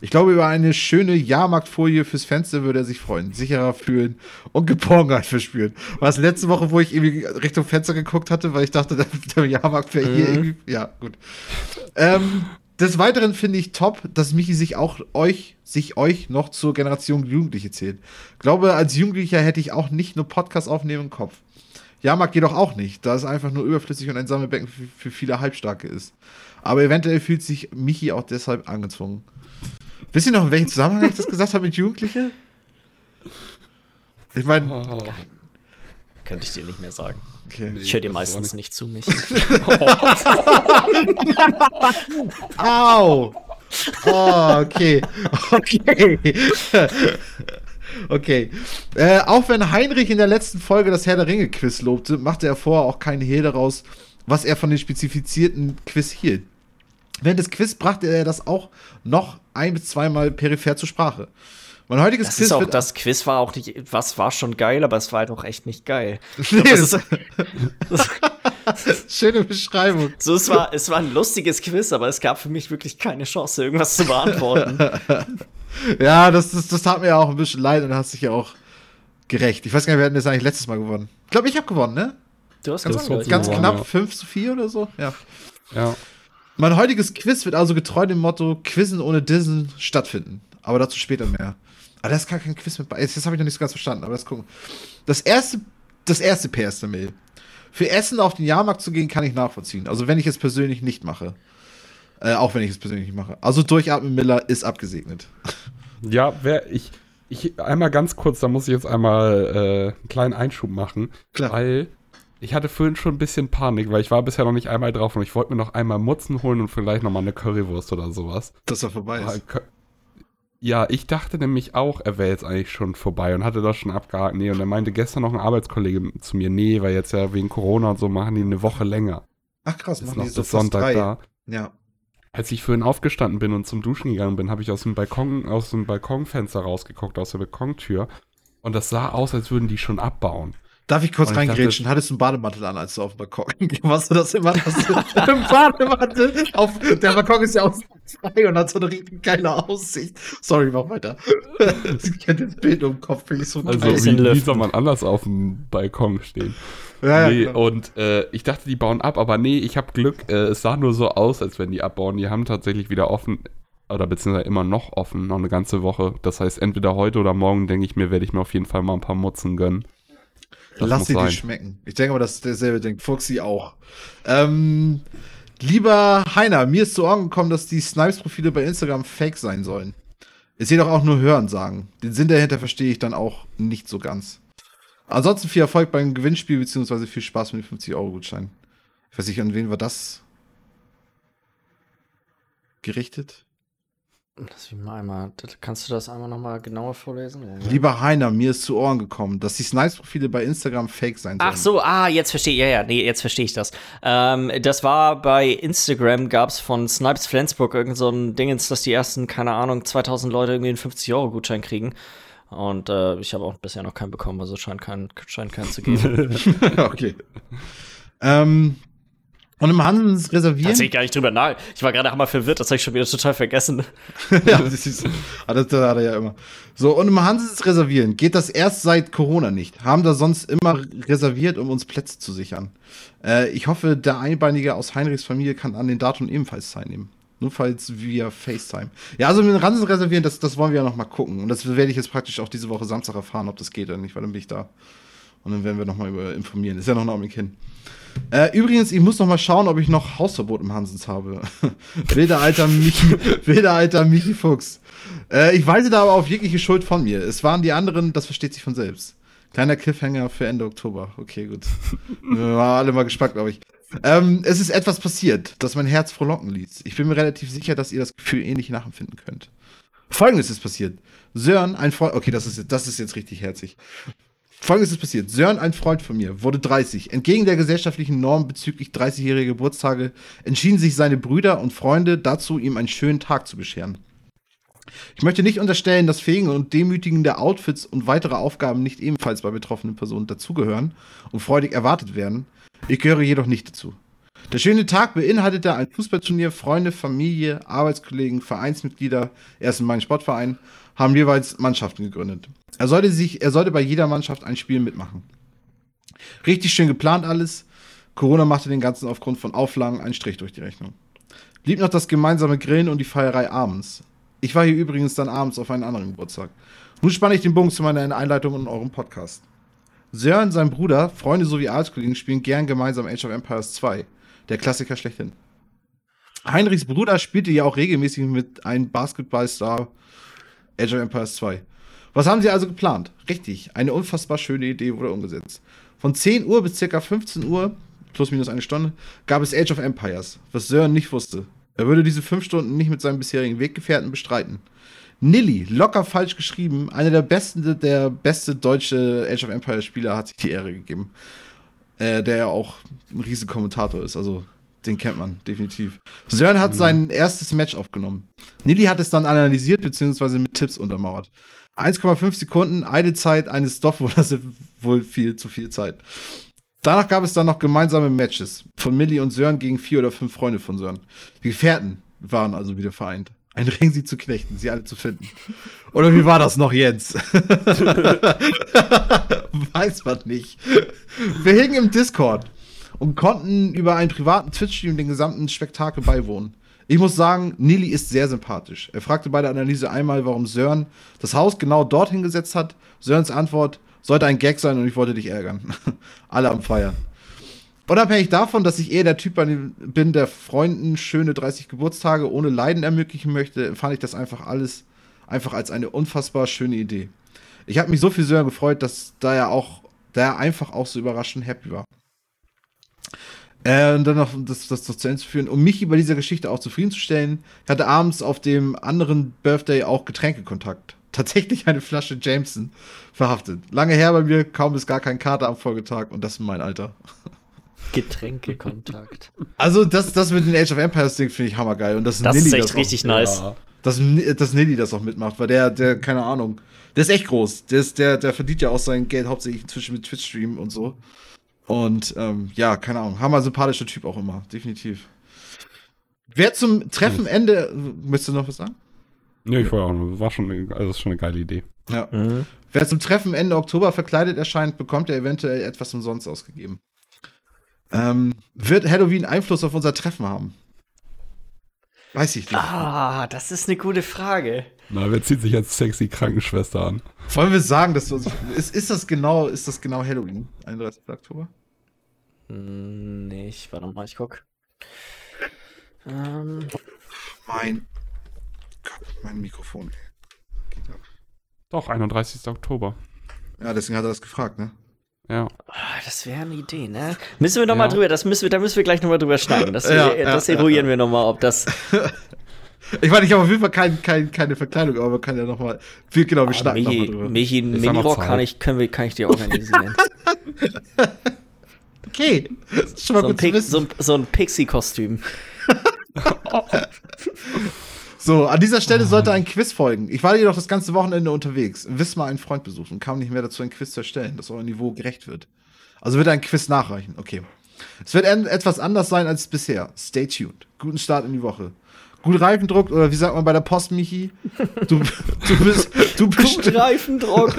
Ich glaube, über eine schöne Jahrmarktfolie fürs Fenster würde er sich freuen, sicherer fühlen und Geborgenheit verspüren. War es letzte Woche, wo ich irgendwie Richtung Fenster geguckt hatte, weil ich dachte, der, der Jahrmarkt wäre hier Mhm. irgendwie. Ja, gut. Ähm, des Weiteren finde ich top, dass Michi sich auch euch, sich euch noch zur Generation Jugendliche zählt. Glaube, als Jugendlicher hätte ich auch nicht nur Podcast aufnehmen im Kopf. Jahrmarkt jedoch auch nicht, da es einfach nur überflüssig und ein Sammelbecken für, für viele Halbstarke ist. Aber eventuell fühlt sich Michi auch deshalb angezwungen. Wisst ihr noch, in welchem Zusammenhang ich das gesagt habe mit Jugendliche? Ich meine, Oh, Könnte ich dir nicht mehr sagen. Okay. Ich höre dir meistens nicht- nicht zu, mich. Au! Oh, okay. Okay. Okay. Äh, auch wenn Heinrich in der letzten Folge das Herr der Ringe Quiz lobte, machte er vorher auch keinen Hehl daraus, was er von den spezifizierten Quiz hielt. Während des Quiz brachte er das auch noch ein bis zweimal peripher zur Sprache. Mein heutiges Das Quiz ist auch, wird das Quiz war auch nicht, was war schon geil, aber es war halt auch echt nicht geil. Nee, das das schöne Beschreibung. So, es war, es war ein lustiges Quiz, aber es gab für mich wirklich keine Chance, irgendwas zu beantworten. Ja, das, das, das tat mir ja auch ein bisschen leid und hast dich ja auch gerecht. Ich weiß gar nicht, wer hat denn das eigentlich letztes Mal gewonnen? Ich glaube, ich habe gewonnen, ne? Du hast Das gewonnen, glaub. Ganz knapp ja. 5 zu 4 oder so. Ja. Ja. Mein heutiges Quiz wird also getreu dem Motto Quizzen ohne Dissen stattfinden. Aber dazu später mehr. Aber das ist gar kein Quiz mit bei. Jetzt habe ich noch nicht so ganz verstanden, aber das gucken. Das erste, das erste PS der Mail. Für Essen auf den Jahrmarkt zu gehen, kann ich nachvollziehen. Also wenn ich es persönlich nicht mache. Äh, auch wenn ich es persönlich nicht mache. Also durchatmen Miller ist abgesegnet. Ja, wer ich, ich einmal ganz kurz, da muss ich jetzt einmal äh, einen kleinen Einschub machen, Klar. weil ich hatte vorhin schon ein bisschen Panik, weil ich war bisher noch nicht einmal drauf und ich wollte mir noch einmal Mutzen holen und vielleicht noch mal eine Currywurst oder sowas. Dass er vorbei ist. Ja, ich dachte nämlich auch, er wäre jetzt eigentlich schon vorbei und hatte das schon abgehakt. Nee, und er meinte gestern noch ein Arbeitskollege zu mir, nee, weil jetzt ja wegen Corona und so machen die eine Woche länger. Ach krass, Ist machen noch die so Sonntag drei. da. Ja. Als ich vorhin aufgestanden bin und zum Duschen gegangen bin, habe ich aus dem Balkon, aus dem Balkonfenster rausgeguckt, aus der Balkontür. Und das sah aus, als würden die schon abbauen. Darf ich kurz Und ich reingrätschen? Hattest du einen Bademantel an, als du auf dem Balkon Warst du das immer? Du einen Bademantel? Auf, der Balkon ist ja auch frei und hat so eine richtig geile Aussicht. Sorry, mach weiter. Ich kenne das Bild im Kopf, finde ich so Also wie, wie soll man anders auf dem Balkon stehen? Ja, nee, ja, und äh, ich dachte, die bauen ab, aber nee, ich habe Glück. Äh, es sah nur so aus, als wenn die abbauen. Die haben tatsächlich wieder offen, oder beziehungsweise immer noch offen, noch eine ganze Woche. Das heißt, entweder heute oder morgen, denke ich mir, werde ich mir auf jeden Fall mal ein paar Mutzen gönnen. Das Lass sie dir schmecken. Ich denke aber, dass derselbe denkt. Fuchsi auch. Ähm, lieber Heiner, mir ist zu Ohren gekommen, dass die Snipes-Profile bei Instagram fake sein sollen. Ist jedoch auch nur Hören sagen. Den Sinn dahinter verstehe ich dann auch nicht so ganz. Ansonsten viel Erfolg beim Gewinnspiel, beziehungsweise viel Spaß mit dem 50-Euro-Gutschein. Ich weiß nicht, an wen war das gerichtet? Lass mich mal einmal, kannst du das einmal noch mal genauer vorlesen? Ja. Lieber Heiner, mir ist zu Ohren gekommen, dass die Snipes-Profile bei Instagram fake sein sollen. Ach so, ah, jetzt verstehe ich, ja, ja, nee, jetzt verstehe ich das. Ähm, das war bei Instagram, gab es von Snipes Flensburg irgend so ein Dingens, dass die ersten, keine Ahnung, 2000 Leute irgendwie einen 50-Euro-Gutschein kriegen. Und äh, ich habe auch bisher noch keinen bekommen, also scheint keinen scheint keinen zu geben. okay. ähm, und im Hansens reservieren. Tatsächlich gar nicht drüber nach. Ich war gerade hammer verwirrt, das habe ich schon wieder total vergessen. ja, das, ist, ah, das, das hat er ja immer. So, und im Hansens reservieren geht das erst seit Corona nicht. Haben da sonst immer reserviert, um uns Plätze zu sichern. Äh, ich hoffe, der Einbeinige aus Heinrichs Familie kann an den Datum ebenfalls teilnehmen. Nur falls via FaceTime. Ja, also mit dem Hansen reservieren, das, das wollen wir ja noch mal gucken. Und das werde ich jetzt praktisch auch diese Woche Samstag erfahren, ob das geht oder nicht, weil dann bin ich da. Und dann werden wir noch mal über informieren. Ist ja noch ein Augenblick hin. Äh, übrigens, ich muss noch mal schauen, ob ich noch Hausverbot im Hansens habe. wilder alter Michi, wilder alter Michi Fuchs. Äh, ich weise da aber auf jegliche Schuld von mir. Es waren die anderen, das versteht sich von selbst. Kleiner Cliffhanger für Ende Oktober. Okay, gut. wir waren alle mal gespannt, glaube ich. Ähm, es ist etwas passiert, das mein Herz frohlocken ließ. Ich bin mir relativ sicher, dass ihr das Gefühl ähnlich nachempfinden könnt. Folgendes ist passiert. Sören, ein Freund, okay, das ist, das ist jetzt richtig herzig. Folgendes ist passiert. Sören, ein Freund von mir, wurde 30. Entgegen der gesellschaftlichen Norm bezüglich 30-jähriger Geburtstage entschieden sich seine Brüder und Freunde dazu, ihm einen schönen Tag zu bescheren. Ich möchte nicht unterstellen, dass fähige und demütigende Outfits und weitere Aufgaben nicht ebenfalls bei betroffenen Personen dazugehören und freudig erwartet werden. Ich gehöre jedoch nicht dazu. Der schöne Tag beinhaltete ein Fußballturnier, Freunde, Familie, Arbeitskollegen, Vereinsmitglieder, erst in meinem Sportverein, haben jeweils Mannschaften gegründet. Er sollte, sich, er sollte bei jeder Mannschaft ein Spiel mitmachen. Richtig schön geplant alles. Corona machte den Ganzen aufgrund von Auflagen einen Strich durch die Rechnung. Blieb noch das gemeinsame Grillen und die Feierei abends. Ich war hier übrigens dann abends auf einen anderen Geburtstag. Nun spanne ich den Bogen zu meiner Einleitung in eurem Podcast. Sören, sein Bruder, Freunde sowie Arbeitskollegen spielen gern gemeinsam Age of Empires 2. Der Klassiker schlechthin. Heinrichs Bruder spielte ja auch regelmäßig mit einem Basketballstar Age of Empires 2. Was haben sie also geplant? Richtig, eine unfassbar schöne Idee wurde umgesetzt. Von 10 Uhr bis ca. 15 Uhr, plus minus eine Stunde, gab es Age of Empires, was Sören nicht wusste. Er würde diese 5 Stunden nicht mit seinem bisherigen Weggefährten bestreiten. Nilly, locker falsch geschrieben, einer der besten, der beste deutsche Age of Empires Spieler hat sich die Ehre gegeben. Äh, der ja auch ein riesiger Kommentator ist, also den kennt man definitiv. Sören hat sein erstes Match aufgenommen. Nilly hat es dann analysiert bzw. mit Tipps untermauert. 1,5 Sekunden Eidezeit eines Stoffwunders wohl viel zu viel Zeit. Danach gab es dann noch gemeinsame Matches von Millie und Sören gegen vier oder fünf Freunde von Sören. Die Gefährten waren also wieder vereint. Ein Ring, sie zu knechten, sie alle zu finden. Oder wie war das noch, Jens? Weiß man nicht. Wir hingen im Discord und konnten über einen privaten Twitch-Stream den gesamten Spektakel beiwohnen. Ich muss sagen, Nili ist sehr sympathisch. Er fragte bei der Analyse einmal, warum Sören das Haus genau dorthin gesetzt hat. Sörens Antwort sollte ein Gag sein und ich wollte dich ärgern. Alle am Feiern. Unabhängig davon, dass ich eher der Typ bin, der Freunden schöne 30 Geburtstage ohne Leiden ermöglichen möchte, empfand ich das einfach alles einfach als eine unfassbar schöne Idee. Ich habe mich so viel sehr gefreut, dass da er auch, da er einfach auch so überraschend happy war. Äh, und dann noch das, das, das zu Ende zu führen, um mich über diese Geschichte auch zufriedenzustellen, hatte abends auf dem anderen Birthday auch Getränkekontakt. Tatsächlich eine Flasche Jameson verhaftet. Lange her bei mir, kaum bis gar kein Kater am Folgetag und das ist mein Alter. Getränkekontakt. Also das, das mit den Age of Empires Ding finde ich hammergeil. Und das, das Nilly ist echt das richtig auch, nice. Ja, dass, dass Nilly das auch mitmacht, weil der, der, keine Ahnung, der ist echt groß. Der, ist, der, der verdient ja auch sein Geld hauptsächlich inzwischen mit Twitch-Stream und so. Und ähm, ja, keine Ahnung, hammer sympathischer Typ auch immer, definitiv. Wer zum Treffenende, möchtest du noch was sagen? Ja, ich war auch, war schon, also das ist schon eine geile Idee. Ja. Mhm. Wer zum Treffen Ende Oktober verkleidet erscheint, bekommt er eventuell etwas umsonst ausgegeben. Ähm, wird Halloween Einfluss auf unser Treffen haben? Weiß ich nicht. Ah, das ist eine gute Frage. Na, wer zieht sich als sexy Krankenschwester an? Wollen wir sagen, dass du ist, ist das genau, ist das genau Halloween? 31. Oktober? Hm, nee, ich warte mal, ich guck. Ähm. Mein Gott, mein Mikrofon. Doch, 31. Oktober. Ja, deswegen hat er das gefragt, ne? Ja. Ah, das wäre eine Idee, ne? Müssen wir nochmal ja. drüber, das müssen wir, da müssen wir gleich nochmal drüber schneiden. Das, ja, das ja, eruieren wir nochmal, ob das. Ich meine, ich habe auf jeden Fall kein, kein, keine Verkleidung, aber man kann ja nochmal. Genau, wir ah, schnacken nochmal drüber. Michi, Minirock kann ich, können wir, kann ich dir organisieren. okay. Das ist schon mal so gut zu wissen. So, so ein Pixie-Kostüm. So, an dieser Stelle sollte ein Quiz folgen. Ich war jedoch das ganze Wochenende unterwegs, Wiss mal einen Freund besucht und kam nicht mehr dazu, ein Quiz zu erstellen, das eurem Niveau gerecht wird. Also wird ein Quiz nachreichen. Okay. Es wird etwas anders sein als bisher. Stay tuned. Guten Start in die Woche. Gut Reifendruck oder wie sagt man bei der Post, Michi? Du, du bist. Du bist Gut Reifendruck.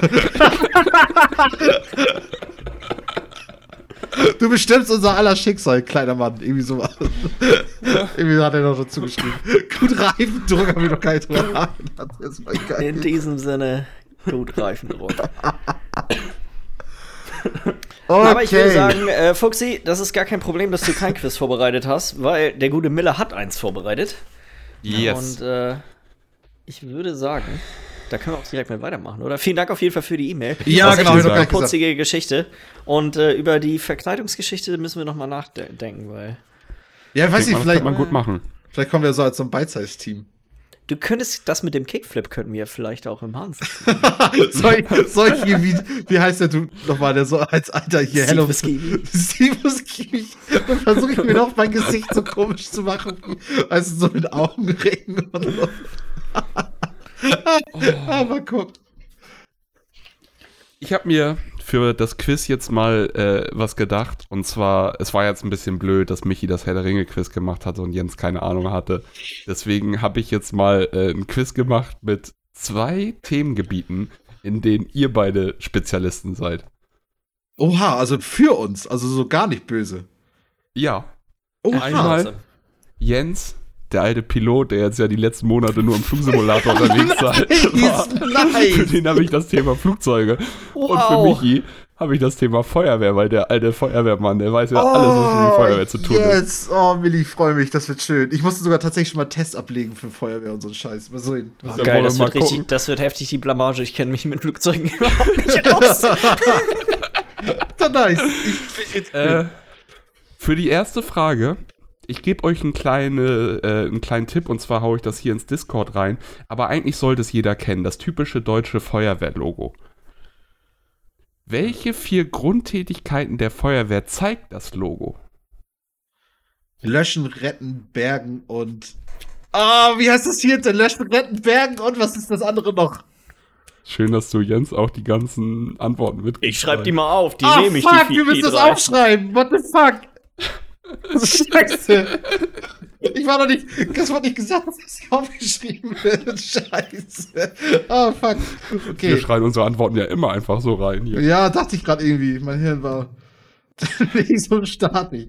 Du bestimmst unser aller Schicksal, kleiner Mann. Irgendwie so. Irgendwie hat er noch dazu geschrieben. Gut Reifendruck haben wir noch gar nicht drüber nachgedacht. In diesem Sinne, gut Reifendruck. Okay. Aber ich würde sagen, äh, Fuxi, das ist gar kein Problem, dass du kein Quiz vorbereitet hast, weil der gute Miller hat eins vorbereitet. Yes. Und äh, ich würde sagen, da können wir auch direkt mal weitermachen, oder? Vielen Dank auf jeden Fall für die E-Mail. Ja, das genau. Das ist eine putzige Geschichte. Und äh, über die Verkleidungsgeschichte müssen wir noch mal nachdenken, weil. Ja, weiß ich, vielleicht. Kann man gut machen. Vielleicht kommen wir so als so ein Beizeis-Team. Du könntest das mit dem Kickflip könnten wir vielleicht auch im Hans. soll, soll ich hier, wie, wie heißt der du nochmal, der so als Alter hier, Steve Hello. Steve Buscemi. Dann versuche ich mir noch mein Gesicht so komisch zu machen, also so mit Augenringen und so. Aber guck. Ich habe mir für das Quiz jetzt mal äh, was gedacht. Und zwar, es war jetzt ein bisschen blöd, dass Michi das Herr der Ringe Quiz gemacht hatte und Jens keine Ahnung hatte. Deswegen habe ich jetzt mal äh, ein Quiz gemacht mit zwei Themengebieten, in denen ihr beide Spezialisten seid. Oha, also für uns, also so gar nicht böse. Ja. Oha. Einmal Jens, der alte Pilot, der jetzt ja die letzten Monate nur im Flugsimulator unterwegs war. Für Nein. den habe ich das Thema Flugzeuge. Und für Wow. Michi habe ich das Thema Feuerwehr, weil der alte Feuerwehrmann, der weiß ja alles, was mit der Feuerwehr zu tun ist. yes. Oh, Milli, ich freue mich, das wird schön. Ich musste sogar tatsächlich schon mal Tests ablegen für Feuerwehr und so einen Scheiß. Mal sehen. Ja, Geil, das wir wird richtig, das wird heftig, die Blamage. Ich kenne mich mit Flugzeugen überhaupt nicht aus. So nice. Ich bin jetzt Äh, für die erste Frage, ich gebe euch einen, kleine, äh, einen kleinen Tipp und zwar haue ich das hier ins Discord rein. Aber eigentlich sollte es jeder kennen, das typische deutsche Feuerwehrlogo. Welche vier Grundtätigkeiten der Feuerwehr zeigt das Logo? Löschen, retten, bergen und. Ah, wie heißt das hier? denn? Löschen, retten, bergen und was ist das andere noch? Schön, dass du Jens auch die ganzen Antworten mit. Ich schreibe die mal auf, die ah, nehme ich, fuck, die, wir die müssen das drei. aufschreiben. What the fuck? Scheiße. Ich war noch nicht. Das wurde nicht gesagt, dass das aufgeschrieben wird. Scheiße. Oh, fuck. Wir Okay. schreiben unsere Antworten ja immer einfach so rein hier. Ja, dachte ich gerade irgendwie. Mein Hirn war nicht so startig.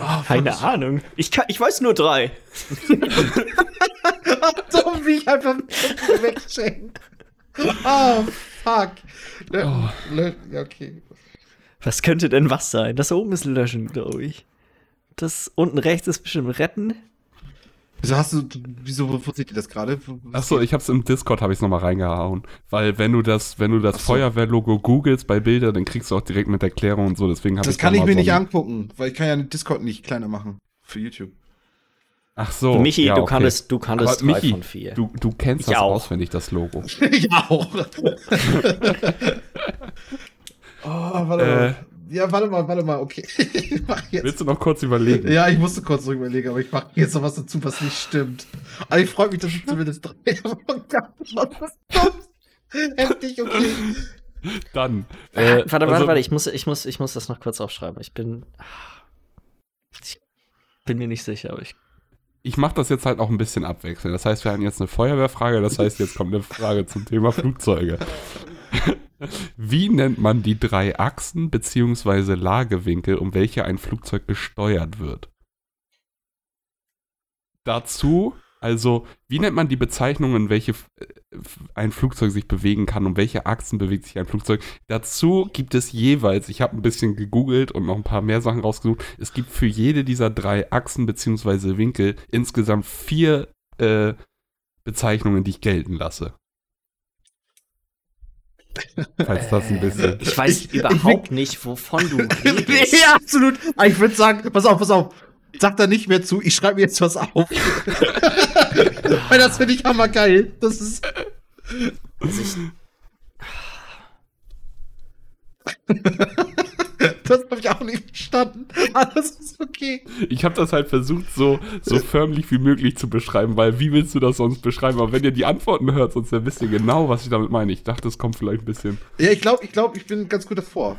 Oh, Keine Ahnung. Ich, kann, ich weiß nur drei. dumm, wie ich einfach wegschenke. Oh, fuck. Lö Oh. Ja, okay. Was könnte denn was sein? Das oben ist Löschen, glaube ich. Das unten rechts ist bestimmt Retten. Wieso hast du, wieso, wo seht ihr das gerade? Achso, ich hab's im Discord, habe ich nochmal reingehauen. Weil wenn du das, wenn du das so. Feuerwehrlogo googelst bei Bildern, dann kriegst du auch direkt mit Erklärung und so. Deswegen habe Das ich kann da ich mir so nicht angucken, weil ich kann ja den Discord nicht kleiner machen. Für YouTube. Ach so. Michi, ja, du okay. kannst, du kannst drei Michi, von vier. Du, du kennst Ich das auch. auswendig, das Logo. ich auch. oh, warte Äh. mal. Ja, warte mal, warte mal, okay. Ich mach jetzt. Willst du noch kurz überlegen? Ja, ich musste kurz drüber überlegen, aber ich mache jetzt noch was dazu, was nicht stimmt. Aber ich freue mich, dass ich zumindest drei? Heftig, okay. Dann. Ah, äh, warte, warte, also- warte, ich muss, ich, muss, ich muss das noch kurz aufschreiben. Ich bin. Ich bin mir nicht sicher, aber ich. Ich mache das jetzt halt auch ein bisschen abwechselnd. Das heißt, wir haben jetzt eine Feuerwehrfrage, das heißt, jetzt kommt eine Frage zum Thema Flugzeuge. Wie nennt man die drei Achsen bzw. Lagewinkel, um welche ein Flugzeug gesteuert wird? Dazu, also, wie nennt man die Bezeichnungen, welche f- ein Flugzeug sich bewegen kann, um welche Achsen bewegt sich ein Flugzeug? Dazu gibt es jeweils, ich habe ein bisschen gegoogelt und noch ein paar mehr Sachen rausgesucht, es gibt für jede dieser drei Achsen bzw. Winkel insgesamt vier äh, Bezeichnungen, die ich gelten lasse. Falls das ein bisschen. Ich weiß Ich- überhaupt nicht, wovon du redest. ja, absolut. Aber ich würde sagen, pass auf, pass auf. Sag da nicht mehr zu, ich schreibe mir jetzt was auf. Weil das finde ich hammergeil. Das ist. Also ich, Das habe ich auch nicht verstanden. Das ist okay. Ich habe das halt versucht, so, so förmlich wie möglich zu beschreiben, weil wie willst du das sonst beschreiben? Aber wenn ihr die Antworten hört, sonst dann wisst ihr genau, was ich damit meine. Ich dachte, es kommt vielleicht ein bisschen. Ja, ich glaube, ich, glaub, ich bin ganz gut davor.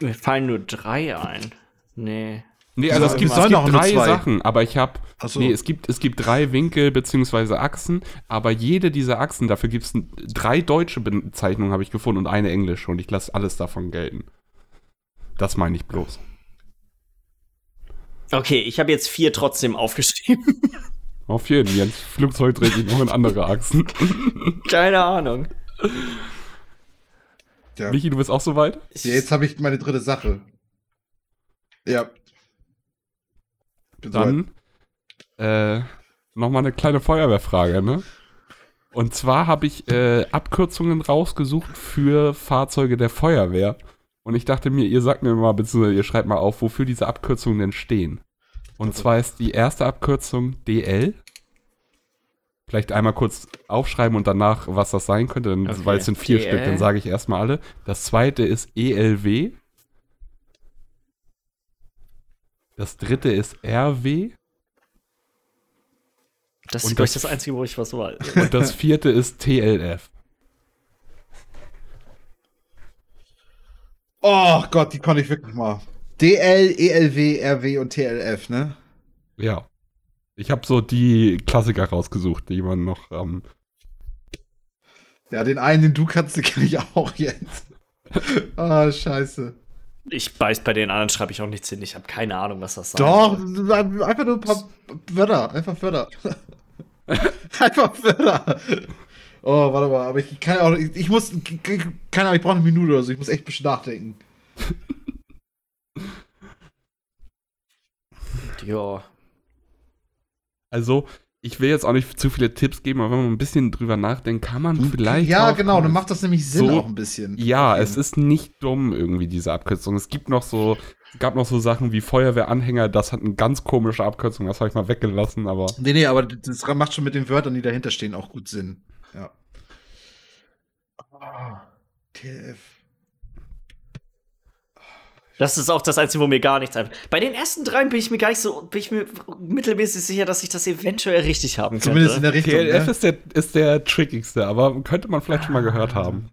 mir fallen nur drei ein. Nee. Nee, also es gibt, es gibt drei. Sachen, aber ich habe. So. Nee, es gibt, es gibt drei Winkel bzw. Achsen, aber jede dieser Achsen, dafür gibt es drei deutsche Bezeichnungen, habe ich gefunden, und eine englische und ich lasse alles davon gelten. Das meine ich bloß. Okay, ich habe jetzt vier trotzdem aufgeschrieben. Auf jeden Fall. Flugzeug dreht sich noch in andere Achsen. Keine Ahnung. Ja. Michi, du bist auch soweit? Ja, jetzt habe ich meine dritte Sache. Ja. Dann äh, nochmal eine kleine Feuerwehrfrage, ne? Und zwar habe ich äh, Abkürzungen rausgesucht für Fahrzeuge der Feuerwehr. Und ich dachte mir, ihr sagt mir mal, beziehungsweise ihr schreibt mal auf, wofür diese Abkürzungen denn stehen. Und zwar ist die erste Abkürzung DL. Vielleicht einmal kurz aufschreiben und danach, was das sein könnte, denn, Okay, weil es sind vier DL. Stück, dann sage ich erstmal alle. Das zweite ist ELW. Das dritte ist RW. Das ist, glaube ich, das- Einzige, wo ich was weiß. Und das vierte ist TLF. Oh Gott, die konnte ich wirklich mal. DL, ELW, RW und TLF, ne? Ja. Ich habe so die Klassiker rausgesucht, die man noch. Ähm, Ja, den einen, den du kannst, den kenne ich auch jetzt. Ah, scheiße. Ich weiß, bei den anderen schreibe ich auch nichts hin. Ich habe keine Ahnung, was das sein Doch, soll. einfach nur ein paar Wörter. Einfach Wörter. einfach Wörter. Oh, warte mal, aber ich kann auch. Ich, ich muss. Keine Ahnung, ich brauche eine Minute oder so. Ich muss echt ein bisschen nachdenken. Ja. also, ich will jetzt auch nicht zu viele Tipps geben, aber wenn man ein bisschen drüber nachdenkt, kann man vielleicht. Ja, genau, dann macht das nämlich Sinn So- auch ein bisschen. Ja, es ist nicht dumm irgendwie, diese Abkürzung. Es gibt noch so, gab noch so Sachen wie Feuerwehranhänger, das hat eine ganz komische Abkürzung, das habe ich mal weggelassen, aber. Nee, nee, aber das macht schon mit den Wörtern, die dahinter stehen, auch gut Sinn. Ja. Ah, TLF. Das ist auch das Einzige, wo mir gar nichts einfällt. Bei den ersten dreien bin ich mir gar nicht so, bin ich mir mittelmäßig sicher, dass ich das eventuell richtig haben könnte. Zumindest in der Richtung. TLF Ne? ist der, ist der trickigste, aber könnte man vielleicht schon mal gehört haben.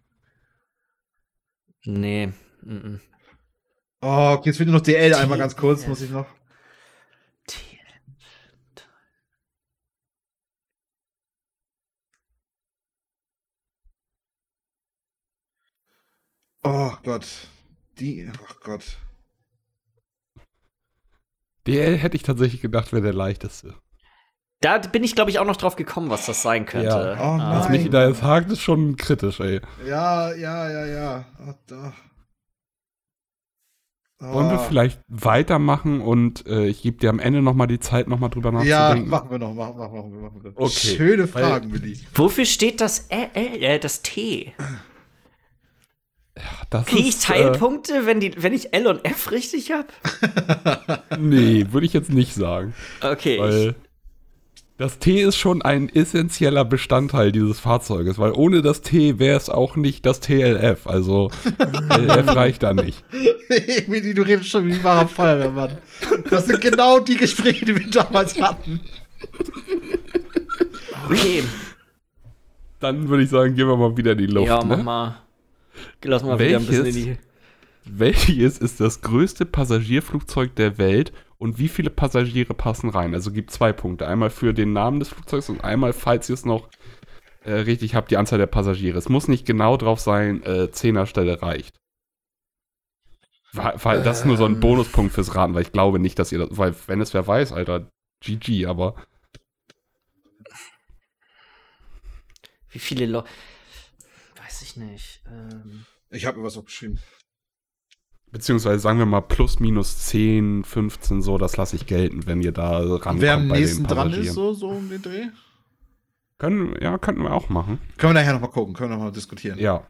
Nee. mm, mm. Oh, okay, jetzt fehlt nur noch DL einmal ganz kurz, muss ich noch. Oh Gott. Die, oh Gott. DL hätte ich tatsächlich gedacht, wäre der leichteste. Da bin ich, glaube ich, auch noch drauf gekommen, was das sein könnte. Ja. Oh Ah. Was nein. Michi da jetzt hakt, ist schon kritisch, ey. Ja, ja, ja, ja. Oh, da. Wollen wir Oh. vielleicht weitermachen und äh, ich gebe dir am Ende nochmal die Zeit, nochmal drüber Ja, nachzudenken? machen wir noch, machen, machen, machen wir, machen wir. Okay, Schöne Fragen, Willi. Wofür steht das L, L, äh, das T? Das Kriege ich ist, Teilpunkte, wenn, die, wenn ich L und F richtig habe? Äh, nee, würde ich jetzt nicht sagen. Okay. ich, Weil das T ist schon ein essentieller Bestandteil dieses Fahrzeuges, weil ohne das T wäre es auch nicht das TLF. Also LF reicht da nicht. Willi, du redest schon wie ein wahrer Feuerwehrmann. Das sind genau die Gespräche, die wir damals hatten. okay. Dann würde ich sagen, gehen wir mal wieder in die Luft. ja, mach ne? mal. Lass mal wieder ein bisschen in die. Welches ist das größte Passagierflugzeug der Welt und wie viele Passagiere passen rein? Also gibt zwei Punkte. Einmal für den Namen des Flugzeugs und einmal, falls ihr es noch äh, richtig habt, die Anzahl der Passagiere. Es muss nicht genau drauf sein, äh, Zehnerstelle reicht. Weil, weil das ist nur so ein Ähm. Bonuspunkt fürs Raten, weil ich glaube nicht, dass ihr das, weil wenn es wer weiß, Alter, GG, aber Wie viele Leute. Ich nicht. Ähm, Ich habe mir was aufgeschrieben. beziehungsweise sagen wir mal plus minus 10, 15 so, das lasse ich gelten, wenn ihr da rankommt Wer am nächsten dran ist, so, so um den Dreh? Können, ja, könnten wir auch machen. Können wir nachher nochmal gucken, können wir nochmal diskutieren. Ja.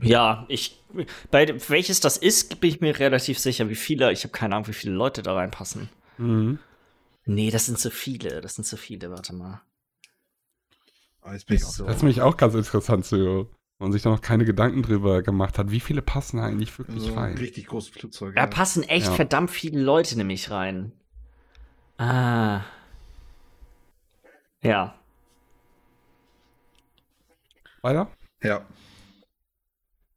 ja, ich. Bei welches das ist, bin ich mir relativ sicher, wie viele. Ich habe keine Ahnung, wie viele Leute da reinpassen. Mhm. Nee, das sind zu viele. Das sind zu viele. Warte mal. Ah, jetzt bin ich auch So. Das ist nämlich auch ganz interessant, so, wenn man sich da noch keine Gedanken drüber gemacht hat. Wie viele passen da eigentlich wirklich so ein rein? richtig großes Flugzeug. Da passen echt Ja. verdammt viele Leute nämlich rein. Ah. Ja. Weiter? Ja.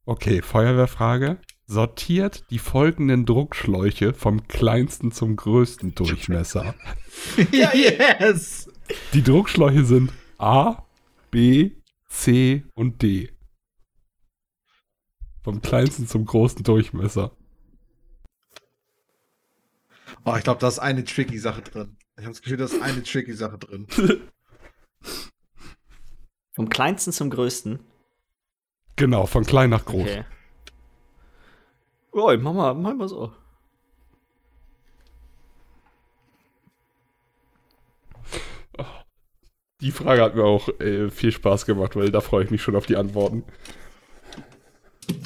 Okay, Feuerwehrfrage. Sortiert die folgenden Druckschläuche vom kleinsten zum größten Durchmesser. yes! Die Druckschläuche sind A, B, C und D. Vom kleinsten zum großen Durchmesser. Oh, ich glaube, da ist eine tricky Sache drin. Ich habe das Gefühl, da ist eine tricky Sache drin. Vom kleinsten zum größten. Genau, von klein nach groß. Okay. Oh, mach mal, mach mal so. Die Frage hat mir auch äh, viel Spaß gemacht, weil da freue ich mich schon auf die Antworten.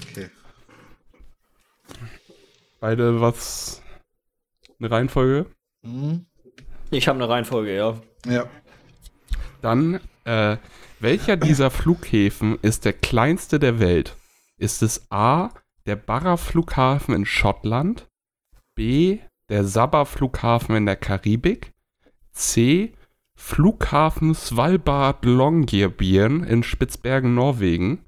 Okay. Beide was? Eine Reihenfolge? Mhm. Ich habe eine Reihenfolge, ja. Ja. Dann, äh, welcher dieser Flughäfen ist der kleinste der Welt? Ist es A, der Barra Flughafen in Schottland, B. Der Sabah-Flughafen in der Karibik. C. Flughafen Svalbard Longyearbyen in Spitzbergen, Norwegen.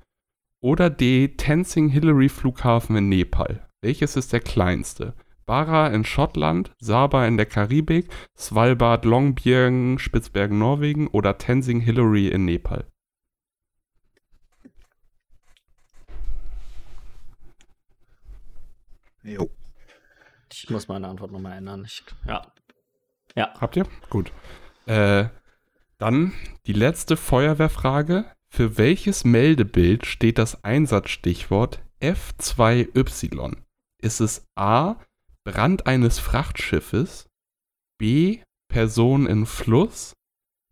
Oder D. Tenzing Hillary Flughafen in Nepal. Welches ist der kleinste? Barra in Schottland, Saba in der Karibik, Svalbard Longyearbyen, Spitzbergen, Norwegen oder Tenzing Hillary in Nepal. Jo. Ich muss meine Antwort nochmal ändern. Ich, ja. Ja. Habt ihr? Gut. Äh, dann die letzte Feuerwehrfrage. Für welches Meldebild steht das Einsatzstichwort F2Y? Ist es A. Brand eines Frachtschiffes? B. Person in Fluss?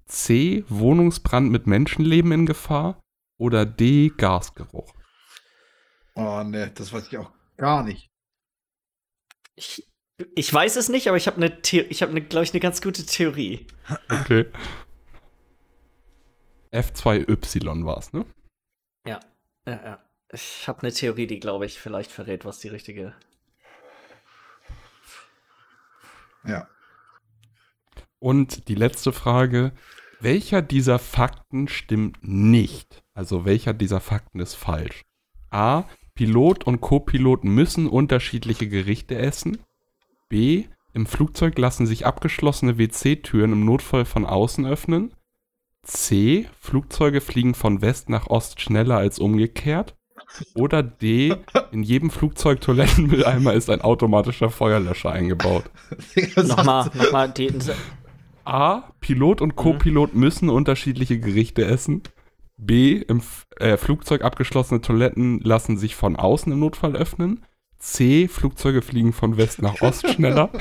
C. Wohnungsbrand mit Menschenleben in Gefahr? Oder D. Gasgeruch? Oh ne, das weiß ich auch gar nicht. Ich, ich weiß es nicht, aber ich habe eine, The ich habe, ne, glaube ich, eine ganz gute Theorie. Okay. F2Y war es, ne? Ja, ja, ja. Ich habe eine Theorie, die, glaube ich, vielleicht verrät, was die richtige. Ja. Und die letzte Frage: Welcher dieser Fakten stimmt nicht? Also, welcher dieser Fakten ist falsch? A. Pilot und Co-Pilot müssen unterschiedliche Gerichte essen. B. Im Flugzeug lassen sich abgeschlossene WC-Türen im Notfall von außen öffnen. C. Flugzeuge fliegen von West nach Ost schneller als umgekehrt. Oder D. In jedem Flugzeug Toilettenmülleimer ist ein automatischer Feuerlöscher eingebaut. Nochmal, nochmal, die, A. Pilot und Co-Pilot müssen unterschiedliche Gerichte essen. B. Im F äh, Flugzeug abgeschlossene Toiletten lassen sich von außen im Notfall öffnen. C. Flugzeuge fliegen von West nach Ost schneller.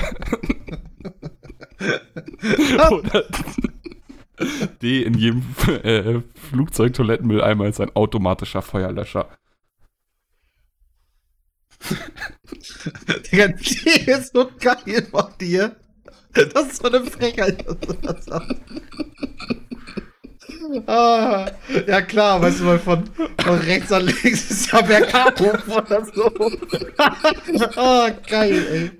Oder D. In jedem äh, Flugzeug Toilettenmülleimer ist ein automatischer Feuerlöscher. Digga, die ist so geil von dir. Das ist so eine Frechheit. dass du das sagst. Ah, ja klar, weißt du mal, von, von rechts nach links ist ja bergab oder so. Ah, geil, ey.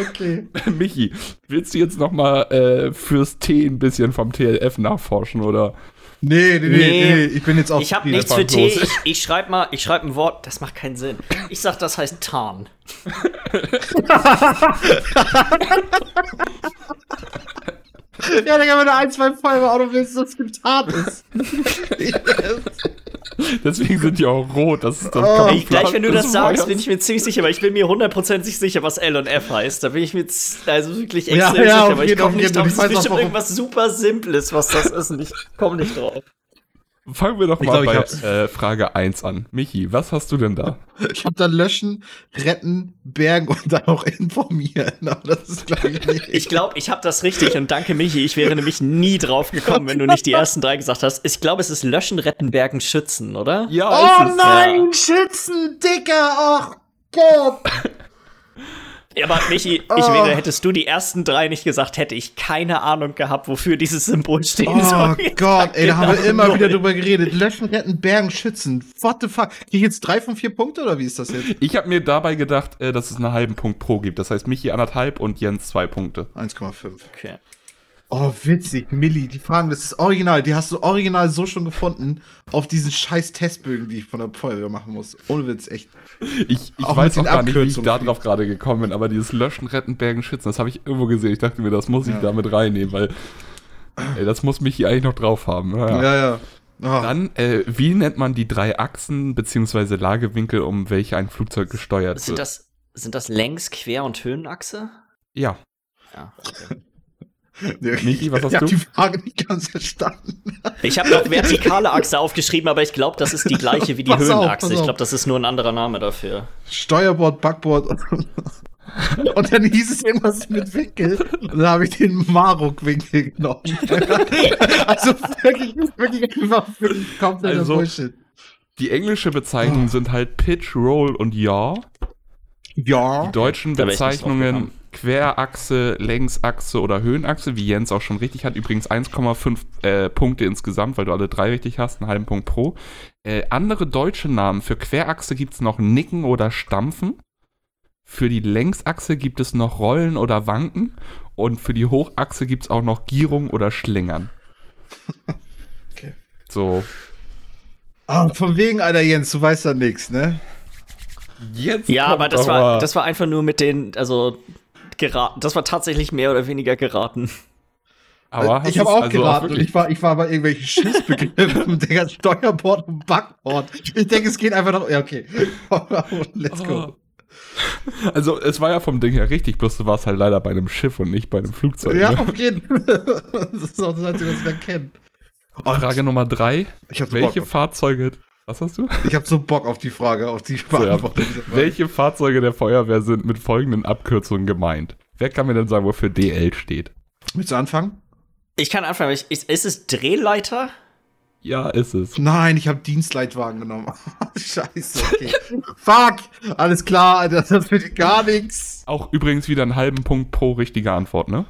Okay. Michi, willst du jetzt nochmal äh, fürs T ein bisschen vom TLF nachforschen, oder? Nee, nee, nee, nee, nee. ich bin jetzt auch Ich habe zufrieden. nichts für T. Ich, ich schreibe mal, ich schreibe ein Wort, das macht keinen Sinn. Ich sag, das heißt Tarn. Ja, Digga, wenn du ein, zwei Folgen Auto willst, das gibt hart ist. Deswegen sind die auch rot. Das ist das Oh. Ey, gleich, wenn du das sagst, Feuers. bin ich mir ziemlich sicher, aber ich bin mir hundertprozentig sicher, was L und F heißt. Da bin ich mir also wirklich Ja, extrem ja, sicher, auf aber ich komme nicht drauf. Es ich ist bestimmt irgendwas super Simples, was das ist und ich komme nicht drauf. Fangen wir doch Ich mal glaub, bei äh, Frage 1 an. Michi, was hast du denn da? Ich hab dann löschen, retten, bergen und dann auch informieren. Aber das ist, glaube ich, nicht. Ich glaube, ich habe das richtig und danke Michi. Ich wäre nämlich nie drauf gekommen, wenn du nicht die ersten drei gesagt hast. Ich glaube, es ist Löschen, Retten, Bergen, Schützen, oder? Ja, Oh nein, Schützen, Dicker, oh Gott. Ja, aber Michi, ich Oh. wäre, hättest du die ersten drei nicht gesagt, hätte ich keine Ahnung gehabt, wofür dieses Symbol stehen Oh soll. Gott, ey, da haben wir Genau immer wieder drüber geredet. Löschen, retten, bergen, schützen. What the fuck? Krieg ich jetzt drei von vier Punkte oder wie ist das jetzt? Ich habe mir dabei gedacht, äh, dass es einen halben Punkt pro gibt. Das heißt, Michi anderthalb und Jens zwei Punkte. 1,5. Okay. Oh, witzig, Milli, die Fragen, das ist original. Die hast du original so schon gefunden auf diesen scheiß Testbögen, die ich von der Feuerwehr machen muss. Ohne Witz, echt. Ich, ich Auch weiß auch gar nicht, wie ich da drauf gerade gekommen bin, aber dieses Löschen, Retten, Bergen, Schützen, das habe ich irgendwo gesehen. Ich dachte mir, das muss ich Ja. da mit reinnehmen, weil ey, das muss Michi eigentlich noch drauf haben. Ja. Ja, ja. Oh, Dann, äh, wie nennt man die drei Achsen bzw. Lagewinkel, um welche ein Flugzeug gesteuert Sind wird? das, sind das Längs-, Quer- und Höhenachse? ja, Ja. Okay. Michi, was hast ich hab du? die Frage nicht ganz verstanden. Ich habe noch vertikale Achse aufgeschrieben, aber ich glaube, das ist die gleiche wie die Pass auf, Höhenachse. pass ich auf. glaube, das ist nur ein anderer Name dafür. Steuerbord, Backbord und, und dann hieß es irgendwas mit Winkel. Und dann habe ich den Marok-Winkel genommen. also wirklich, wirklich einfach wirklich kompletter Also- Bullshit. Die englische Bezeichnung sind halt Pitch, Roll und Yaw. Ja. Die deutschen Bezeichnungen. Querachse, Längsachse oder Höhenachse, wie Jens auch schon richtig hat. Übrigens 1,5 äh, Punkte insgesamt, weil du alle drei richtig hast, einen halben Punkt pro. Äh, andere deutsche Namen für Querachse gibt es noch Nicken oder Stampfen. Für die Längsachse gibt es noch Rollen oder Wanken und für die Hochachse gibt es auch noch Gierung oder Schlingern. Okay. So. Ah, von wegen, Alter Jens, du weißt da nichts, ne? Jetzt Ja, aber das war, das war einfach nur mit den, also geraten. Das war tatsächlich mehr oder weniger geraten. aber hast ich habe auch also geraten und wirklich- ich war, ich war bei irgendwelchen Schiffsbegriffen, Digga, Steuerbord und Backbord. Ich denke, es geht einfach noch. Ja, okay. Let's go. Oh. Also, es war ja vom Ding her richtig, bloß du warst halt leider bei einem Schiff und nicht bei einem Flugzeug. Ja, ne? auf jeden Fall. Das ist auch das Einzige, was ich dann kenne. Frage Nummer drei. Welche Bock. Fahrzeuge. Was hast du? Ich habe so Bock auf die Frage, auf die ja. Beantwortung. dieser Frage. Welche Fahrzeuge der Feuerwehr sind mit folgenden Abkürzungen gemeint? Wer kann mir denn sagen, wofür DL steht? Willst du anfangen? Ich kann anfangen. Ich, ist, ist es Drehleiter? Ja, ist es. Nein, ich habe Dienstleitwagen genommen. Scheiße, okay. Fuck! Alles klar, Alter, das wird gar nichts. Auch übrigens wieder einen halben Punkt pro richtige Antwort, ne?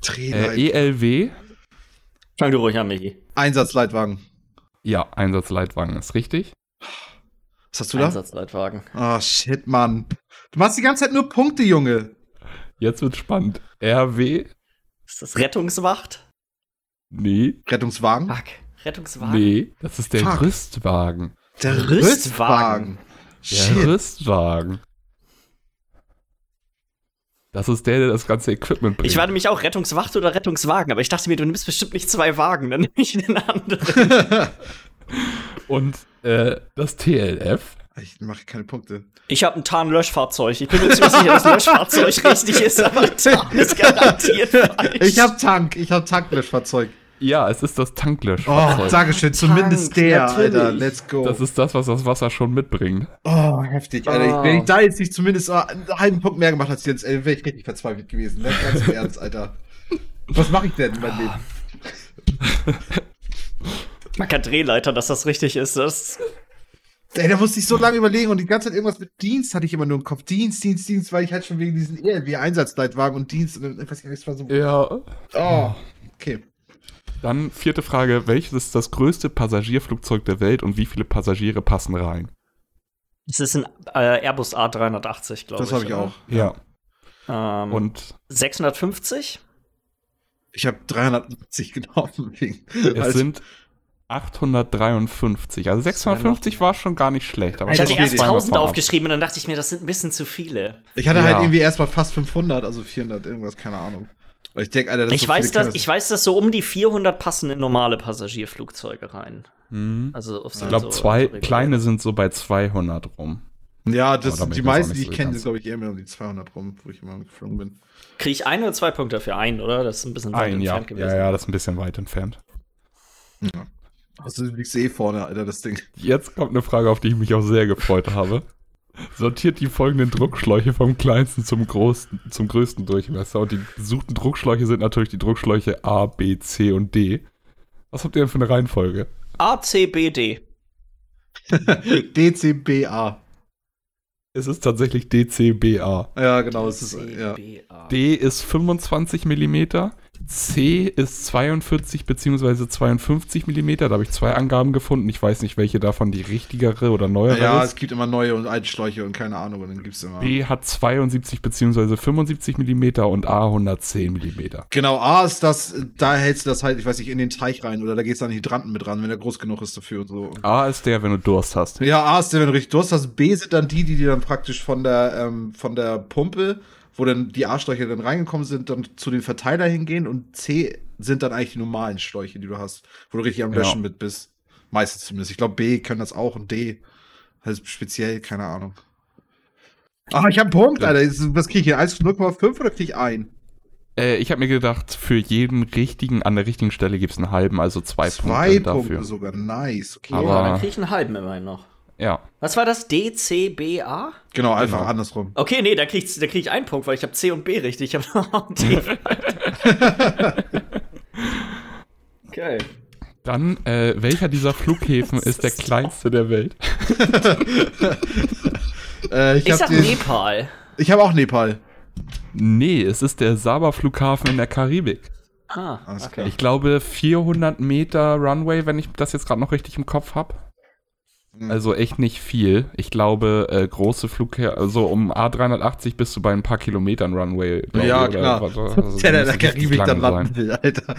Trainer. Äh, ELW. Fang du ruhig an, Michi. Einsatzleitwagen. Ja, Einsatzleitwagen ist richtig. Was hast du da? Einsatzleitwagen. Oh, shit, Mann. Du machst die ganze Zeit nur Punkte, Junge. Jetzt wird's spannend. RW? Ist das Rettungswacht? Nee. Rettungswagen? Fuck. Rettungswagen? Nee. Das ist der Fuck. Rüstwagen. Der Rüstwagen. Der Shit. Rüstwagen. Das ist der, der das ganze Equipment bringt. Ich war nämlich auch Rettungswacht oder Rettungswagen, aber ich dachte mir, du nimmst bestimmt nicht zwei Wagen, dann nehme ich den anderen. Und äh, das TLF. Ich mache keine Punkte. Ich habe ein Tarnlöschfahrzeug. Ich bin mir ziemlich sicher, dass Löschfahrzeug richtig ist, aber Tarn ist garantiert falsch. Ich hab Tank, ich hab Tanklöschfahrzeug. Ja, es ist das Oh, Tanklöschfahrzeug. Dankeschön, zumindest der, natürlich. Alter. Let's go. das ist das, was das Wasser schon mitbringt. oh, heftig, Alter. Oh. Wenn ich da jetzt nicht zumindest oh, einen halben Punkt mehr gemacht hätte, wäre ich richtig verzweifelt gewesen. Ne? Ganz im Ernst, Alter. Was mache ich denn in meinem Leben? Man kann Drehleiter, dass das richtig ist. Das Ey, da musste ich so lange überlegen und die ganze Zeit irgendwas mit Dienst hatte ich immer nur im Kopf. Dienst, Dienst, Dienst, weil ich halt schon wegen diesen ELW-Einsatzleitwagen und Dienst und dann- ich weiß gar nicht, es war so. Ja. Oh, okay. Dann vierte Frage. Welches ist das größte Passagierflugzeug der Welt und wie viele Passagiere passen rein? es ist ein äh, Airbus A380, glaube ich. Das habe ich oder? auch. Ja. Ähm, Und 650? Ich habe 370 genommen. Es Also, sind 853. Also 650 war schon gar nicht schlecht. Aber Ich hatte erst die- 1000 vorab. aufgeschrieben und dann dachte ich mir, das sind ein bisschen zu viele. ich hatte Ja. halt irgendwie erstmal fast 500, also 400, irgendwas, keine Ahnung. Weil ich denke, Alter, das Ich so weiß, dass, ich weiß, dass so um die 400 passen in normale Passagierflugzeuge rein. Hm. Also auf so, Ich glaube, so, zwei so kleine sind so bei 200 rum. Ja, das bin die meisten, die ich kenne, sind, glaube ich, eher mehr um die 200 rum, wo ich immer geflogen bin. Kriege ich ein oder zwei Punkte dafür? Ein, oder? Das ist ein bisschen weit Ein, ja. entfernt gewesen. Ja, ja, das ist ein bisschen weit entfernt. Ja. Also, du liegst eh vorne, Alter, das Ding. Jetzt kommt eine Frage, auf die ich mich auch sehr gefreut habe. Sortiert die folgenden Druckschläuche vom kleinsten zum, großen, zum größten Durchmesser. Und die gesuchten Druckschläuche sind natürlich die Druckschläuche A, B, C und D. Was habt ihr denn für eine Reihenfolge? DCBA. Es ist tatsächlich D, C, B, A. Ja, genau, es ist, ja. D ist 25 mm, C ist 42 bzw. 52 mm. Da habe ich zwei Angaben gefunden. Ich weiß nicht, welche davon die richtigere oder neuere Ja, ist. es gibt immer neue und alte Schläuche und keine Ahnung, und dann gibt's immer. B hat 72 bzw. 75 mm und A 110 mm. Genau, A ist das, da hältst du das halt, ich weiß nicht, in den Teich rein oder da geht's dann Hydranten mit ran, wenn der groß genug ist dafür und so. A ist der, wenn du Durst hast. Ja, A ist der, wenn du richtig Durst hast. B sind dann die, die dir dann praktisch von der, ähm, von der Pumpe, wo dann die A-Schläuche dann reingekommen sind, dann zu den Verteiler hingehen und C sind dann eigentlich die normalen Schläuche, die du hast, wo du richtig am Ja. Löschen mit bist. Meistens zumindest. Ich glaube, B können das auch und D halt speziell, keine Ahnung. Ah, ich habe einen Punkt, Alter. Was kriege ich hier? 1,05 oder kriege ich ein? Äh, ich habe mir gedacht, für jeden richtigen, an der richtigen Stelle gibt es einen halben, also zwei, Zwei Punkte Punkte dafür. sogar. Nice. Okay. Aber- ja, dann kriege ich einen halben immerhin noch. Ja. Was war das? DCBA? genau, einfach Genau. andersrum. Okay, nee, da krieg ich, da krieg ich einen Punkt, weil ich habe C und B richtig. Ich habe noch A und D. okay. Dann, äh, welcher dieser Flughäfen ist der kleinste der Welt? Äh, ich Ich habe sag den- Nepal. ich hab auch Nepal. Nee, es ist der Saba-Flughafen in der Karibik. Ah, Alles okay. klar. Ich glaube 400 Meter Runway, wenn ich das jetzt gerade noch richtig im Kopf habe. Hm. Also echt nicht viel. Ich glaube, äh, große Flugher, also um A380 bist du bei ein paar Kilometern Runway. ja, ich, oder klar. was- also der, der in der richtig Karibik dann landen will, Alter.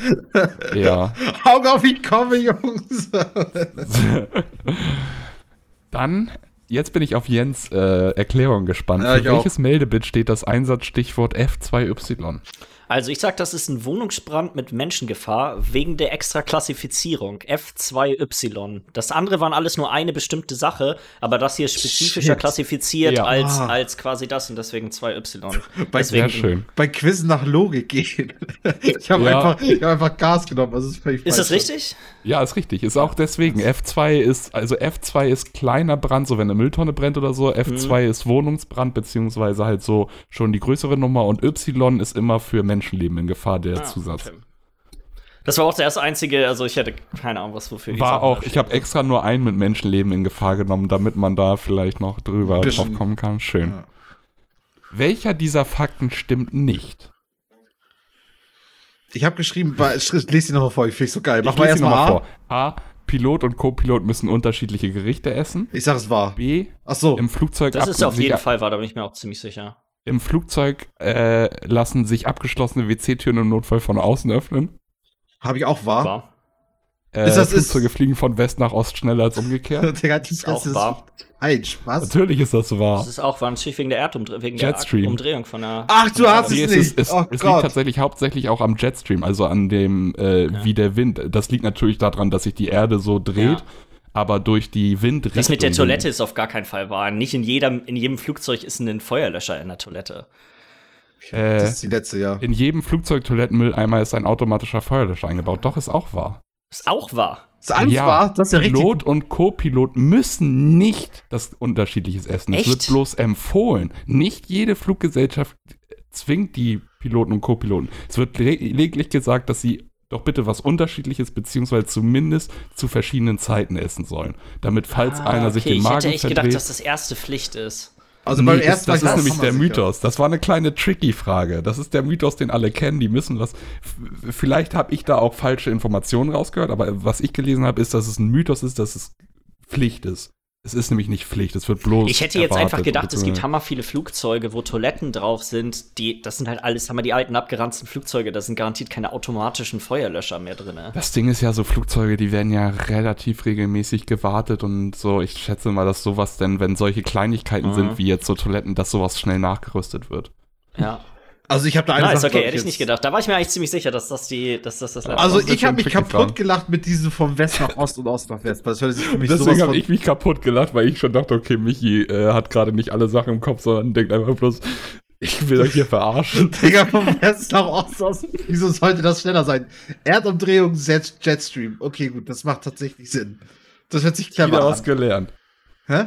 Ja. Augen auf, ich komme, Jungs. Dann, jetzt bin ich auf Jens äh, Erklärung gespannt. Ja, Für ich auch. welches Meldebit steht das Einsatzstichwort F2Y? Also ich sag, das ist ein Wohnungsbrand mit Menschengefahr wegen der Extraklassifizierung F2Y. Das andere waren alles nur eine bestimmte Sache, aber das hier ist spezifischer Shit. klassifiziert Ja. als, Ah. als quasi das und deswegen 2Y. Bei- Deswegen, Sehr schön. Bei Quiz nach Logik gehen. Ich habe Ja. einfach, ich hab einfach Gas genommen. Also das ist Ist das richtig? Ja, ist richtig. Ist auch deswegen. F2 ist, also F2 ist kleiner Brand, so wenn eine Mülltonne brennt oder so. F2 ist Wohnungsbrand, beziehungsweise halt so schon die größere Nummer. Und Y ist immer für Menschenleben in Gefahr, der Ah, Zusatz. okay. Das war auch der erste einzige, also ich hätte keine Ahnung, was wofür War auch, ich habe extra nur einen mit Menschenleben in Gefahr genommen, damit man da vielleicht noch drüber Bisschen. drauf kommen kann. Schön. Ja. Welcher dieser Fakten stimmt nicht? Ich habe geschrieben, lese die nochmal vor, ich finde so geil. Mach Ich mal sie erstmal noch A. A. Pilot und Co-Pilot müssen unterschiedliche Gerichte essen. Ich sag es wahr. B. Ach so. Im Flugzeug, Das ist auf jeden Fall wahr, da bin ich mir auch ziemlich sicher. Im Flugzeug äh, lassen sich abgeschlossene WC-Türen im Notfall von außen öffnen. Habe ich auch wahr. Wahr. Äh, Ist das- Flugzeuge ist- fliegen von West nach Ost schneller als umgekehrt. Digga, das Ist auch ist wahr. falsch. Was? Natürlich ist das wahr. Das ist auch wahr, natürlich wegen der Erdumdrehung, wegen der Jetstream. Umdrehung von der. Ach, du hast Nee, es nicht. ist, es, oh es liegt tatsächlich hauptsächlich auch am Jetstream, also an dem, äh, wie der Wind. Das liegt natürlich daran, dass sich die Erde so dreht, Ja. Aber durch die Windrichtung. Das mit der Toilette ist auf gar keinen Fall wahr. Nicht in jedem, in jedem Flugzeug ist ein Feuerlöscher in der Toilette. Äh, Das ist die letzte, ja. in jedem Flugzeugtoilettenmülleimer ist ein automatischer Feuerlöscher eingebaut. Doch, ist auch wahr. Ist auch wahr. Ist alles wahr? Das ist ja richtig. Pilot und Co-Pilot müssen nicht das unterschiedliches essen. Es Echt? wird bloß empfohlen. Nicht jede Fluggesellschaft zwingt die Piloten und Co-Piloten. Es wird le- lediglich gesagt, dass sie doch bitte was Unterschiedliches beziehungsweise zumindest zu verschiedenen Zeiten essen sollen. Damit, falls einer sich Ah, okay, den ich Magen hätte echt verdreht, gedacht, dass das erste Pflicht ist. Also Nee, beim ist, ersten das war ist ich nämlich der. Mythos. Das war eine kleine tricky Frage. Das ist der Mythos, den alle kennen. Die müssen was. Vielleicht habe ich da auch falsche Informationen rausgehört, aber was ich gelesen habe, ist, dass es ein Mythos ist, dass es Pflicht ist. Es ist nämlich nicht Pflicht. Es wird bloß. Ich hätte jetzt erwartet, einfach gedacht, es gibt hammer viele Flugzeuge, wo Toiletten drauf sind. Die, das sind halt alles, haben wir die alten abgeranzten Flugzeuge, da sind garantiert keine automatischen Feuerlöscher mehr drin. Das Ding ist ja so, Flugzeuge, die werden ja relativ regelmäßig gewartet und so. Ich schätze mal, dass sowas denn, wenn solche Kleinigkeiten Mhm. sind, wie jetzt so Toiletten, dass sowas schnell nachgerüstet wird. Ja. Also ich habe da eine Nice, Sache, okay, hätte ich nicht gedacht. Da war ich mir eigentlich ziemlich sicher, dass das die, dass das das letzte Also ich habe schon mich kaputt dran. gelacht mit diesem vom West nach Ost und Ost nach West. weil Das hört sich für mich Deswegen habe ich mich kaputt gelacht, weil ich schon dachte, okay, Michi äh, hat gerade nicht alle Sachen im Kopf, sondern denkt einfach bloß, ich will euch hier verarschen. Digga, vom West nach Ost aus. Wieso sollte das schneller sein? Erdumdrehung, Jet, Jetstream. Okay, gut, das macht tatsächlich Sinn. Das hört sich clever Wieder an. was gelernt. Hä?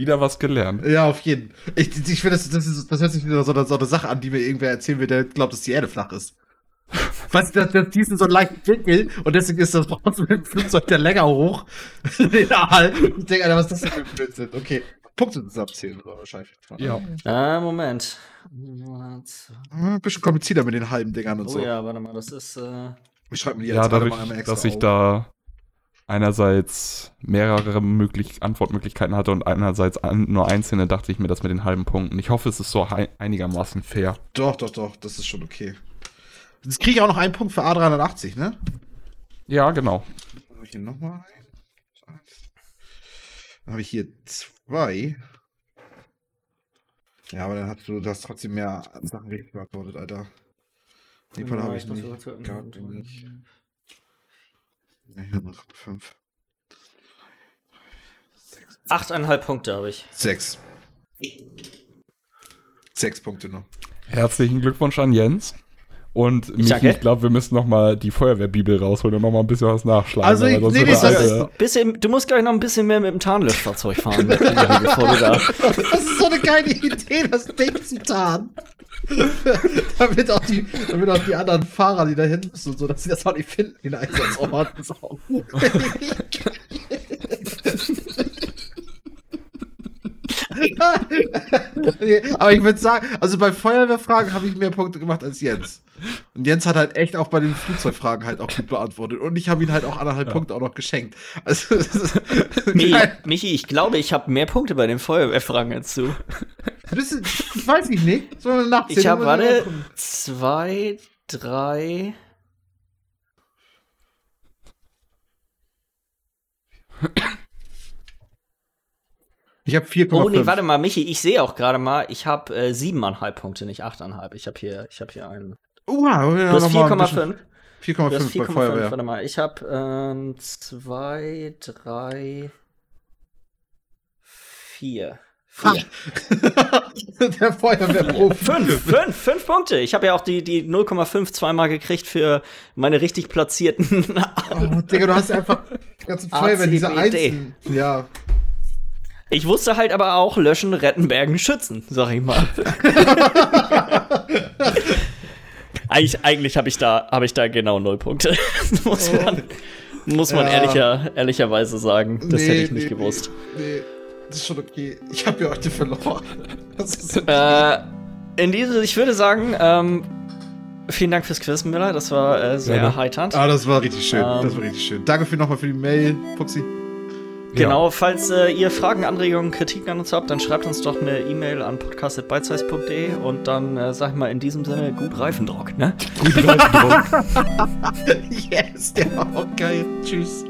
Wieder was gelernt. Ja, auf jeden. Ich, ich finde, das, das, ist, das hört sich wieder so, eine- so eine Sache an, die mir irgendwer erzählen will, der glaubt, dass die Erde flach ist. Weißt du, das, das, so einen leichten Winkel und deswegen ist das trotzdem mit dem Flugzeug der länger hoch. Egal. Ich denke, Alter, was ist das denn für ein Blödsinn? Okay. Punkte zusammenzählen oder wahrscheinlich. Ja. Äh, Moment. Ein bisschen komplizierter mit den halben Dingern und Oh so. ja, warte mal, das ist. Äh Ich schreibe mir die Ja, dadurch, mal einmal extra dass ich auf. da einerseits mehrere möglich Antwortmöglichkeiten hatte und einerseits an, nur einzelne, dachte ich mir das mit den halben Punkten. Ich hoffe, es ist so einigermaßen fair. Doch, doch, doch, das ist schon okay. Jetzt kriege ich auch noch einen Punkt für A380, ne? Ja, genau. Dann habe ich hier nochmal einen. Dann habe ich hier zwei. Ja, aber dann hast du das trotzdem mehr Sachen richtig beantwortet, Alter. Nepal habe ich nicht. Nicht. Nee, noch fünf. achteinhalb Punkte habe ich. Sechs. Sechs Punkte noch. Herzlichen Glückwunsch an Jens. Und danke. ich glaube, wir müssen noch mal die Feuerwehrbibel rausholen und noch mal ein bisschen was nachschlagen. Also, ich- nee, nee, das das alles- ist- Bisschen, du musst gleich noch ein bisschen mehr mit dem Tarnlöschfahrzeug fahren, bevor du da. Das ist so eine geile Idee, das Ding zu tarnen. damit, auch die, damit auch die anderen Fahrer, die da hin müssen und so, dass sie das auch nicht finden, den Einsatzort. Das ist auch- nee, aber ich würde sagen, also bei Feuerwehrfragen habe ich mehr Punkte gemacht als Jens. Und Jens hat halt echt auch bei den Flugzeugfragen halt auch gut beantwortet. Und ich habe ihn halt auch anderthalb ja. Punkte auch noch geschenkt. Also, Michi, Michi, ich glaube, ich habe mehr Punkte bei den Feuerwehrfragen als du. Bisschen, weiß ich nicht. So ich habe, warte, zwei, drei. Ich habe 4,5. Oh nee, warte mal, Michi, ich sehe auch gerade mal, ich habe äh, 7,5 Punkte, nicht 8,5. Ich habe hier, hab hier einen. Uh, ja, du hast 4,5. 4,5 bei Feuerwehr. Warte mal, ich habe 2, 3, 4. Der Feuerwehrprofi. Fünf, fünf, fünf Punkte. Ich habe ja auch die, die 0,5 zweimal gekriegt für meine richtig platzierten. oh, Digga, du hast einfach die ganze Feuerwehr, diese Einzelnen. Ja. Ich wusste halt aber auch löschen, retten, bergen, schützen, sag ich mal. eigentlich eigentlich habe ich, da, hab ich da genau null Punkte. muss man, muss man ja. ehrlicher, ehrlicherweise sagen. Das nee, hätte ich nicht nee, gewusst. Nee, das ist schon okay. Ich habe ja heute verloren. äh, in diese, ich würde sagen, ähm, vielen Dank fürs Quiz, Miller. Das war äh, sehr ja, erheiternd. Ah, das war richtig schön. Ähm, das war richtig schön. Danke für nochmal für die Mail, Fuxi. Genau, ja. falls äh, ihr Fragen, Anregungen, Kritiken an uns habt, dann schreibt uns doch eine E-Mail an podcast.bitesize.de und dann äh, sag ich mal in diesem Sinne gut Reifendruck, ne? Gut Reifendruck. yes, der war auch geil. Tschüss.